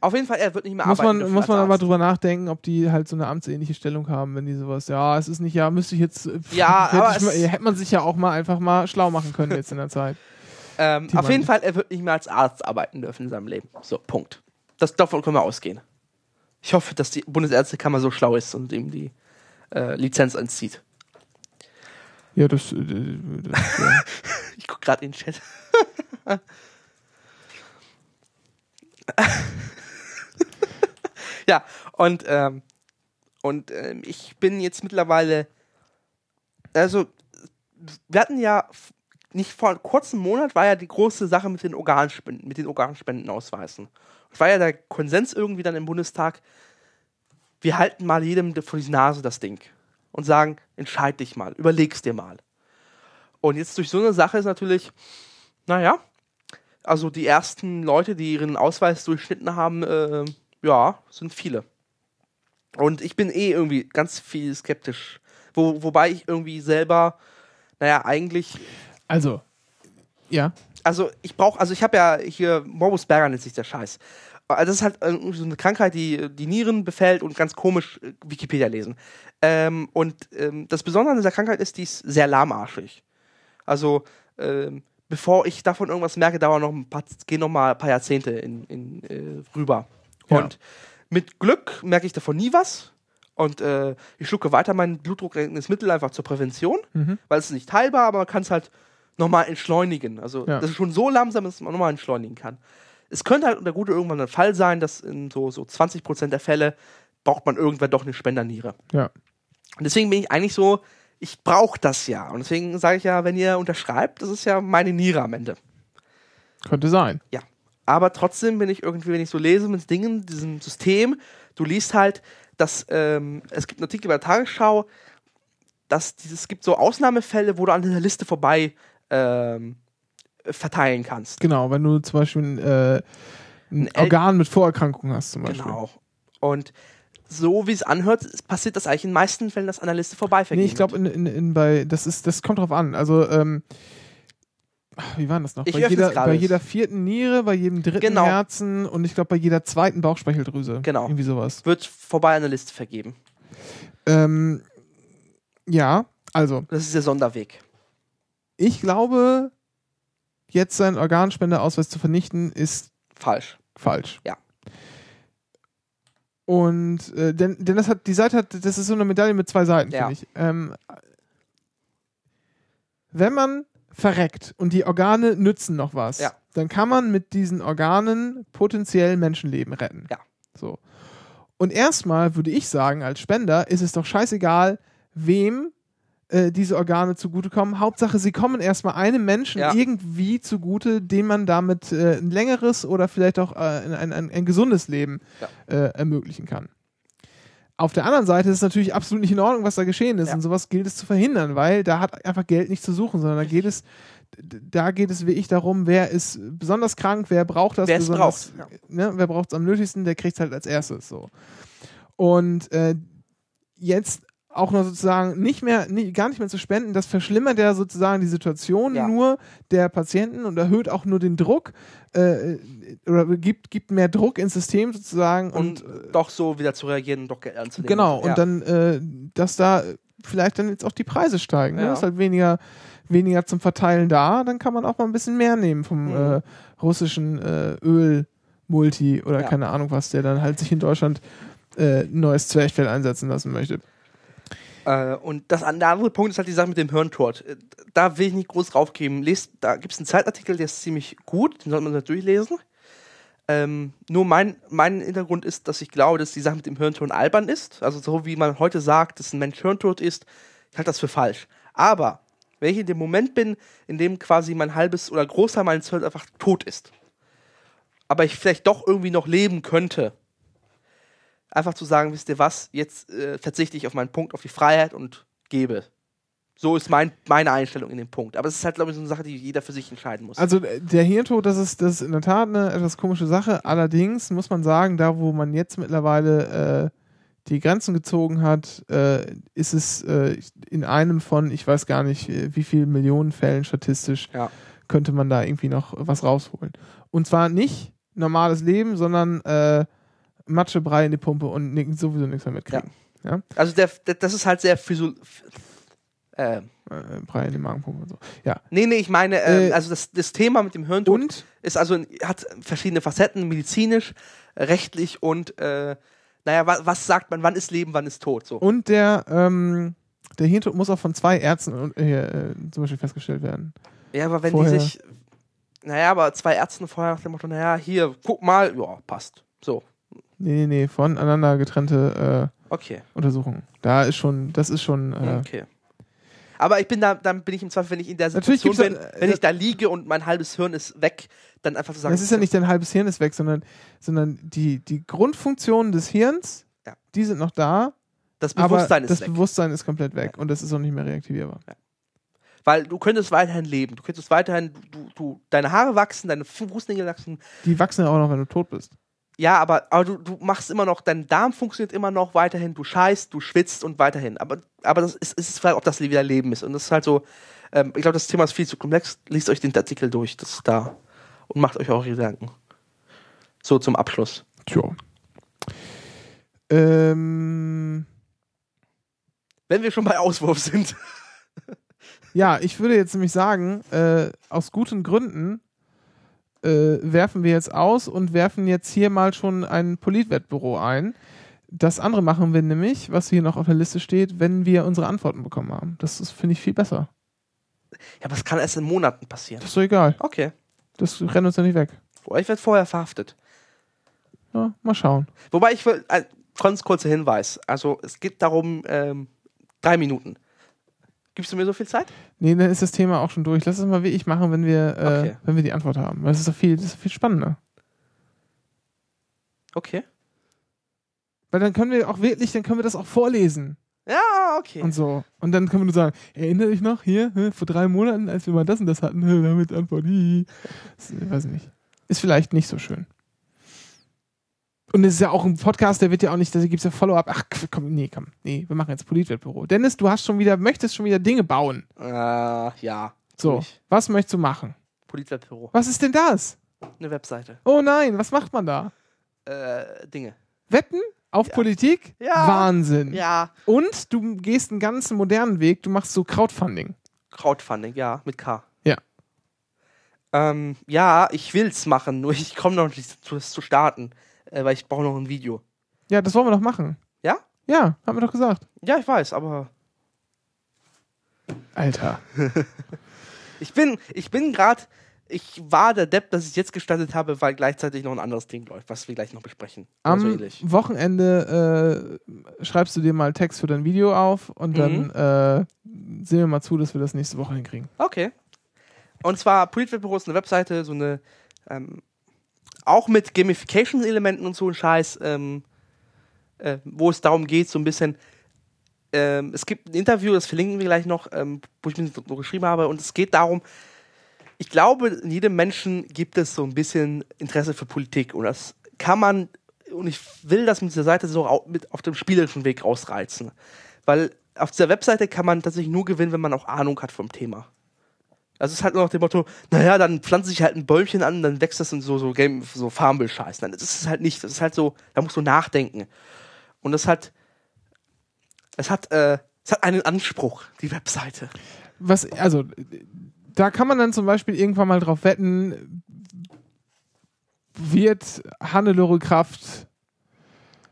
Auf jeden Fall, er wird nicht mehr muss arbeiten. man, dürfen muss man aber drüber nachdenken, ob die halt so eine amtsähnliche Stellung haben, wenn die sowas, ja, es ist nicht, ja, müsste ich jetzt, Ja, hätte, aber ich mal, hätte man sich ja auch mal einfach mal schlau machen können jetzt in der Zeit. Ähm, auf jeden Fall, er wird nicht mehr als Arzt arbeiten dürfen in seinem Leben. So, Punkt. Das, davon können wir ausgehen. Ich hoffe, dass die Bundesärztekammer so schlau ist und ihm die äh, Lizenz entzieht. Ja, das, äh, das ja. Ich gucke gerade in den Chat. ja, und, ähm, und ähm, ich bin jetzt mittlerweile, also, wir hatten ja nicht vor einem kurzen Monat war ja die große Sache mit den Organspenden, mit den Organspendenausweisen. Es war ja der Konsens irgendwie dann im Bundestag, wir halten mal jedem vor die Nase das Ding und sagen, entscheid dich mal, überleg's dir mal. Und jetzt durch so eine Sache ist natürlich, naja, also die ersten Leute, die ihren Ausweis durchschnitten haben, äh, ja, sind viele. Und ich bin eh irgendwie ganz viel skeptisch. Wo, wobei ich irgendwie selber, naja, eigentlich, Also, ja, also ich brauche, also ich habe ja hier Morbus Berger nennt sich der Scheiß. Also das ist halt irgendwie so eine Krankheit, die die Nieren befällt und ganz komisch äh, Wikipedia lesen. Ähm, und ähm, das Besondere an dieser Krankheit ist, die ist sehr lahmarschig. Also ähm, bevor ich davon irgendwas merke, dauern noch ein paar, gehen noch mal ein paar Jahrzehnte in, in, äh, rüber. Ja. Und mit Glück merke ich davon nie was. Und äh, ich schlucke weiter mein blutdrucksenkendes Mittel einfach zur Prävention, Mhm. weil es nicht heilbar, aber man kann es halt nochmal entschleunigen. Also Ja. das ist schon so langsam, dass man nochmal entschleunigen kann. Es könnte halt unter Gute irgendwann ein Fall sein, dass in so, so 20% der Fälle braucht man irgendwann doch eine Spenderniere. ja. Und deswegen bin ich eigentlich so, ich brauche das ja. Und deswegen sage ich ja, wenn ihr unterschreibt, das ist ja meine Niere am Ende. Könnte sein. Ja. Aber trotzdem bin ich irgendwie, wenn ich so lese mit Dingen, diesem System, du liest halt, dass ähm, es gibt einen Artikel bei der Tagesschau, dass dieses, es gibt so Ausnahmefälle, wo du an dieser Liste vorbei ähm, verteilen kannst. Genau, wenn du zum Beispiel äh, ein Organ mit Vorerkrankung hast, zum Beispiel. Genau. Und so wie es anhört, passiert das eigentlich in den meisten Fällen, dass an der Liste vorbei Nee, ich glaube, in, in, in bei, das ist, das kommt drauf an. Also, ähm, wie war das noch? Ich bei, jeder, bei jeder vierten Niere, bei jedem dritten Genau. Herzen und ich glaube bei jeder zweiten Bauchspeicheldrüse. Genau. Irgendwie sowas. wird vorbei an der Liste vergeben. Ähm, ja, also, Das ist der Sonderweg. ich glaube, jetzt seinen Organspendeausweis zu vernichten, ist Falsch. falsch. Ja. Und äh, denn, denn das hat, die Seite hat, das ist so eine Medaille mit zwei Seiten, Ja. finde ich. Ähm, wenn man verreckt und die Organe nützen noch was, Ja. dann kann man mit diesen Organen potenziell Menschenleben retten. Ja. So. Und erstmal würde ich sagen, als Spender ist es doch scheißegal, wem äh, diese Organe zugutekommen. Hauptsache, sie kommen erstmal einem Menschen Ja. irgendwie zugute, dem man damit äh, ein längeres oder vielleicht auch äh, ein, ein, ein, gesundes Leben Ja. äh, ermöglichen kann. Auf der anderen Seite ist es natürlich absolut nicht in Ordnung, was da geschehen ist. Ja. Und sowas gilt es zu verhindern, weil da hat einfach Geld nicht zu suchen, sondern da geht es, da geht es wie ich darum, wer ist besonders krank, wer braucht das Wer besonders, braucht, ne, wer braucht es am nötigsten, der kriegt es halt als erstes so. Und äh, jetzt auch noch sozusagen nicht mehr, nie, gar nicht mehr zu spenden, das verschlimmert ja sozusagen die Situation Ja. nur der Patienten und erhöht auch nur den Druck äh, oder gibt, gibt mehr Druck ins System sozusagen Und, und, äh, doch so wieder zu reagieren und doch Geld anzunehmen. Genau, Ja. und dann, äh, dass da vielleicht dann jetzt auch die Preise steigen. Ne? Ja. Ist halt weniger, weniger zum Verteilen da, dann kann man auch mal ein bisschen mehr nehmen vom Mhm. äh, russischen äh, Öl-Multi oder Ja. keine Ahnung was, der dann halt sich in Deutschland äh, ein neues Zwerchfell einsetzen lassen möchte. Äh, und das, der andere Punkt ist halt die Sache mit dem Hirntod. Äh, Da will ich nicht groß draufgeben. Lest, da gibt es einen Zeitartikel, der ist ziemlich gut, den sollte man natürlich durchlesen. Ähm, nur mein, mein Hintergrund ist, dass ich glaube, dass die Sache mit dem Hirntod albern ist. Also so wie man heute sagt, dass ein Mensch hirntot ist, ich halte das für falsch. Aber wenn ich in dem Moment bin, in dem quasi mein halbes oder Großteil meines Hirns einfach tot ist, aber ich vielleicht doch irgendwie noch leben könnte, einfach zu sagen, wisst ihr was, jetzt äh, verzichte ich auf meinen Punkt, auf die Freiheit und gebe. So ist mein, meine Einstellung in dem Punkt. Aber es ist halt, glaube ich, so eine Sache, die jeder für sich entscheiden muss. Also äh, der Hirntod, das ist, das ist in der Tat eine etwas komische Sache. Allerdings muss man sagen, da wo man jetzt mittlerweile äh, die Grenzen gezogen hat, äh, ist es äh, in einem von, ich weiß gar nicht, äh, wie viel Millionen Fällen statistisch Ja. könnte man da irgendwie noch was rausholen. Und zwar nicht normales Leben, sondern äh, Matsche, Brei in die Pumpe und sowieso nichts mehr mitkriegen. Ja. also der, der, das ist halt sehr physio äh, Äh, Brei in die Magenpumpe und so. Ja. Nee, nee, ich meine, äh, Äh, also das, das Thema mit dem Hirntod Und ist also hat verschiedene Facetten, medizinisch, rechtlich und äh, naja, was, was sagt man, wann ist Leben, wann ist Tod? So. Und der, ähm, der Hirntod muss auch von zwei Ärzten äh, äh, zum Beispiel festgestellt werden. Ja, aber wenn vorher- die sich, naja, aber zwei Ärzte vorher nach dem Motto, naja, hier, guck mal, ja, passt. So, Nee, nee, nee, voneinander getrennte okay, äh, Untersuchungen. Da ist schon, das ist schon, äh, okay. Aber ich bin da, dann bin ich im Zweifel, wenn ich in der Situation bin, da- wenn ich da liege und mein halbes Hirn ist weg, dann einfach zu sagen, das ist ja nicht dein halbes Hirn ist weg, sondern, sondern die, die Grundfunktionen des Hirns, Ja. die sind noch da, das Bewusstsein ist das weg. Bewusstsein ist komplett weg und das ist auch nicht mehr reaktivierbar. Weil du könntest weiterhin leben, du könntest weiterhin, du, du, deine Haare wachsen, deine Fußnägel wachsen, Die wachsen ja auch noch, wenn du tot bist. Ja, aber, aber du, du machst immer noch, dein Darm funktioniert immer noch weiterhin, du scheißt, du schwitzt und weiterhin. Aber, aber das ist, ist vielleicht, ob das wieder Leben ist. Und das ist halt so, ähm, ich glaube, das Thema ist viel zu komplex. Liest euch den Artikel durch, das ist da. Und macht euch auch Gedanken. So zum Abschluss. Tja. Ähm, Wenn wir schon bei Auswurf sind. ja, ich würde jetzt nämlich sagen, äh, aus guten Gründen äh, werfen wir jetzt aus und werfen jetzt hier mal schon ein Politwettbüro ein. Das andere machen wir nämlich, was hier noch auf der Liste steht, wenn wir unsere Antworten bekommen haben. Das finde ich, viel besser. Ja, aber es kann erst in Monaten passieren. Das ist doch egal. Okay. Das rennt uns ja nicht weg. Boah, Ich werde vorher verhaftet. Ja, mal schauen. Wobei ich will, ein ganz kurzer Hinweis. Also, es geht darum, ähm, drei Minuten. Gibst du mir so viel Zeit? Nee, dann ist das Thema auch schon durch. Lass es mal wie ich machen, wenn wir, äh, Okay. wenn wir die Antwort haben. Weil das ist doch viel, das ist viel spannender. Okay. Weil dann können wir auch wirklich, dann können wir das auch vorlesen Ja, okay. und so. Und dann können wir nur sagen, erinnere dich noch, hier, vor drei Monaten, als wir mal das und das hatten, damit Antwort, ich weiß nicht. Ist vielleicht nicht so schön. Und es ist ja auch ein Podcast, der wird ja auch nicht, da gibt es ja Follow-up. Ach, komm, nee, komm, nee, wir machen jetzt Politwettbüro. Dennis, du hast schon wieder, möchtest schon wieder Dinge bauen. Äh, ja. So, ich. was möchtest du machen? Politwettbüro. Was ist denn das? Eine Webseite. Oh nein, was macht man da? Äh, Dinge. Wetten auf Ja. Politik? Ja. Wahnsinn. Ja. Und du gehst einen ganz modernen Weg, du machst so Crowdfunding. Crowdfunding, ja, mit K. Ja. Ähm, ja, ich will's machen, nur ich komme noch nicht dazu, das zu starten, äh, weil ich brauche noch ein Video. Ja, das wollen wir doch machen. Ja? Ja, haben wir doch gesagt. Ja, ich weiß, aber Alter. ich bin, ich bin gerade, ich war der Depp, dass ich jetzt gestartet habe, weil gleichzeitig noch ein anderes Ding läuft, was wir gleich noch besprechen. Am so. Wochenende äh, schreibst du dir mal Text für dein Video auf und Mhm. dann äh, sehen wir mal zu, dass wir das nächste Woche hinkriegen. Okay. Und zwar Politwettbüro ist eine Webseite, so eine, ähm, auch mit Gamification-Elementen und so ein Scheiß, ähm, äh, wo es darum geht, so ein bisschen, ähm, es gibt ein Interview, das verlinken wir gleich noch, ähm, wo ich mir so geschrieben habe, und es geht darum, ich glaube, in jedem Menschen gibt es so ein bisschen Interesse für Politik. Und das kann man, und ich will das mit dieser Seite so mit auf dem spielerischen Weg rausreizen, weil auf dieser Webseite kann man tatsächlich nur gewinnen, wenn man auch Ahnung hat vom Thema. Also es ist halt nur nach dem Motto, naja, dann pflanze ich halt ein Bäumchen an, dann wächst das in so, so Game, so Farmville-Scheiß. Nein, das ist es halt nicht. Das ist halt so, da musst du nachdenken. Und das hat, es hat, äh, es hat einen Anspruch, die Webseite. Was, also, da kann man dann zum Beispiel irgendwann mal drauf wetten, wird Hannelore Kraft,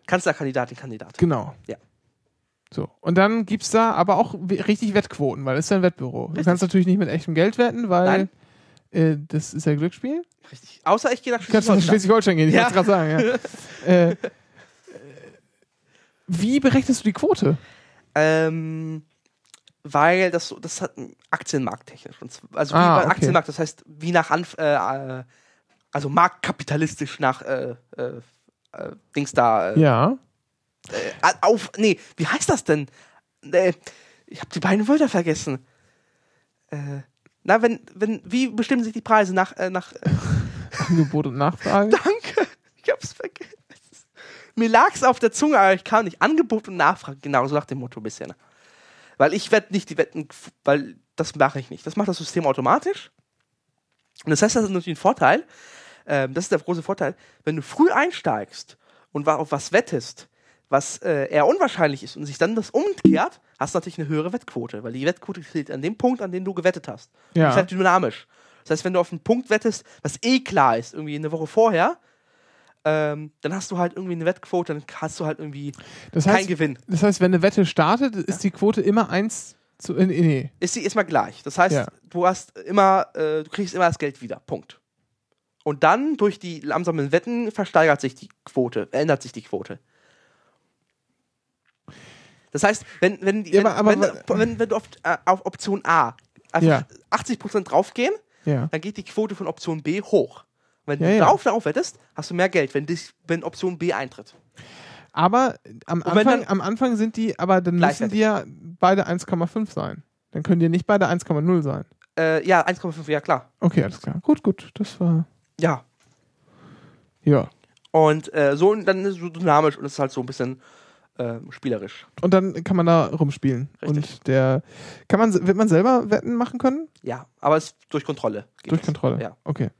Kanzlerkandidatin, Kandidat. genau. Ja. So. Und dann gibt's da aber auch richtig Wettquoten, weil es ist ja ein Wettbüro. Du Richtig. kannst natürlich nicht mit echtem Geld wetten, weil äh, das ist ja Glücksspiel. Richtig. Außer ich gehe nach Du kannst nach Schleswig-Holstein. Schleswig-Holstein gehen, ich Ja. wollte gerade sagen. Ja. äh, wie berechnest du die Quote? Ähm, weil das das hat aktienmarkttechnisch. Also wie Ah, okay. Aktienmarkt, das heißt, wie nach Anf äh, äh, also marktkapitalistisch nach äh, äh, Dings da Ja. Äh, auf. Nee, wie heißt das denn? Äh, ich habe die beiden Wörter vergessen. Äh, na, wenn, wenn, wie bestimmen sich die Preise nach, äh, nach äh, Angebot und Nachfrage. Danke. Ich hab's vergessen. Mir lag's auf der Zunge, aber ich kam nicht. Angebot und Nachfrage, genau, so nach dem Motto bisschen. Weil ich wette nicht die Wetten, weil das mache ich nicht. Das macht das System automatisch. Und das heißt, das ist natürlich ein Vorteil. Ähm, das ist der große Vorteil. Wenn du früh einsteigst und auf was wettest, was äh, eher unwahrscheinlich ist und sich dann das umkehrt, hast du natürlich eine höhere Wettquote, weil die Wettquote zählt an dem Punkt, an dem du gewettet hast. Ja. Die ist halt dynamisch. Das heißt, wenn du auf einen Punkt wettest, was eh klar ist, irgendwie eine Woche vorher, ähm, dann hast du halt irgendwie eine Wettquote, dann hast du halt irgendwie Das keinen heißt, Gewinn. das heißt, wenn eine Wette startet, ist die Quote immer eins zu. äh, Nee. Ist sie erstmal gleich. Das heißt, Ja. du hast immer, äh, du kriegst immer das Geld wieder. Punkt. Und dann durch die langsamen Wetten versteigert sich die Quote, ändert sich die Quote. Das heißt, wenn, wenn, Ja, wenn, aber- aber- wenn, wenn du auf, äh, auf Option A einfach Ja. 80% draufgehen, Ja. dann geht die Quote von Option B hoch. Wenn du drauf darauf wettest, hast du mehr Geld, wenn, dich, wenn Option B eintritt. Aber am Anfang, am Anfang sind die, aber dann müssen die ja beide 1,5 sein. Dann können die nicht beide 1,0 sein. Äh, ja, 1,5, ja klar. Okay, alles klar. Gut, gut. Das war. Ja. Ja. Und äh, so, und dann ist es so dynamisch und es ist halt so ein bisschen äh, spielerisch. Und dann kann man da rumspielen. Richtig. Und der. Kann man, wird man selber Wetten machen können? Ja, aber es durch Kontrolle. geht Durch das. Kontrolle. Ja. Okay.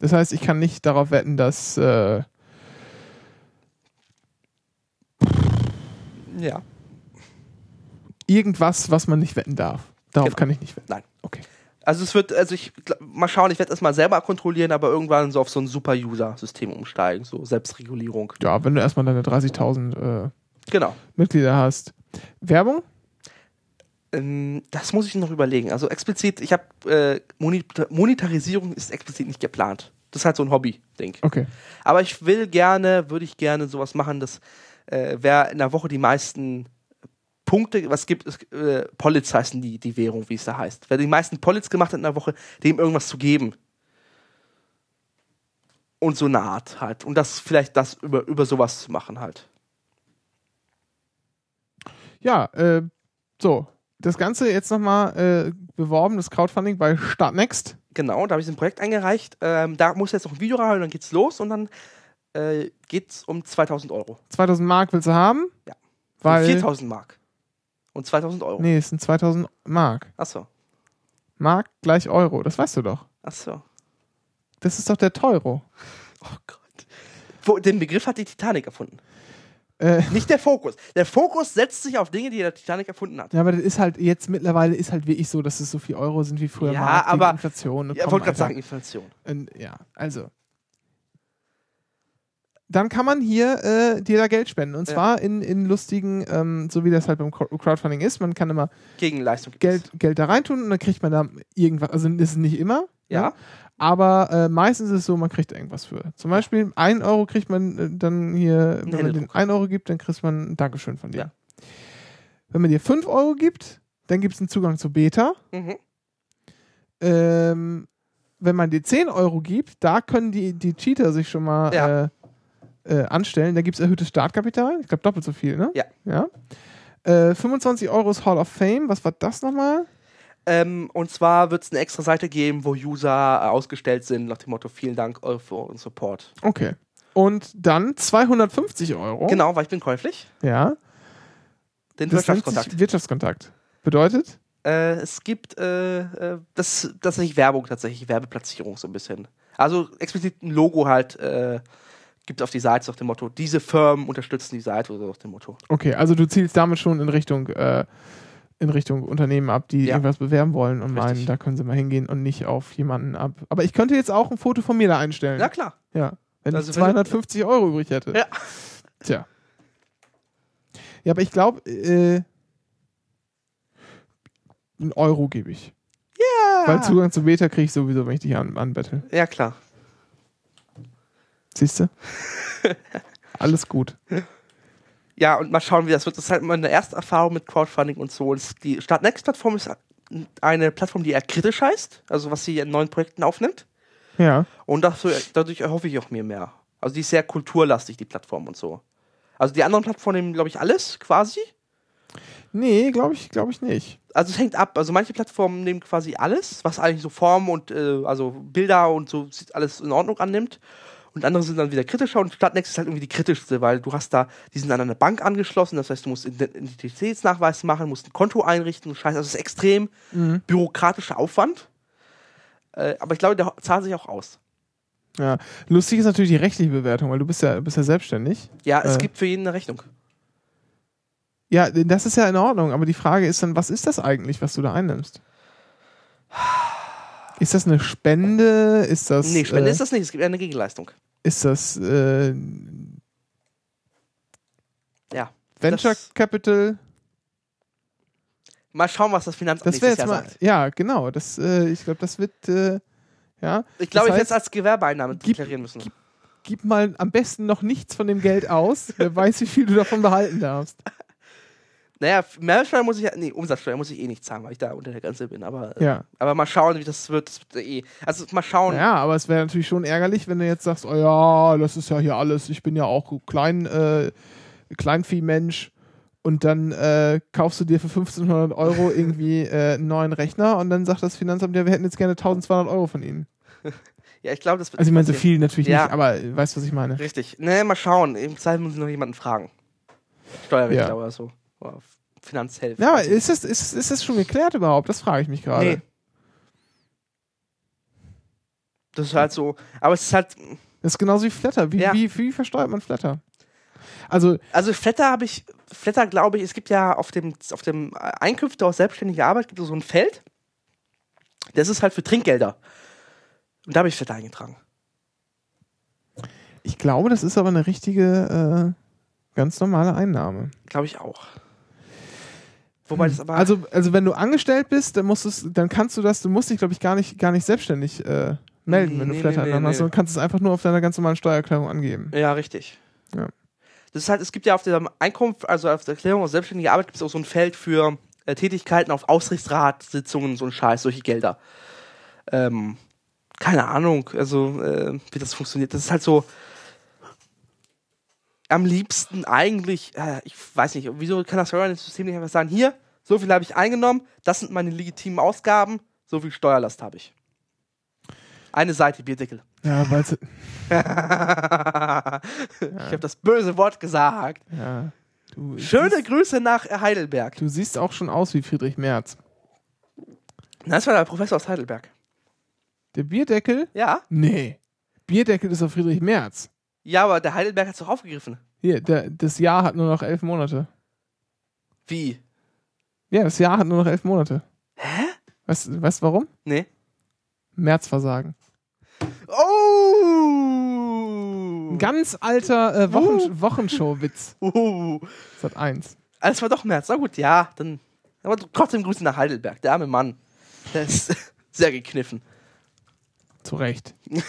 Das heißt, ich kann nicht darauf wetten, dass. Äh, Ja. irgendwas, was man nicht wetten darf. Darauf Genau. kann ich nicht wetten. Nein. Okay. Also es wird, also ich mal schauen, ich werde das mal selber kontrollieren, aber irgendwann so auf so ein Super-User-System umsteigen, so Selbstregulierung. Ja, wenn du erstmal deine 30.000 äh, Genau. Mitglieder hast. Werbung? Ähm, das muss ich noch überlegen. Also explizit, ich habe äh, Monetarisierung ist explizit nicht geplant. Das ist halt so ein Hobby-Ding. Okay. Aber ich will gerne, würde ich gerne sowas machen, dass äh, wer in der Woche die meisten Punkte, was gibt es, äh, Polits heißen die, die Währung, wie es da heißt. Wer die meisten Polits gemacht hat in der Woche, dem irgendwas zu geben. Und so eine Art halt. Und das vielleicht das über, über sowas zu machen halt. Ja, äh, so. Das Ganze jetzt nochmal äh, beworben, das Crowdfunding bei Startnext. Genau, da habe ich ein Projekt eingereicht. Ähm, da muss jetzt noch ein Video rein und dann geht's los und dann äh, geht's um 2000 Euro. 2000 Mark willst du haben? Ja. Weil. 4000 Mark. Und 2000 Euro. Nee, es sind 2000 Mark. Achso. Mark gleich Euro, das weißt du doch. Achso. Das ist doch der Teuro. Oh Gott. Wo, den Begriff hat die Titanic erfunden. Äh, Nicht der Fokus. Der Fokus setzt sich auf Dinge, die der Titanic erfunden hat. ja, aber das ist halt jetzt mittlerweile ist halt wirklich so, dass es so viel Euro sind wie früher Ja, Mark, wegen aber- Inflation. Ja, Komm, wollte gerade sagen, Inflation. Und, ja, also. Dann kann man hier äh, dir da Geld spenden. Und Ja. zwar in, in lustigen, ähm, so wie das halt beim Crowd- Crowdfunding ist. Man kann immer Gegenleistung. Geld, es. Geld da reintun und dann kriegt man da irgendwas. Also das ist nicht immer. Ja. ne? Aber äh, meistens ist es so, man kriegt irgendwas für. Zum Beispiel 1 Euro kriegt man äh, dann hier, wenn man den Händedruck. 1 Euro gibt, dann kriegt man ein Dankeschön von dir. Ja. Wenn man dir 5 Euro gibt, dann gibt es einen Zugang zu Beta. Mhm. Ähm, wenn man dir 10 Euro gibt, da können die, die Cheater sich schon mal Ja. äh, äh, anstellen. Da gibt es erhöhtes Startkapital. Ich glaube, doppelt so viel, ne? Ja. ja. Äh, 25 Euro ist Hall of Fame. Was war das nochmal? Ähm, und zwar wird es eine extra Seite geben, wo User äh, ausgestellt sind, nach dem Motto: Vielen Dank äh, für euren Support. Okay. Und dann 250 Euro. Genau, weil ich bin käuflich. Ja. Den Das Wirtschaftskontakt. sich Wirtschaftskontakt. Bedeutet? Äh, es gibt äh, äh, das, das ist nicht Werbung tatsächlich, Werbeplatzierung so ein bisschen. Also explizit ein Logo halt äh, gibt auf die Seite nach dem Motto, diese Firmen unterstützen die Seite oder so nach dem Motto. Okay, also du zielst damit schon in Richtung, äh, in Richtung Unternehmen ab, die Ja. irgendwas bewerben wollen und Richtig. meinen, da können sie mal hingehen und nicht auf jemanden ab. Aber ich könnte jetzt auch ein Foto von mir da einstellen. Ja klar. Ja. Wenn Also ich wenn du- 250 Euro übrig hätte. Ja. Tja. Ja, aber ich glaube, äh, einen Euro gebe ich. Ja. Weil Zugang zu Beta kriege ich sowieso, wenn ich dich an, anbettel. Ja, klar. Siehst du? Alles gut. Ja, und mal schauen, wie das wird. Das ist halt meine erste Erfahrung mit Crowdfunding und so. Und die Startnext-Plattform ist eine Plattform, die eher kritisch heißt, also was sie in neuen Projekten aufnimmt. Ja. Und dafür, dadurch erhoffe ich auch mir mehr. Also die ist sehr kulturlastig, die Plattform und so. Also die anderen Plattformen nehmen, glaube ich, alles quasi. Nee, glaube ich, glaube ich nicht. Also es hängt ab. Also manche Plattformen nehmen quasi alles, was eigentlich so Form und äh, also Bilder und so alles in Ordnung annimmt. Und andere sind dann wieder kritischer und Stadtnext ist halt irgendwie die kritischste, weil du hast da, die sind an eine Bank angeschlossen, das heißt, du musst Identitätsnachweis machen, musst ein Konto einrichten und scheiße. Also es ist extrem bürokratischer Aufwand. Äh, aber ich glaube, der zahlt sich auch aus. Ja. Lustig ist natürlich die rechtliche Bewertung, weil du bist ja, bist ja selbstständig. Ja, es Äh. gibt für jeden eine Rechnung. Ja, das ist ja in Ordnung, aber die Frage ist dann, was ist das eigentlich, was du da einnimmst? Ist das eine Spende? Ist das. Nee, Spende äh, ist das nicht, es gibt ja eine Gegenleistung. Ist das äh, Ja. Venture Das- Capital? Mal schauen, was das Finanzamt Das wäre nächstes jetzt Jahr mal. sagt. Ja, genau. Das, äh, ich glaube, das wird. Äh, ja. Ich glaube, ich werde es als Gewerbeeinnahme gib- deklarieren müssen. Gib mal am besten noch nichts von dem Geld aus. Wer weiß, wie viel du davon behalten darfst. Naja, Mehrwertsteuer muss ich ja, nee, Umsatzsteuer muss ich eh nicht zahlen, weil ich da unter der Grenze bin. Aber, äh, Ja. aber mal schauen, wie das wird. Das wird eh. Also mal schauen. Ja, aber es wäre natürlich schon ärgerlich, wenn du jetzt sagst, oh ja, das ist ja hier alles, ich bin ja auch klein, äh, Kleinviehmensch und dann äh, kaufst du dir für 1500 Euro irgendwie äh, einen neuen Rechner und dann sagt das Finanzamt, ja, wir hätten jetzt gerne 1200 Euro von ihnen. Ja, ich glaube, das wird Also ich meine, so viel natürlich Ja. nicht, aber äh, weißt du, was ich meine? Richtig. Nee, mal schauen. Im Zweifel muss ich noch jemanden fragen. Steuerrechtler Ja. oder so. Oder Finanzhelfer. Ja, aber ist das, ist, ist das schon geklärt überhaupt? Das frage ich mich gerade. Nee. Das ist halt so. Aber es ist halt. Das ist genauso wie Flatter. Wie, Ja. wie, wie versteuert man Flatter? Also, Also Flatter habe ich. Flatter glaube ich, es gibt ja auf dem, auf dem Einkünfte aus selbstständiger Arbeit gibt es so ein Feld. Das ist halt für Trinkgelder. Und da habe ich Flatter eingetragen. ich glaube, das ist aber eine richtige, äh, ganz normale Einnahme. Glaube ich auch. Wobei das aber. Also, also wenn du angestellt bist, dann musst dann kannst du das, du musst dich, glaube ich, gar nicht, gar nicht selbstständig äh, melden, wenn du Nee, Flatter nee, nee, hast, nee. sondern kannst es einfach nur auf deiner ganz normalen Steuererklärung angeben. Ja, richtig. Ja. Das ist halt, es gibt ja auf der Einkunft, also auf der Erklärung aus selbstständiger Arbeit gibt es auch so ein Feld für äh, Tätigkeiten auf Aufsichtsratssitzungen, so ein Scheiß, solche Gelder. Ähm, keine Ahnung, also äh, wie das funktioniert. Das ist halt so am liebsten eigentlich, äh, ich weiß nicht, wieso kann das Steuersystem nicht einfach sagen, hier, so viel habe ich eingenommen, das sind meine legitimen Ausgaben, so viel Steuerlast habe ich. Eine Seite Bierdeckel. Ja, weil ich habe das böse Wort gesagt. ja, du, Schöne siehst, Grüße nach Heidelberg. du siehst auch schon aus wie Friedrich Merz. Das war der Professor aus Heidelberg. Der Bierdeckel? Ja? Nee. Bierdeckel ist auf Friedrich Merz. Ja, aber der Heidelberg hat es doch aufgegriffen. Hier, der, das Jahr hat nur noch elf Monate. Wie? Ja, das Jahr hat nur noch elf Monate. Hä? Weißt du weißt warum? Nee. Märzversagen. Oh! Ganz alter äh, Wochen Wochenshow-Witz. Uh. Sat 1. Ah, Das war doch März. Na gut, ja, dann. Aber trotzdem Grüße nach Heidelberg. Der arme Mann. Der ist sehr gekniffen. Zu Recht.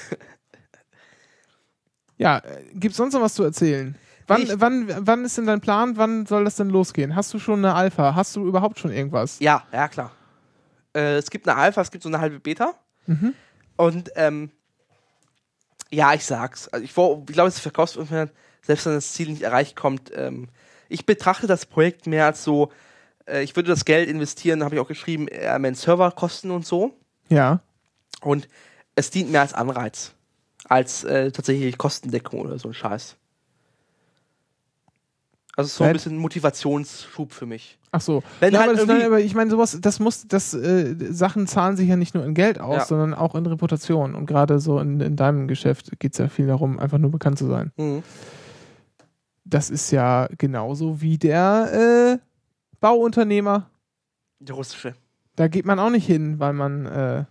ja, äh, gibt's sonst noch was zu erzählen? Wann, Ich- wann, wann ist denn dein Plan? Wann soll das denn losgehen? Hast du schon eine Alpha? Hast du überhaupt schon irgendwas? Ja, ja, klar. Äh, es gibt eine Alpha, es gibt so eine halbe Beta. Mhm. Und, ähm, ja, ich sag's. Also ich, wo- ich glaube, es verkaufst selbst wenn das Ziel nicht erreicht kommt. Ähm, ich betrachte das Projekt mehr als so, äh, ich würde das Geld investieren, habe ich auch geschrieben, mehr in Serverkosten und so. Ja. Und es dient mehr als Anreiz. Als äh, tatsächlich Kostendeckung oder so ein Scheiß. Also so ein bisschen Motivationsschub für mich. Ach so. Wenn ja, halt aber, das, aber ich meine, sowas, das muss, das äh, Sachen zahlen sich ja nicht nur in Geld aus, Ja. sondern auch in Reputation. Und gerade so in, in deinem Geschäft geht es ja viel darum, einfach nur bekannt zu sein. Mhm. Das ist ja genauso wie der äh, Bauunternehmer. Die russische. Da geht man auch nicht hin, weil man äh,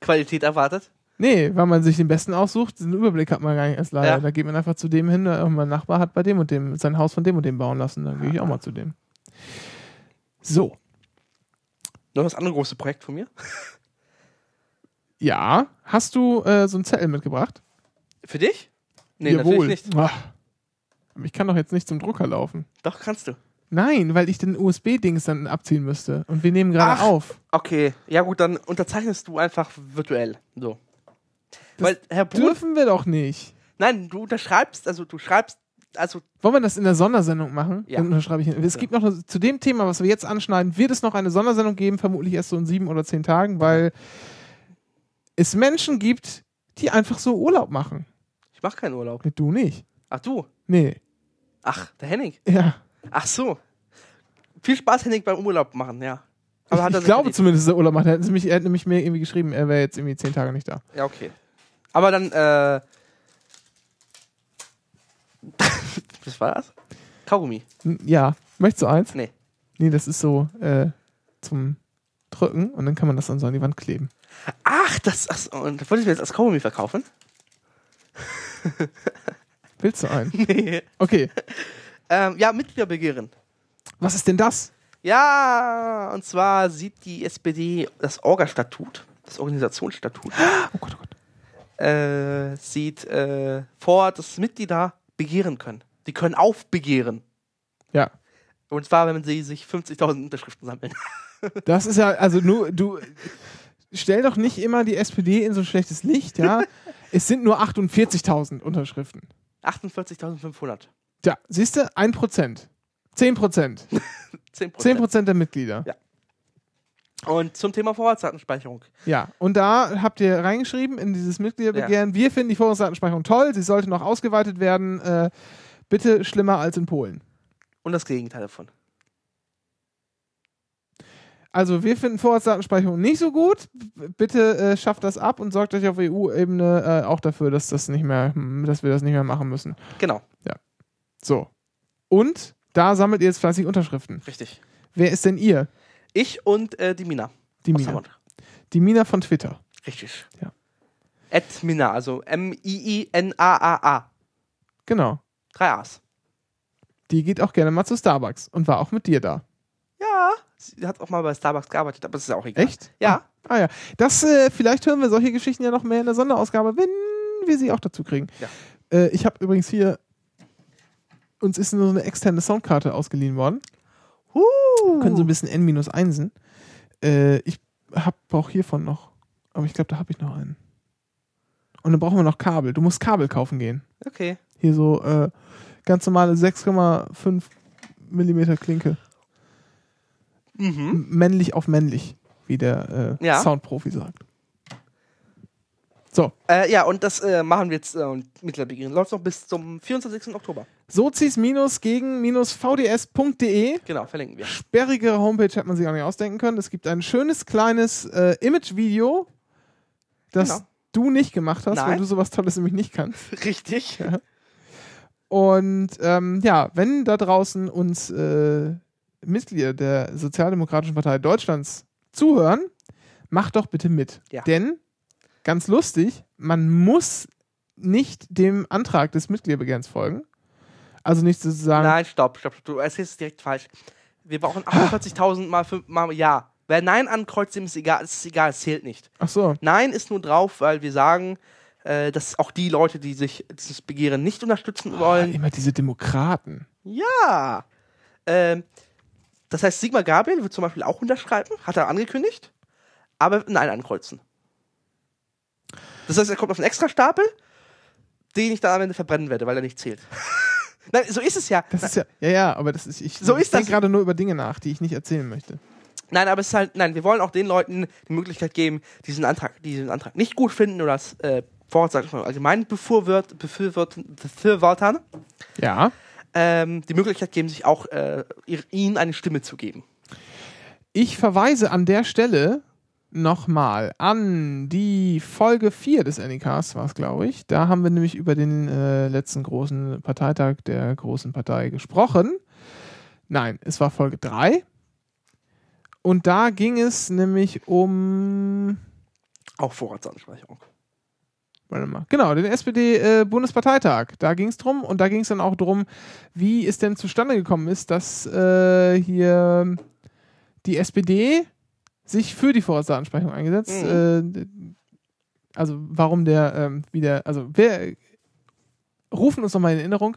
Qualität erwartet. Nee, weil man sich den besten aussucht, den Überblick hat man gar nicht erst leider. Ja. Da geht man einfach zu dem hin, äh, mein Nachbar hat bei dem und dem sein Haus von dem und dem bauen lassen. Dann gehe ich auch mal zu dem. So, Noch das andere große Projekt von mir. ja. Hast du äh, so einen Zettel mitgebracht? Für dich? Nee, Jawohl. natürlich nicht. Ach, ich kann doch jetzt nicht zum Drucker laufen. Doch, kannst du. Nein, weil ich den USB-Dings dann abziehen müsste. Und wir nehmen gerade auf. Okay, ja gut, dann unterzeichnest du einfach virtuell. So. Das Herr Dürfen wir doch nicht. nein, du unterschreibst, also du schreibst, also Wollen wir das in der Sondersendung machen? Ja. Dann unterschreibe ich. Es gibt noch eine, zu dem Thema, was wir jetzt anschneiden, wird es noch eine Sondersendung geben, vermutlich erst so in sieben oder zehn Tagen, weil es Menschen gibt, die einfach so Urlaub machen. ich mache keinen Urlaub. Du nicht. Ach du. Nee. Ach, der Henning. Ja. Ach so. Viel Spaß, Henning, beim Urlaub machen, ja. Aber ich ich glaube zumindest, dass er Urlaub macht. Er hat, nämlich, er hat nämlich mir irgendwie geschrieben, er wäre jetzt irgendwie zehn Tage nicht da. Ja, okay. Aber dann, äh. Was war das? Kaugummi. Ja. Möchtest du eins? Nee. Nee, das ist so äh, zum Drücken und dann kann man das dann so an die Wand kleben. Ach, das. Ach, und wollte ich mir jetzt als Kaugummi verkaufen? Willst du einen? Nee. Okay. Ähm, ja, Mitgliederbegehren. Was ist denn das? Ja, und zwar sieht die SPD das Orga-Statut, das Organisationsstatut, Oh Gott, oh Gott. Äh, sieht äh, vor, dass Mitglieder begehren können. Die können aufbegehren. Ja. Und zwar, wenn sie sich 50.000 Unterschriften sammeln. Das ist ja, also nur, du stell doch nicht immer die SPD in so ein schlechtes Licht, ja. es sind nur 48.000 Unterschriften. 48.500. Tja, siehst du, 1 Prozent. 10 Prozent. 10 10 Prozent der Mitglieder. Ja. Und zum Thema Vorratsdatenspeicherung. Ja, und da habt ihr reingeschrieben in dieses Mitgliederbegehren, wir finden die Vorratsdatenspeicherung toll, sie sollte noch ausgeweitet werden, äh, bitte schlimmer als in Polen. Und das Gegenteil davon. Also wir finden Vorratsdatenspeicherung nicht so gut. Bitte äh, schafft das ab und sorgt euch auf EU-Ebene äh, auch dafür, dass das nicht mehr, hm, dass wir das nicht mehr machen müssen. Genau, So. Und da sammelt ihr jetzt fleißig Unterschriften. richtig. Wer ist denn ihr? Ich und äh, die Mina. Die Mina. Die Mina von Twitter. Richtig. Ja. At Mina, also M-I-I-N-A-A-A. Genau. Drei A's. Die geht auch gerne mal zu Starbucks und war auch mit dir da. Ja, sie hat auch mal bei Starbucks gearbeitet, aber das ist ja auch egal. Echt? Ja. Ah ja. Das, äh, vielleicht hören wir solche Geschichten ja noch mehr in der Sonderausgabe, wenn wir sie auch dazu kriegen. Ja. Äh, ich habe übrigens hier, uns ist nur so eine externe Soundkarte ausgeliehen worden. Uh. können so ein bisschen N-1en. Äh, ich habe auch hiervon noch. Aber ich glaube, da habe ich noch einen. Und dann brauchen wir noch Kabel. Du musst Kabel kaufen gehen. Okay. Hier so äh, ganz normale 6,5 Millimeter Klinke. Mhm. Männlich auf männlich, wie der äh, Ja. Soundprofi sagt. So, Äh, ja, und das äh, machen wir jetzt äh, mittlerweile. Läuft noch bis zum 24. Oktober. Sozis gegen vds.de. Genau, verlinken wir. Sperrige Homepage hätte man sich auch nicht ausdenken können. Es gibt ein schönes kleines äh, Image-Video, das Genau. du nicht gemacht hast, weil Nein. du sowas Tolles nämlich nicht kannst. Richtig. Und ähm, ja, wenn da draußen uns äh, Mitglieder der Sozialdemokratischen Partei Deutschlands zuhören, macht doch bitte mit. Ja. Denn, ganz lustig, man muss nicht dem Antrag des Mitgliederbegehrens folgen. Also nicht sozusagen, Nein, stopp, stopp, stopp. Du erzählst es direkt falsch. Wir brauchen 48.000 mal 5 mal Ja. Wer Nein ankreuzt, dem ist egal. Es ist egal, es zählt nicht. ach so, Nein ist nur drauf, weil wir sagen, äh, dass auch die Leute, die sich dieses Begehren nicht unterstützen wollen, immer diese Demokraten. Ja. Ähm, das heißt, Sigmar Gabriel wird zum Beispiel auch unterschreiben, hat er angekündigt, aber Nein ankreuzen. Das heißt, er kommt auf einen Extrastapel, den ich dann am Ende verbrennen werde, weil er nicht zählt. Nein, so ist es ja. Das ist ja, ja, ja, aber das ist, ich, So ich denke gerade nur über Dinge nach, die ich nicht erzählen möchte. Nein, aber es ist halt, nein, wir wollen auch den Leuten die Möglichkeit geben, diesen Antrag, diesen Antrag nicht gut finden oder das äh, Vorratsdatenspeicherung allgemein befürwort, befürworten, befürwortern, Ja. ähm, die Möglichkeit geben, sich auch äh, ihnen eine Stimme zu geben. Ich verweise an der Stelle nochmal an die Folge 4 des NEKs, war es, glaube ich. Da haben wir nämlich über den äh, letzten großen Parteitag der großen Partei gesprochen. Nein, es war Folge 3. Und da ging es nämlich um. Auch Vorratsdatenspeicherung. Warte mal. Genau, den SPD-Bundesparteitag. da ging es drum und da ging es dann auch drum, wie es denn zustande gekommen ist, dass äh, hier die SPD sich für die Vorratsdatenspeicherung eingesetzt. Äh, also warum der ähm, wieder, also wir rufen uns nochmal in Erinnerung.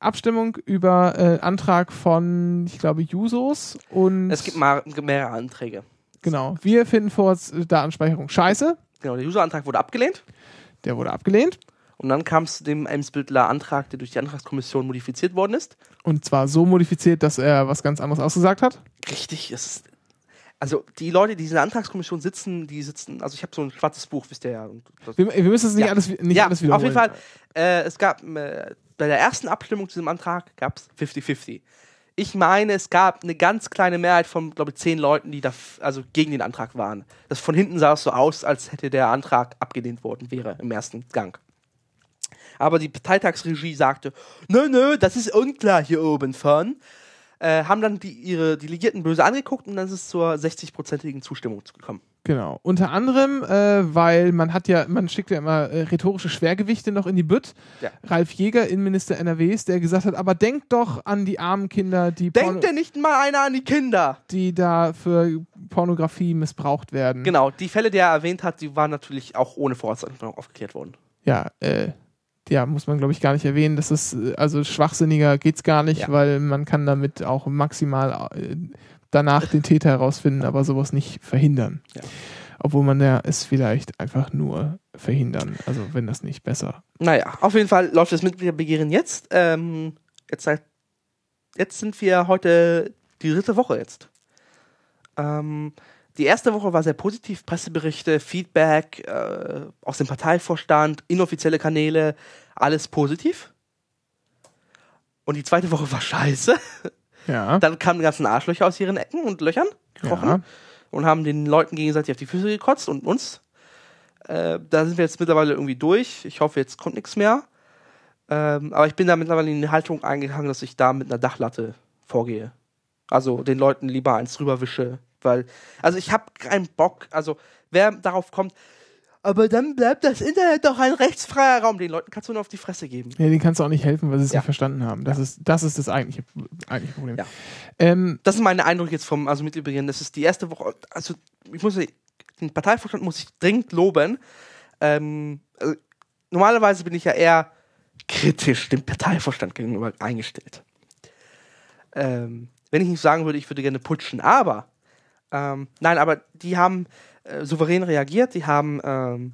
Abstimmung über äh, Antrag von, ich glaube, Jusos und Es gibt mehrere Anträge. genau. Wir finden Vorratsdatenspeicherung scheiße. Genau, der User-Antrag wurde abgelehnt. Der wurde abgelehnt. Und dann kam es zu dem Emsbildler-Antrag, der durch die Antragskommission modifiziert worden ist. Und zwar so modifiziert, dass er was ganz anderes ausgesagt hat. Richtig, es ist. Also die Leute, die in der Antragskommission sitzen, die sitzen, also ich habe so ein schwarzes Buch, wisst ihr ja. Und das, Wir, wir müssen es nicht Ja. alles, nicht ja, alles wiederholen. auf jeden Fall. Äh, es gab äh, bei der ersten Abstimmung zu diesem Antrag gab es 50-50. Ich meine, es gab eine ganz kleine Mehrheit von, glaube ich, zehn Leuten, die da also gegen den Antrag waren. Das von hinten sah es so aus, als hätte der Antrag abgelehnt worden wäre im ersten Gang. Aber die Parteitagsregie sagte, nö, nö, das ist unklar hier oben von. Äh, haben dann die, ihre Delegierten böse angeguckt und dann ist es zur 60-prozentigen Zustimmung gekommen. Genau. Unter anderem, äh, weil man hat ja, man schickt ja immer äh, rhetorische Schwergewichte noch in die Bütt. Ja. Ralf Jäger, Innenminister NRWs, der gesagt hat, aber denkt doch an die armen Kinder, die, Denkt denn nicht mal einer an die Kinder? die da für Pornografie missbraucht werden. Genau, die Fälle, die er erwähnt hat, die waren natürlich auch ohne Vorratsdatenspeicherung aufgeklärt worden. Ja, äh, ja, muss man glaube ich gar nicht erwähnen. Das ist, äh, also schwachsinniger geht's gar nicht, Ja. weil man kann damit auch maximal äh, danach den Täter herausfinden, aber sowas nicht verhindern. Ja. Obwohl man ja es vielleicht einfach nur verhindern, also wenn das nicht besser. Naja, auf jeden Fall läuft das Mitgliederbegehren jetzt. Ähm, jetzt, seit, jetzt sind wir heute die dritte Woche jetzt. Ähm, die erste Woche war sehr positiv. Presseberichte, Feedback äh, aus dem Parteivorstand, inoffizielle Kanäle, alles positiv. Und die zweite Woche war scheiße. Ja. Dann kamen die ganzen Arschlöcher aus ihren Ecken und Löchern gekrochen Ja. und haben den Leuten gegenseitig auf die Füße gekotzt und uns. Äh, da sind wir jetzt mittlerweile irgendwie durch. Ich hoffe, jetzt kommt nichts mehr. Ähm, aber ich bin da mittlerweile in die Haltung eingegangen, dass ich da mit einer Dachlatte vorgehe. Also den Leuten lieber eins rüberwische, weil, also ich habe keinen Bock, also wer darauf kommt, aber dann bleibt das Internet doch ein rechtsfreier Raum. Den Leuten kannst du nur auf die Fresse geben. Ja, denen kannst du auch nicht helfen, weil sie es Ja. nicht verstanden haben. Das, ist, das ist das eigentliche, eigentliche Problem. Ja. Ähm, Das ist meine Eindruck jetzt vom also Mitgliederbegehren. Das ist die erste Woche. Also ich muss den Parteivorstand muss ich dringend loben. Ähm, also, normalerweise bin ich ja eher kritisch dem Parteivorstand gegenüber eingestellt. Ähm, wenn ich nicht sagen würde, ich würde gerne putschen, aber ähm, nein, aber die haben äh, souverän reagiert. Die haben ähm,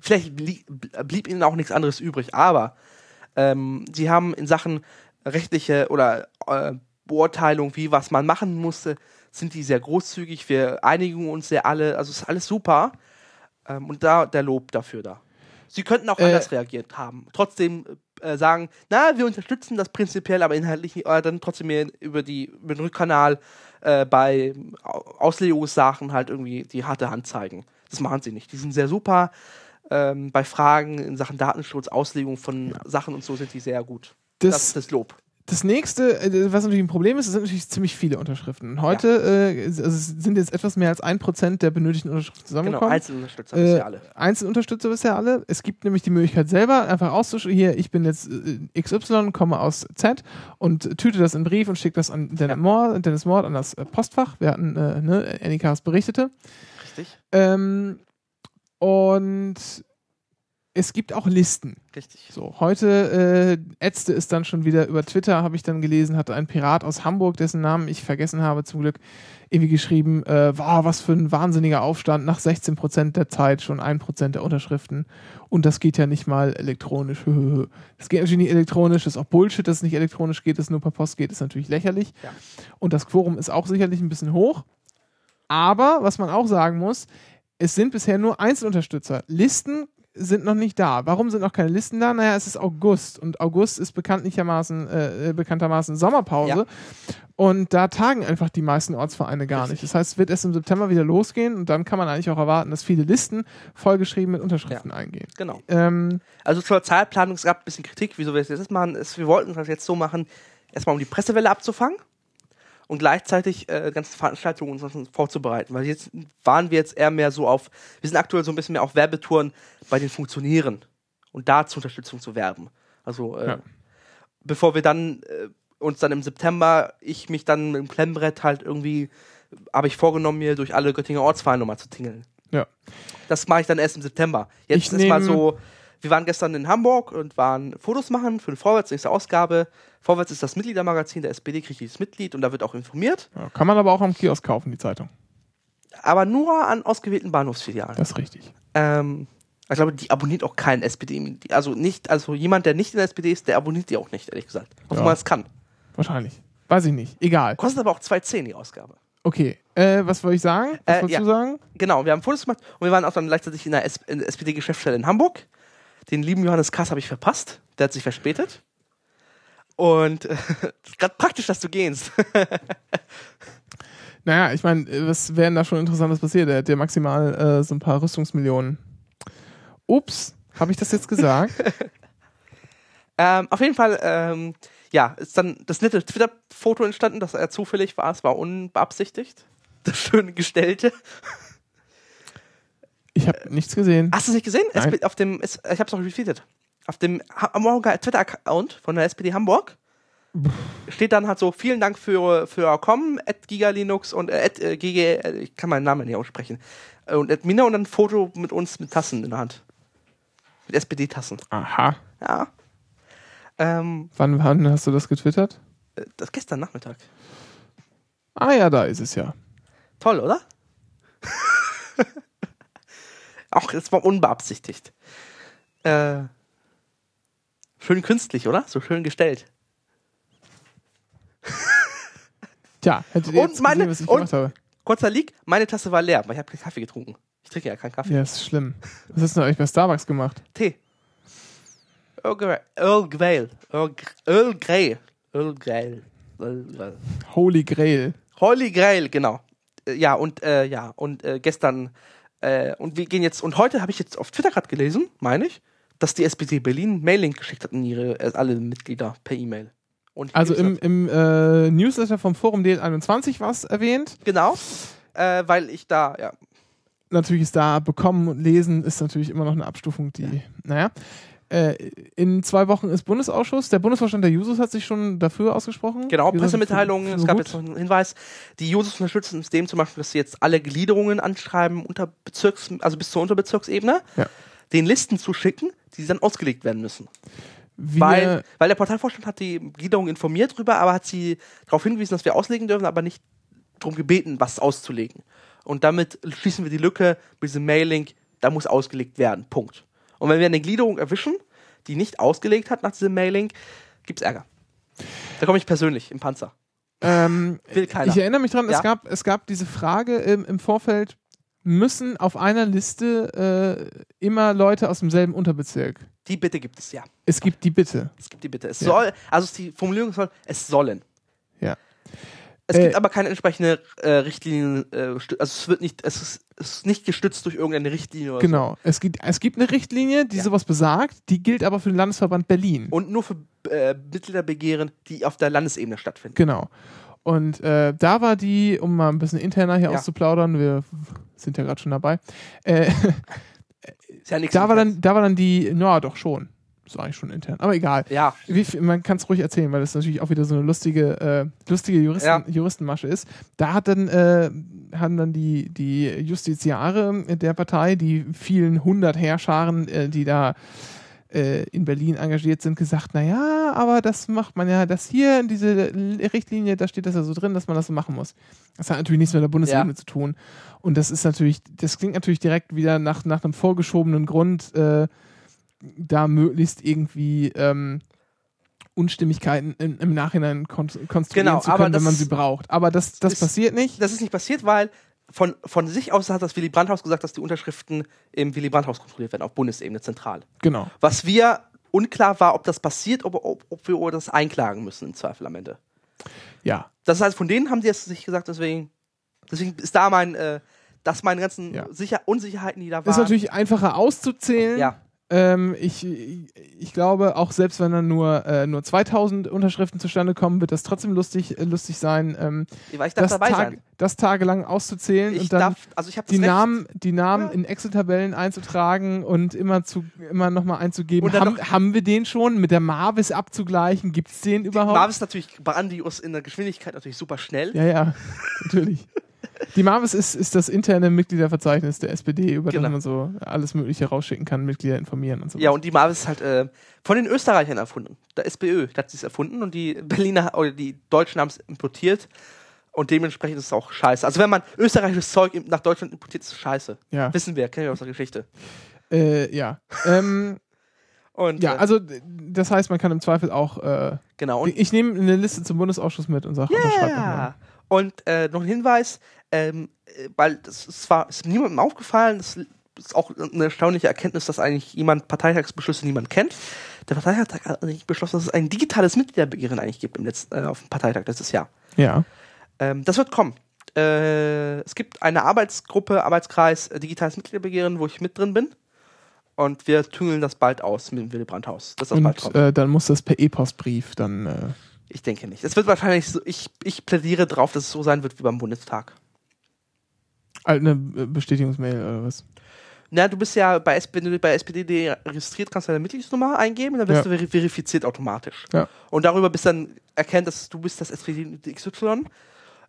vielleicht blie blieb ihnen auch nichts anderes übrig, aber ähm, sie haben in Sachen rechtliche oder äh, Beurteilung, wie was man machen musste, sind die sehr großzügig. Wir einigen uns sehr alle, also ist alles super. Ähm, und da der Lob dafür da. Sie könnten auch Äh, anders reagiert haben. Trotzdem äh, sagen, na, wir unterstützen das prinzipiell, aber inhaltlich nicht, äh, dann trotzdem mehr über, die, über den Rückkanal äh, bei Au- Auslegungssachen halt irgendwie die harte Hand zeigen. Das machen sie nicht. Die sind sehr super. Ähm, bei Fragen in Sachen Datenschutz, Auslegung von Sachen und so sind die sehr gut. Das, das, ist das Lob. Das nächste, äh, was natürlich ein Problem ist, sind natürlich ziemlich viele Unterschriften. Und heute äh, es- also sind jetzt etwas mehr als ein Prozent der benötigten Unterschriften Genau, zusammengekommen. Einzelunterstützer, Äh, ihr alle. Einzelunterstützer bisher alle. Es gibt nämlich die Möglichkeit selber einfach auszuschreiben, hier, ich bin jetzt äh, XY, komme aus Z und tüte das in einen Brief und schicke das an Dennis, Ja. Moore, Dennis Mord an das äh, Postfach. Wir hatten, äh, ne, Anycast berichtete. Richtig? Ähm, und es gibt auch Listen. Richtig. So, heute äh, ätzte es dann schon wieder über Twitter, habe ich dann gelesen, hatte ein Pirat aus Hamburg, dessen Namen ich vergessen habe, zum Glück, irgendwie geschrieben, äh, wow, was für ein wahnsinniger Aufstand, nach 16% der Zeit schon 1% der Unterschriften und das geht ja nicht mal elektronisch. Das geht natürlich nicht elektronisch, das ist auch Bullshit, dass es nicht elektronisch geht, dass es nur per Post geht, ist natürlich lächerlich. Ja. Und das Quorum ist auch sicherlich ein bisschen hoch. Aber, was man auch sagen muss, es sind bisher nur Einzelunterstützer. Listen sind noch nicht da. Warum sind noch keine Listen da? Naja, es ist August und August ist bekanntlichermaßen, äh, bekanntermaßen Sommerpause Ja. und da tagen einfach die meisten Ortsvereine gar nicht. Das heißt, es wird erst im September wieder losgehen und dann kann man eigentlich auch erwarten, dass viele Listen vollgeschrieben mit Unterschriften eingehen. Genau. Ähm, Also zur Zeitplanung, es gab ein bisschen Kritik, wieso wir das jetzt machen. Es, wir wollten das jetzt so machen, erstmal um die Pressewelle abzufangen und gleichzeitig äh, ganze Veranstaltungen und sonst vorzubereiten. Weil jetzt waren wir jetzt eher mehr so auf, wir sind aktuell so ein bisschen mehr auf Werbetouren bei den Funktionären und da zur Unterstützung zu werben. Also äh, Ja. bevor wir dann äh, uns dann im September, ich mich dann mit dem Klemmbrett halt irgendwie, habe ich vorgenommen, mir durch alle Göttinger Ortsvereine nochmal zu tingeln. Ja. Das mache ich dann erst im September. Jetzt Ich ist mal so, wir waren gestern in Hamburg und waren Fotos machen für den Vorwärts, nächste Ausgabe. Vorwärts ist das Mitgliedermagazin der SPD, kriegt jedes Mitglied und da wird auch informiert. Ja, kann man aber auch am Kiosk kaufen, die Zeitung. Aber nur an ausgewählten Bahnhofsfilialen. Das ist richtig. Ähm, ich glaube, die abonniert auch keinen SPD. Also nicht, also jemand, der nicht in der SPD ist, der abonniert die auch nicht, ehrlich gesagt. Obwohl Ja. man es kann. Wahrscheinlich. Weiß ich nicht. Egal. Kostet aber auch 2,10 die Ausgabe. Okay. Äh, was wollte ich sagen? Was Äh, wolltest ja. du sagen? Genau, wir haben Fotos gemacht und wir waren auch dann gleichzeitig in der, der SPD-Geschäftsstelle in Hamburg. Den lieben Johannes Kass habe ich verpasst. Der hat sich verspätet. Und äh, gerade praktisch, dass du gehst. Naja, ich meine, was wäre denn da schon Interessantes passiert? Er hat ja maximal äh, so ein paar Rüstungsmillionen. Ups, habe ich das jetzt gesagt? ähm, auf jeden Fall, ähm, ja, ist dann das nette Twitter-Foto entstanden, das er zufällig war. Es war unbeabsichtigt. Das schöne Gestellte. Ich habe nichts gesehen. Hast du es nicht gesehen? Nein. Auf dem, ich habe es auch retweetet. Auf dem Ha- Hamburger Twitter-Account von der SPD Hamburg steht dann halt so, vielen Dank für, für Kommen, at Gigalinux und äh, at äh, GG, äh, ich kann meinen Namen nicht aussprechen, äh, und at Mina und dann ein Foto mit uns mit Tassen in der Hand. Mit SPD-Tassen. Aha. Ja. Ähm, Wann, wann hast du das getwittert? das gestern Nachmittag. Ah ja, da ist es ja. Toll, oder? Auch das war unbeabsichtigt. Äh, schön künstlich, oder? So schön gestellt. Tja, hättet ihr Und jetzt meine- gesehen, was ich und- gemacht habe. Kurzer Leak, meine Tasse war leer, weil ich habe keinen Kaffee getrunken. Ich trinke ja keinen Kaffee. Ja, ist schlimm. Was hast du denn eigentlich bei Starbucks gemacht? Tee. Earl Grey. Earl Grey. Earl, Gr- Earl Grey. Earl Grey. Earl Grey. Holy Grail. Holy Grail, genau. Äh, Ja, und äh, ja, und äh, gestern äh, und wir gehen jetzt und heute habe ich jetzt auf Twitter gerade gelesen, meine ich, dass die SPD Berlin Mail-Link geschickt hat an ihre äh, alle Mitglieder per E-Mail. Also im, im äh, Newsletter vom Forum D21 war es erwähnt. genau, äh, weil ich da ja Natürlich ist da bekommen und lesen ist natürlich immer noch eine Abstufung, die, naja. Äh, in zwei Wochen ist Bundesausschuss. Der Bundesvorstand der Jusos hat sich schon dafür ausgesprochen. Genau, gesagt, Pressemitteilungen. Es gab gut. jetzt noch einen Hinweis. Die Jusos unterstützen es dem zum Beispiel, dass sie jetzt alle Gliederungen anschreiben unter Bezirks, also bis zur Unterbezirksebene, Ja. den Listen zu schicken, die dann ausgelegt werden müssen. Wir, Weil, weil der Parteivorstand hat die Gliederung informiert drüber, aber hat sie darauf hingewiesen, dass wir auslegen dürfen, aber nicht darum gebeten, was auszulegen. Und damit schließen wir die Lücke mit diesem Mailing, da muss ausgelegt werden. Punkt. Und wenn wir eine Gliederung erwischen, die nicht ausgelegt hat nach diesem Mailing, gibt's Ärger. Da komme ich persönlich im Panzer. ähm, Will keiner. ich erinnere mich dran, Ja. es, gab, es gab diese Frage im, im Vorfeld, müssen auf einer Liste äh, immer Leute aus demselben Unterbezirk? Die Bitte gibt es, ja. Es gibt die Bitte. Es gibt die Bitte. Es Ja. soll, also die Formulierung soll, es sollen. Ja. Es Äh, gibt aber keine entsprechende äh, Richtlinien, äh, also es wird nicht, es ist, es ist nicht gestützt durch irgendeine Richtlinie oder Genau. Es gibt, es gibt eine Richtlinie, die Ja. sowas besagt, die gilt aber für den Landesverband Berlin. so. Und nur für äh, Mitgliederbegehren, die auf der Landesebene stattfinden. Genau. Und äh, da war die, um mal ein bisschen interner hier Ja. auszuplaudern, wir sind ja gerade schon dabei, äh, Ist ja nichts da, war dann, da war dann die, na doch schon, ist eigentlich schon intern, aber egal. Ja, Wie, man kann es ruhig erzählen, weil das natürlich auch wieder so eine lustige, äh, lustige Juristen, Ja. Juristenmasche ist. Da hat dann, äh, haben dann die, die Justiziare der Partei, die vielen hundert Herrscharen, äh, die da äh, in Berlin engagiert sind, gesagt, naja, aber das macht man ja, das hier in diese Richtlinie, da steht das ja so drin, dass man das so machen muss. Das hat natürlich nichts mit der Bundesebene Ja. zu tun. Und das ist natürlich, das klingt natürlich direkt wieder nach, nach einem vorgeschobenen Grund, äh, da möglichst irgendwie ähm, Unstimmigkeiten im, im Nachhinein kon konstruieren Genau, zu können, wenn das man sie braucht. Aber das, das ist- passiert nicht. das ist nicht passiert, weil von, von sich aus hat das Willy Brandt-Haus gesagt, dass die Unterschriften im Willy Brandt-Haus kontrolliert werden, auf Bundesebene zentral. Genau. Was wir unklar war, ob das passiert, ob, ob, ob wir das einklagen müssen im Zweifel am Ende. Ja. Das heißt, von denen haben die es sich gesagt, deswegen, deswegen ist da mein, äh, dass meine ganzen Ja. Sicher Unsicherheiten, die da waren. Ist natürlich einfacher auszuzählen. ja, Ähm, ich, ich glaube, auch selbst wenn dann nur, äh, nur 2000 Unterschriften zustande kommen, wird das trotzdem lustig, äh, lustig sein, ähm, das, dabei Tag, sein. das tagelang auszuzählen Ich und dann darf, also die Recht, Namen, die Namen Ja. in Excel-Tabellen einzutragen und immer zu immer nochmal einzugeben. Und dann Haben, haben wir den schon mit der Marvis abzugleichen? Gibt es den überhaupt? Marvis ist natürlich grandios in der Geschwindigkeit natürlich super schnell. ja, ja, natürlich. Die Marvis ist, ist das interne Mitgliederverzeichnis der SPD, über Genau. das man so alles Mögliche rausschicken kann, Mitglieder informieren und so. Ja, und die Marvis ist halt äh, von den Österreichern erfunden. Der SPÖ hat sie es erfunden und die Berliner oder die Deutschen haben es importiert. Und dementsprechend ist es auch scheiße. Also wenn man österreichisches Zeug nach Deutschland importiert, ist es scheiße. ja. Wissen wir, kennen wir aus der Geschichte. Äh, ja. ähm, Und ja, äh, also das heißt, man kann im Zweifel auch. Äh, genau. Ich nehme eine Liste zum Bundesausschuss mit und sage, unterschreib doch mal. Und äh, noch ein Hinweis, ähm, äh, weil das ist zwar ist niemandem aufgefallen, das ist auch eine erstaunliche Erkenntnis, dass eigentlich jemand Parteitagsbeschlüsse niemand kennt. Der Parteitag hat eigentlich beschlossen, dass es ein digitales Mitgliederbegehren eigentlich gibt im letzten, äh, auf dem Parteitag letztes Jahr. Ja. Ähm, das wird kommen. Äh, es gibt eine Arbeitsgruppe, Arbeitskreis äh, Digitales Mitgliederbegehren, wo ich mit drin bin. Und wir tüngeln das bald aus mit dem Willy das bald Und äh, dann muss das per E-Postbrief dann. Ich denke nicht. Es wird wahrscheinlich so, ich, ich plädiere darauf, dass es so sein wird wie beim Bundestag. eine äh, Bestätigungsmail oder was? Na, du bist ja bei, wenn du bei SPD registriert, kannst du deine Mitgliedsnummer eingeben und dann wirst Ja. du veri verifiziert automatisch. Ja. Und darüber bist dann erkennt, dass du bist das SPD XY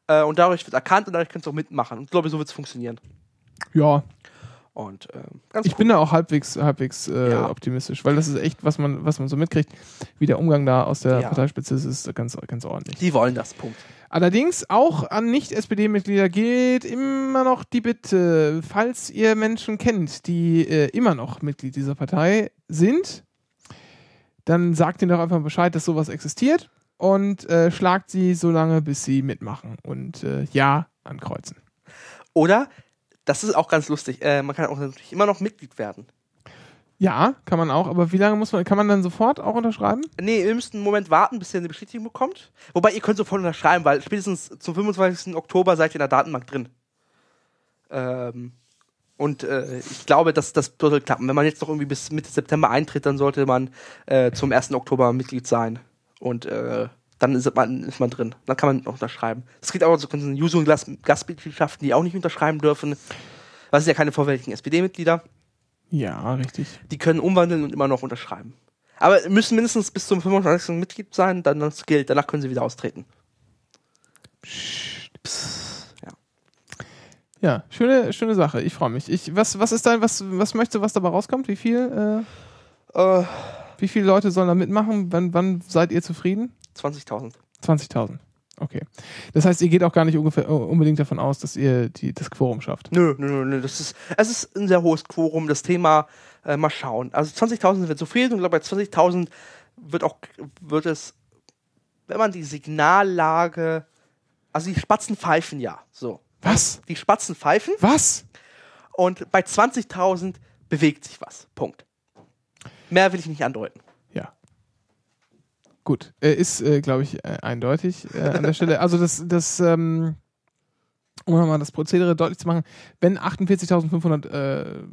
äh, und dadurch wird erkannt und dadurch kannst du auch mitmachen. Und ich glaube, so wird es funktionieren. Ja, Und äh, ganz ich cool. bin da auch halbwegs, halbwegs äh, Ja. optimistisch, weil das ist echt, was man, was man so mitkriegt, wie der Umgang da aus der Ja. Parteispitze ist, ist ganz, ganz ordentlich. Die wollen das, Punkt. Allerdings auch an Nicht-SPD-Mitglieder geht immer noch die Bitte, falls ihr Menschen kennt, die äh, immer noch Mitglied dieser Partei sind, dann sagt ihnen doch einfach Bescheid, dass sowas existiert und äh, schlagt sie so lange, bis sie mitmachen und äh, ja ankreuzen. Oder, das ist auch ganz lustig, äh, man kann auch natürlich immer noch Mitglied werden. Ja, kann man auch, aber wie lange muss man, kann man dann sofort auch unterschreiben? Nee, ihr müsst einen Moment warten, bis ihr eine Bestätigung bekommt. Wobei, ihr könnt sofort unterschreiben, weil spätestens zum 25. Oktober seid ihr in der Datenbank drin. Ähm, und äh, ich glaube, dass das sollte klappen. Wenn man jetzt noch irgendwie bis Mitte September eintritt, dann sollte man äh, zum 1. Oktober Mitglied sein. Und äh, dann ist man, ist man drin. Dann kann man unterschreiben. Es gibt auch so User- und Gast- Gastmitgliedschaften, die auch nicht unterschreiben dürfen. Das sind ja keine vorwärtigen SPD-Mitglieder. Ja, richtig. Die können umwandeln und immer noch unterschreiben. Aber müssen mindestens bis zum 25. Mitglied sein, dann das gilt. Danach können sie wieder austreten. Ja, schöne, schöne Sache. Ich freue mich. Ich, was, was ist dein, was, was möchtest du, was dabei rauskommt? Wie viel, äh, Äh, wie viele Leute sollen da mitmachen? Wann, wann seid ihr zufrieden? 20.000. 20.000. Okay. Das heißt, ihr geht auch gar nicht ungefähr, unbedingt davon aus, dass ihr die, das Quorum schafft. Nö, nö, nö, nö. Das ist, es ist ein sehr hohes Quorum. Das Thema, äh, mal schauen. Also 20.000 sind wir zufrieden und ich glaube, bei 20.000 wird auch, wird es, wenn man die Signallage, also die Spatzen pfeifen ja. So. Was? Die Spatzen pfeifen Was? und bei 20.000 bewegt sich was. Punkt. Mehr will ich nicht andeuten. Ja. Gut. Äh, ist, äh, glaube ich, äh, eindeutig äh, an der Stelle. Also das, das, ähm, um nochmal das Prozedere deutlich zu machen, wenn 48.500 äh,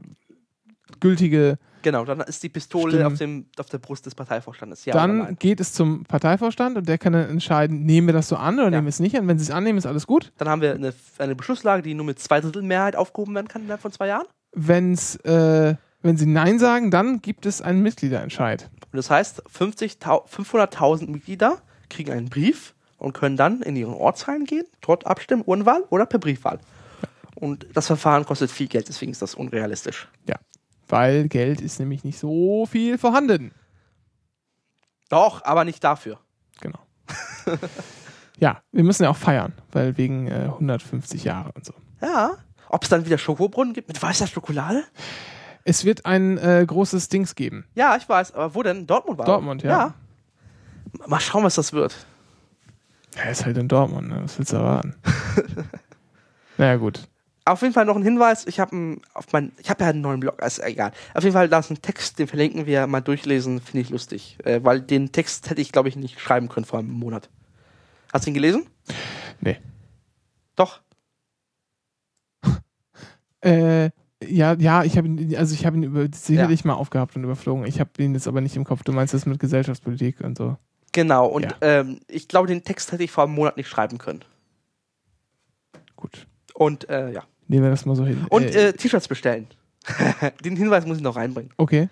gültige Genau, dann ist die Pistole Stimmen. auf, dem, auf der Brust des Parteivorstandes. Ja dann geht es zum Parteivorstand und der kann dann entscheiden, nehmen wir das so an oder nehmen wir es nicht an. Wenn sie es annehmen, ist alles gut. Dann haben wir eine, eine Beschlusslage, die nur mit zwei Drittel Mehrheit aufgehoben werden kann innerhalb von zwei Jahren. Wenn's, äh, wenn sie Nein sagen, dann gibt es einen Mitgliederentscheid. Und das heißt, 50 tau- 500.000 Mitglieder kriegen einen Brief und können dann in ihren Ortsteilen gehen, dort abstimmen, Urnwahl oder per Briefwahl. Und das Verfahren kostet viel Geld, deswegen ist das unrealistisch. Ja. Weil Geld ist nämlich nicht so viel vorhanden. Doch, aber nicht dafür. Genau. ja, wir müssen ja auch feiern, weil wegen äh, 150 Jahre und so. Ja. Ob es dann wieder Schokobrunnen gibt mit weißer Schokolade? Es wird ein äh, großes Dings geben. Ja, ich weiß. Aber wo denn? Dortmund war Dortmund, ja. Mal schauen, was das wird. Ja, ist halt in Dortmund, ne? was willst du erwarten? naja, gut. Auf jeden Fall noch ein Hinweis. Ich habe auf mein, ich habe ja einen neuen Blog, ist egal. Auf jeden Fall, da ist ein Text, den verlinken wir mal durchlesen, finde ich lustig. Äh, weil den Text hätte ich, glaube ich, nicht schreiben können vor einem Monat. Hast du ihn gelesen? Nee. Doch. Äh, Ja, ja, ich habe ihn, also ich habe ihn über, sicherlich mal aufgehabt und überflogen. Ich habe ihn jetzt aber nicht im Kopf. Du meinst das mit Gesellschaftspolitik und so. Genau, und Ja. ähm, ich glaube, den Text hätte ich vor einem Monat nicht schreiben können. Gut. Und äh, ja. Nehmen wir das mal so hin. Und Äh, äh, T-Shirts bestellen. den Hinweis muss ich noch reinbringen. okay.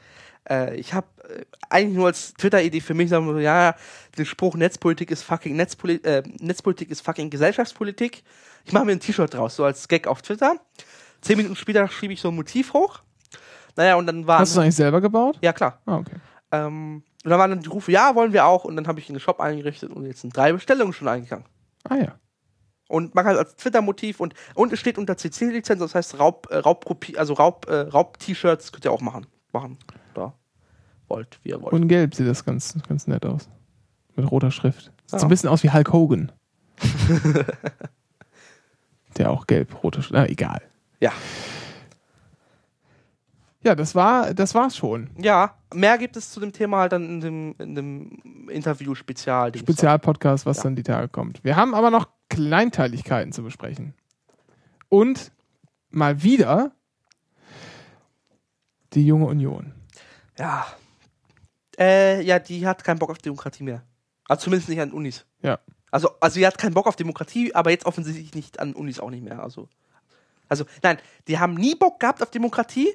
Äh, ich habe äh, eigentlich nur als Twitter-Idee für mich sagen ja, den Spruch Netzpolitik ist fucking Netzpoli äh, Netzpolitik ist fucking Gesellschaftspolitik. Ich mache mir ein T-Shirt draus, so als Gag auf Twitter. Zehn Minuten später schrieb ich so ein Motiv hoch. Naja, und dann war. Hast du es eigentlich selber gebaut? Ja, klar. Ah, okay. Ähm, und dann waren dann die Rufe, ja, wollen wir auch. Und dann habe ich einen Shop eingerichtet und jetzt sind drei Bestellungen schon eingegangen. Ah ja. Und man kann als Twitter-Motiv und, und es steht unter CC-Lizenz, das heißt Raub, äh, Raubkopie, also Raub, äh, Raub-T-Shirts könnt ihr auch machen. Machen. Da. Wollt, wie ihr wollt. Und in gelb sieht das ganz, ganz nett aus. Mit roter Schrift. Sieht Ja. so ein bisschen aus wie Hulk Hogan. Der auch gelb, rote Schrift. Na, egal. Ja. Ja, das war, das war's schon. Ja, mehr gibt es zu dem Thema halt dann in dem, in dem Interview-Spezial. Spezialpodcast, was Ja. dann die Tage kommt. Wir haben aber noch Kleinteiligkeiten zu besprechen. Und mal wieder die junge Union. Ja. Äh, ja, die hat keinen Bock auf Demokratie mehr. Also zumindest nicht an Unis. Ja. Also, also sie hat keinen Bock auf Demokratie, aber jetzt offensichtlich nicht an Unis auch nicht mehr. Also, also nein, die haben nie Bock gehabt auf Demokratie,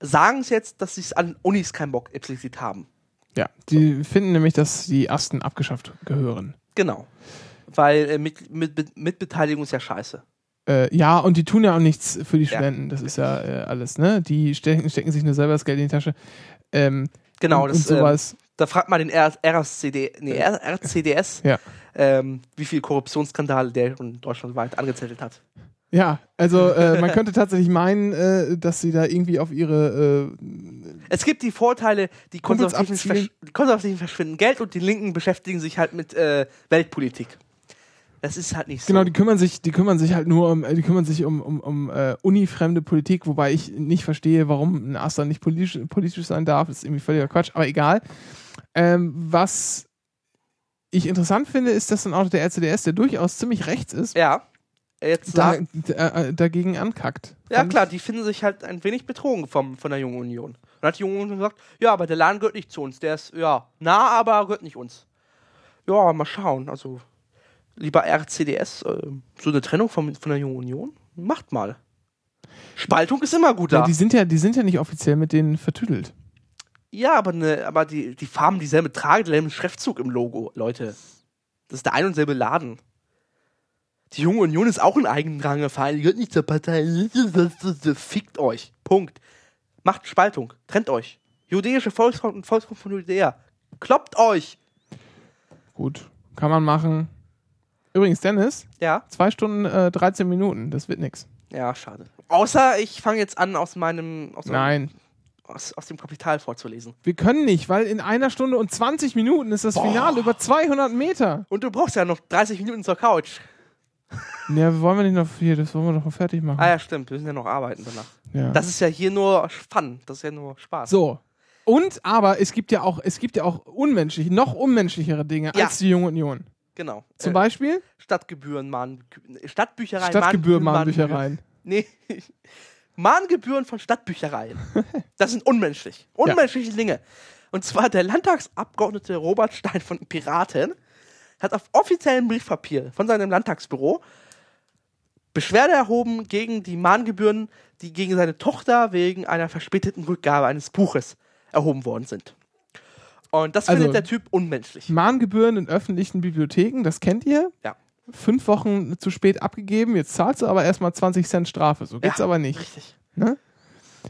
sagen es jetzt, dass sie es an Unis keinen Bock explizit haben. Ja, die finden nämlich, dass die Asten abgeschafft gehören. Genau. Weil äh, mit, mit, Mitbeteiligung ist ja scheiße. Äh, ja, und die tun ja auch nichts für die Ja. Studenten. Das ist ja äh, alles, ne? Die stecken, stecken sich nur selber das Geld in die Tasche. Ähm, Genau, und, das, und sowas. da fragt man den R RCD, nee, RCDS, Ja. ähm, wie viel Korruptionsskandale der schon deutschlandweit angezettelt hat. Ja, also äh, man könnte tatsächlich meinen, äh, dass sie da irgendwie auf ihre äh, Es gibt die Vorteile, die Konservativen, versch die Konservativen verschwinden Geld und die Linken beschäftigen sich halt mit äh, Weltpolitik. Das ist halt nicht so. Genau, die kümmern sich, die kümmern sich halt nur um, äh, die kümmern sich um, um, um äh, unifremde Politik, wobei ich nicht verstehe, warum ein Aster nicht politisch, politisch sein darf. Das ist irgendwie völliger Quatsch, aber egal. Ähm, was ich interessant finde, ist, dass dann auch der RCDS, der durchaus ziemlich rechts ist, ja. Jetzt da, sagen, äh, dagegen ankackt. ja klar, die finden sich halt ein wenig betrogen vom, von der Jungen Union. Und dann hat die Junge Union gesagt, ja, aber der Laden gehört nicht zu uns. Der ist, ja, nah, aber gehört nicht uns. Ja, mal schauen. Also, lieber RCDS, äh, so eine Trennung von, von der Jungen Union, macht mal. Spaltung ist immer gut da. Ja, die sind ja, die sind ja nicht offiziell mit denen vertüdelt. Ja, aber, ne, aber die, die Farben dieselbe tragen, derselben Schriftzug im Logo, Leute. Das ist der ein und selbe Laden. Die Junge Union ist auch ein eigenrangiger Verein, die gehört nicht zur Partei. Fickt euch. Punkt. Macht Spaltung. Trennt euch. Judäische Volksfront und Volksfront von Judäa. Kloppt euch. Gut, kann man machen. Übrigens, Dennis, Ja? zwei Stunden äh, 13 Minuten, das wird nix. Ja, schade. Außer ich fange jetzt an, aus meinem, aus, Nein, aus, aus dem Kapital vorzulesen. wir können nicht, weil in einer Stunde und 20 Minuten ist das Finale über 200 Meter. Und du brauchst ja noch 30 Minuten zur Couch. Ja, wollen wir nicht noch hier, das wollen wir doch noch fertig machen. Ah ja, stimmt. Wir müssen ja noch arbeiten danach. ja. Das ist ja hier nur Fun. Das ist ja nur Spaß. so. Und aber es gibt ja auch, es gibt ja auch unmenschlich, noch unmenschlichere Dinge Ja. als die Junge Union. Genau. Zum Äh, Beispiel Stadtgebühren, Mahn, Stadtbüchereien, Stadtgebühr, Mahngebühren, Mahnbüchereien. Nee. Mahngebühren von Stadtbüchereien. Das sind unmenschlich. Unmenschliche Dinge. Und zwar der Landtagsabgeordnete Robert Stein von Piraten hat auf offiziellem Briefpapier von seinem Landtagsbüro Beschwerde erhoben gegen die Mahngebühren, die gegen seine Tochter wegen einer verspäteten Rückgabe eines Buches erhoben worden sind. Und das Also- findet der Typ unmenschlich. Mahngebühren in öffentlichen Bibliotheken, das kennt ihr. Ja. Fünf Wochen zu spät abgegeben, jetzt zahlst du aber erstmal 20 Cent Strafe. So geht's Ja, aber nicht. Richtig.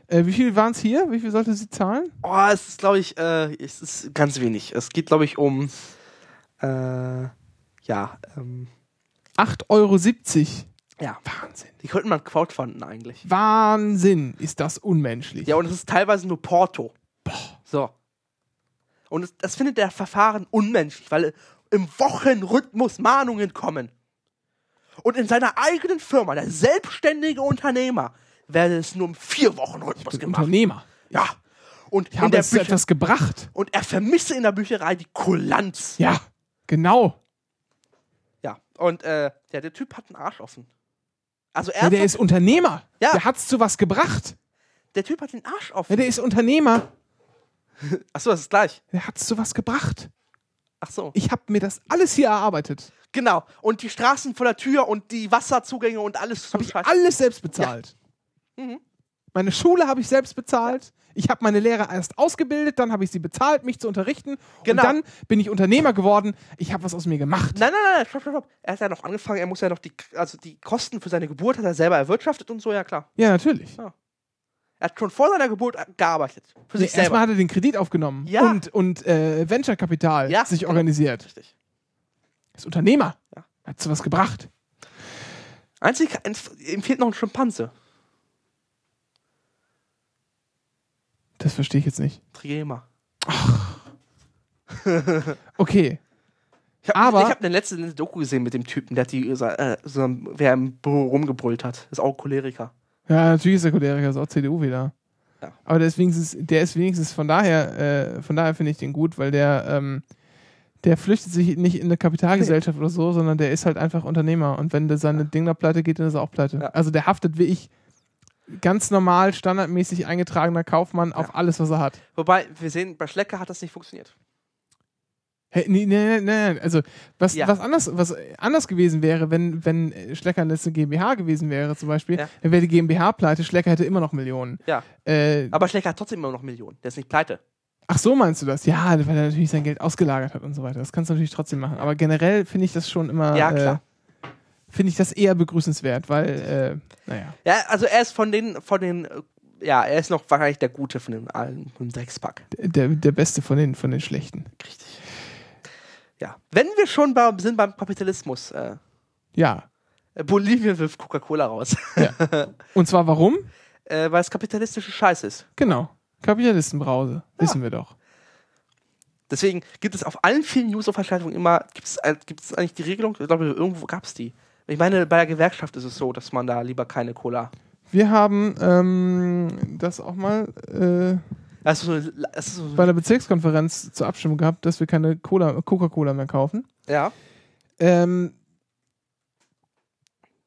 Äh, wie viel waren es hier? Wie viel sollte sie zahlen? Oh, es ist, glaube ich, äh, es ist ganz wenig. Es geht, glaube ich, um, äh, ja, ähm, 8,70 Euro. ja. Wahnsinn. Die könnte man crowdfunden eigentlich. Wahnsinn, ist das unmenschlich. Ja, und es ist teilweise nur Porto. So. Und es, das findet der Verfahren unmenschlich, weil im Wochenrhythmus Mahnungen kommen. Und in seiner eigenen Firma, der selbstständige Unternehmer, werde es nur im vier Wochen Rhythmus gemacht. Unternehmer. Ja. Und Ich in habe der es Bücher etwas gebracht. und er vermisse in der Bücherei die Kulanz. Ja, genau. Ja. Und äh, ja, der Typ hat einen Arsch offen. Also Ja, der ist Unternehmer. Ja. Der hat's zu was gebracht. der Typ hat den Arsch auf. Ja, der ist Unternehmer. Achso, das ist gleich. Der hat sowas gebracht. Ach so. Ich habe mir das alles hier erarbeitet. Genau. Und die Straßen vor der Tür und die Wasserzugänge und alles Habe ich alles selbst bezahlt. Mhm. Meine Schule habe ich selbst bezahlt. Ich habe meine Lehrer erst ausgebildet, dann habe ich sie bezahlt, mich zu unterrichten. Genau. Und dann bin ich Unternehmer geworden. Ich habe was aus mir gemacht. Nein, nein, nein, stopp, stopp, stopp. Er hat ja noch angefangen, er muss ja noch die, also die Kosten für seine Geburt hat er selber erwirtschaftet und so, ja klar. Ja, natürlich. Er hat schon vor seiner Geburt gearbeitet. Für Nee, sich selber. erstmal hat er den Kredit aufgenommen Ja. und, und äh, Venture-Kapital Ja, sich genau. organisiert. Richtig. Ist Unternehmer. Ja. Hat sowas gebracht. Einzig, ihm fehlt noch ein Schimpanse. Das verstehe ich jetzt nicht. Triema. Okay. Ich habe Aber- ich hab eine letzte Doku gesehen mit dem Typen, der hat die, äh, so, wer im Büro rumgebrüllt hat. Ist auch Choleriker. Ja, natürlich ist der Choleriker, ist auch CDU wieder. Ja. Aber der ist wenigstens, der ist wenigstens von daher, äh, von daher finde ich den gut, weil der, ähm, der flüchtet sich nicht in eine Kapitalgesellschaft oder so, sondern der ist halt einfach Unternehmer. Und wenn der seine Ding da pleite geht, dann ist er auch pleite. Ja. Also der haftet wie ich ganz normal, standardmäßig eingetragener Kaufmann auf Ja. alles, was er hat. Wobei, wir sehen, bei Schlecker hat das nicht funktioniert. Hey, nee, nee, nee, nee. Also was, Ja. was, anders, was anders gewesen wäre, wenn, wenn Schlecker jetzt eine GmbH gewesen wäre zum Beispiel, Ja. dann wäre die GmbH pleite, Schlecker hätte immer noch Millionen. Ja. Äh, Aber Schlecker hat trotzdem immer noch Millionen. Der ist nicht pleite. Ach so meinst du das? Ja, weil er natürlich sein Geld ausgelagert hat und so weiter. Das kannst du natürlich trotzdem machen. Aber generell finde ich das schon immer. Ja, klar. Äh, finde ich das eher begrüßenswert, weil, äh, naja. Ja, also er ist von den, von den, äh, ja, er ist noch wahrscheinlich der Gute von den allen, vom Dreckspack. Der, der Beste von den, von den Schlechten. Richtig. Ja. Wenn wir schon bei, sind beim Kapitalismus, äh, Ja. Bolivien wirft Coca-Cola raus. Und zwar warum? äh, weil es kapitalistische Scheiß ist. Genau. Kapitalistenbrause. Wissen wir doch. Deswegen gibt es auf allen vielen Newsveranstaltungen immer, gibt es äh, eigentlich die Regelung? Ich glaube, irgendwo gab es die. Ich meine, bei der Gewerkschaft ist es so, dass man da lieber keine Cola. Wir haben ähm, das auch mal äh, Also, so- ist so, bei der Bezirkskonferenz zur Abstimmung gehabt, dass wir keine Cola, Coca-Cola mehr kaufen. ja. Ähm,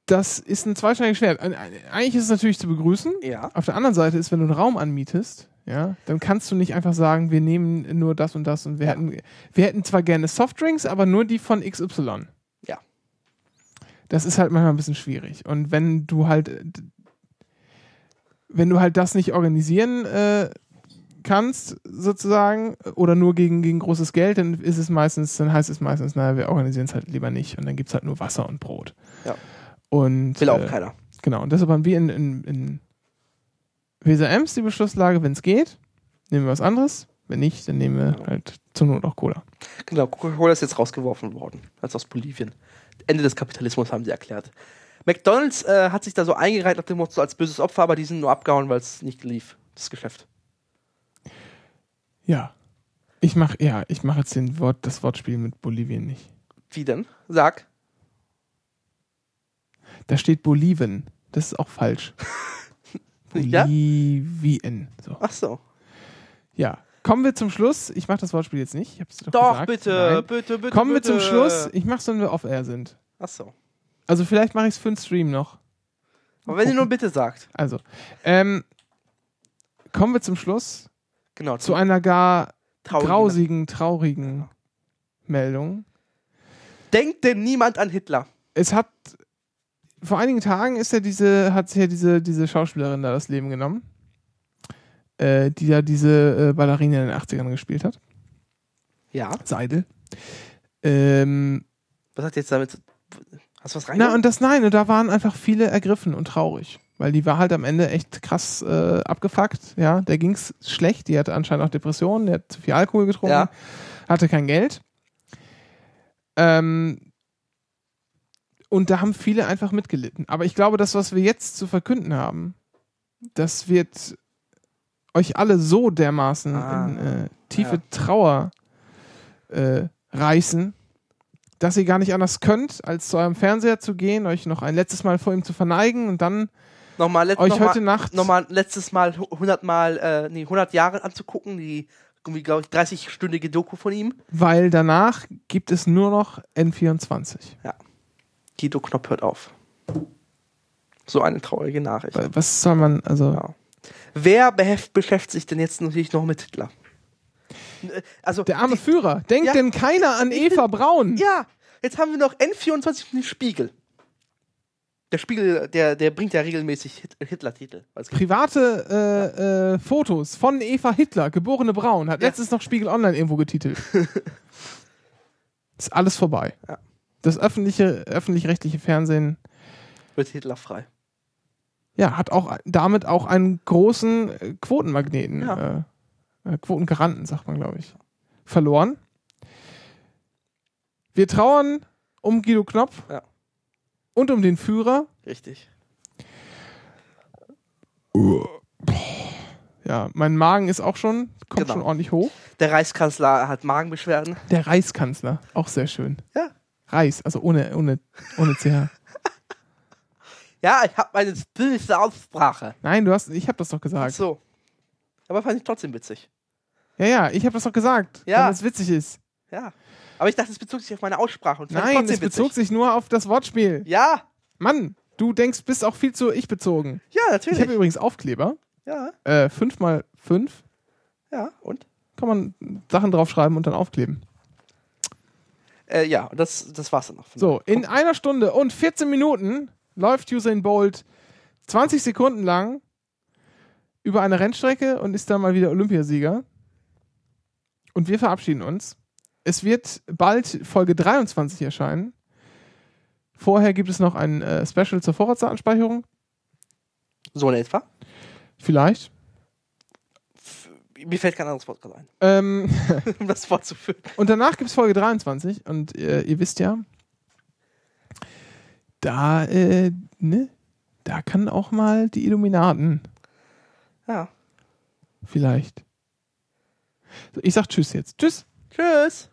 das ist ein zweischneidiges Schwert. Eigentlich ist es natürlich zu begrüßen. Ja. Auf der anderen Seite ist, wenn du einen Raum anmietest, ja, dann kannst du nicht einfach sagen, wir nehmen nur das und das und wir Ja. hätten, wir hätten zwar gerne Softdrinks, aber nur die von XY. Das ist halt manchmal ein bisschen schwierig. Und wenn du halt, wenn du halt das nicht organisieren äh, kannst, sozusagen, oder nur gegen, gegen großes Geld, dann ist es meistens, dann heißt es meistens, naja, wir organisieren es halt lieber nicht und dann gibt es halt nur Wasser und Brot. Ja. Und Will auch äh, keiner. Genau, und deshalb haben wir in, in, in Weser Ems die Beschlusslage, wenn es geht, nehmen wir was anderes. Wenn nicht, dann nehmen wir Genau. halt zur Not auch Cola. Genau, Coca-Cola ist jetzt rausgeworfen worden, als aus Bolivien. Ende des Kapitalismus haben sie erklärt. McDonalds äh, hat sich da so eingereiht nach dem Motto als böses Opfer, aber die sind nur abgehauen, weil es nicht lief, das Geschäft. Ja. Ich mach, ja, ich mache jetzt den Wort, das Wortspiel mit Bolivien nicht. Wie denn? Sag. Da steht Bolivien. Das ist auch falsch. Ja? Bolivien. So. Ach so. Ja. Kommen wir zum Schluss. Ich mache das Wortspiel jetzt nicht. Doch, Doch, bitte, Nein. bitte, bitte. Kommen wir bitte. zum Schluss. Ich mach's, wenn wir off-air sind. Ach so. Also vielleicht mache ich es für den Stream noch. Aber wenn ihr nur bitte sagt. Also, ähm, kommen wir zum Schluss Genau, zu einer gar traurigen- grausigen, traurigen Meldung. Denkt denn niemand an Hitler? Es hat vor einigen Tagen ist ja diese, hat sich ja diese, diese Schauspielerin da das Leben genommen, äh, die ja diese äh, Ballerina in den 80ern gespielt hat. Ja. Seidel. Ähm, Was hat jetzt damit. Hast du was na, reingenommen? und das nein, und da waren einfach viele ergriffen und traurig. Weil die war halt am Ende echt krass äh, abgefuckt. Ja, der ging's schlecht. Die hatte anscheinend auch Depressionen, der hat zu viel Alkohol getrunken, Ja. hatte kein Geld. Ähm, und da haben viele einfach mitgelitten. Aber ich glaube, das, was wir jetzt zu verkünden haben, das wird euch alle so dermaßen Ah. in äh, tiefe Ja. Trauer äh, reißen, dass ihr gar nicht anders könnt, als zu eurem Fernseher zu gehen, euch noch ein letztes Mal vor ihm zu verneigen und dann nochmal, euch nochmal, heute Nacht nochmal letztes Mal 100 Mal, äh, nee, 100 Jahre anzugucken, die, irgendwie, glaube ich, 30-stündige Doku von ihm. weil danach gibt es nur noch N24. Guido Knopp hört auf. So eine traurige Nachricht. Was soll man, also Ja. Wer beschäftigt sich denn jetzt natürlich noch mit Hitler? Also, Der arme Führer. Denkt Ja. denn keiner an Eva Braun? ja, jetzt haben wir noch N24 und den Spiegel. Der Spiegel, der, der bringt ja regelmäßig Hit Hitler-Titel. Private äh, äh, Fotos von Eva Hitler, geborene Braun, hat Ja. letztens noch Spiegel Online irgendwo getitelt. Ist alles vorbei. Ja. Das öffentliche, öffentlich-rechtliche Fernsehen wird Hitler frei. Ja, hat auch damit auch einen großen äh, Quotenmagneten, Ja. äh, äh, Quotengaranten, sagt man, glaube ich, verloren. Wir trauern um Guido Knopf Ja. und um den Führer. Richtig. Ja, mein Magen ist auch schon, kommt Genau. schon ordentlich hoch. Der Reichskanzler hat Magenbeschwerden. Der Reichskanzler, auch sehr schön. Ja. Reis, also ohne, ohne, ohne CH. Ja, ich habe eine böse Aussprache. Nein, du hast, ich habe das doch Ach gesagt. so. Aber fand ich trotzdem witzig. Ja, ja, ich habe das doch gesagt, Ja. damit es witzig ist. Ja. Aber ich dachte, es bezog sich auf meine Aussprache. Und ich Nein, es bezog sich nur auf das Wortspiel. Ja, Mann, du denkst, bist auch viel zu ich bezogen. ja, Ich natürlich. habe übrigens Aufkleber. ja, Äh, 5 mal 5 ja, und? kann man Sachen draufschreiben und dann aufkleben. Äh, ja, und das, das war's dann noch. So, in einer Stunde und 14 Minuten läuft Usain Bolt 20 Sekunden lang über eine Rennstrecke und ist dann mal wieder Olympiasieger. Und wir verabschieden uns. Es wird bald Folge 23 erscheinen. Vorher gibt es noch ein äh, Special zur Vorratsdatenspeicherung. So in etwa. Vielleicht. Mir fällt kein anderes Wort gerade ein, Ähm, um das fortzuführen. Und danach gibt es Folge 23 und äh, ihr wisst ja, da, äh, ne, da kann auch mal die Illuminaten Ja. vielleicht. So, ich sag Tschüss jetzt. Tschüss. Tschüss.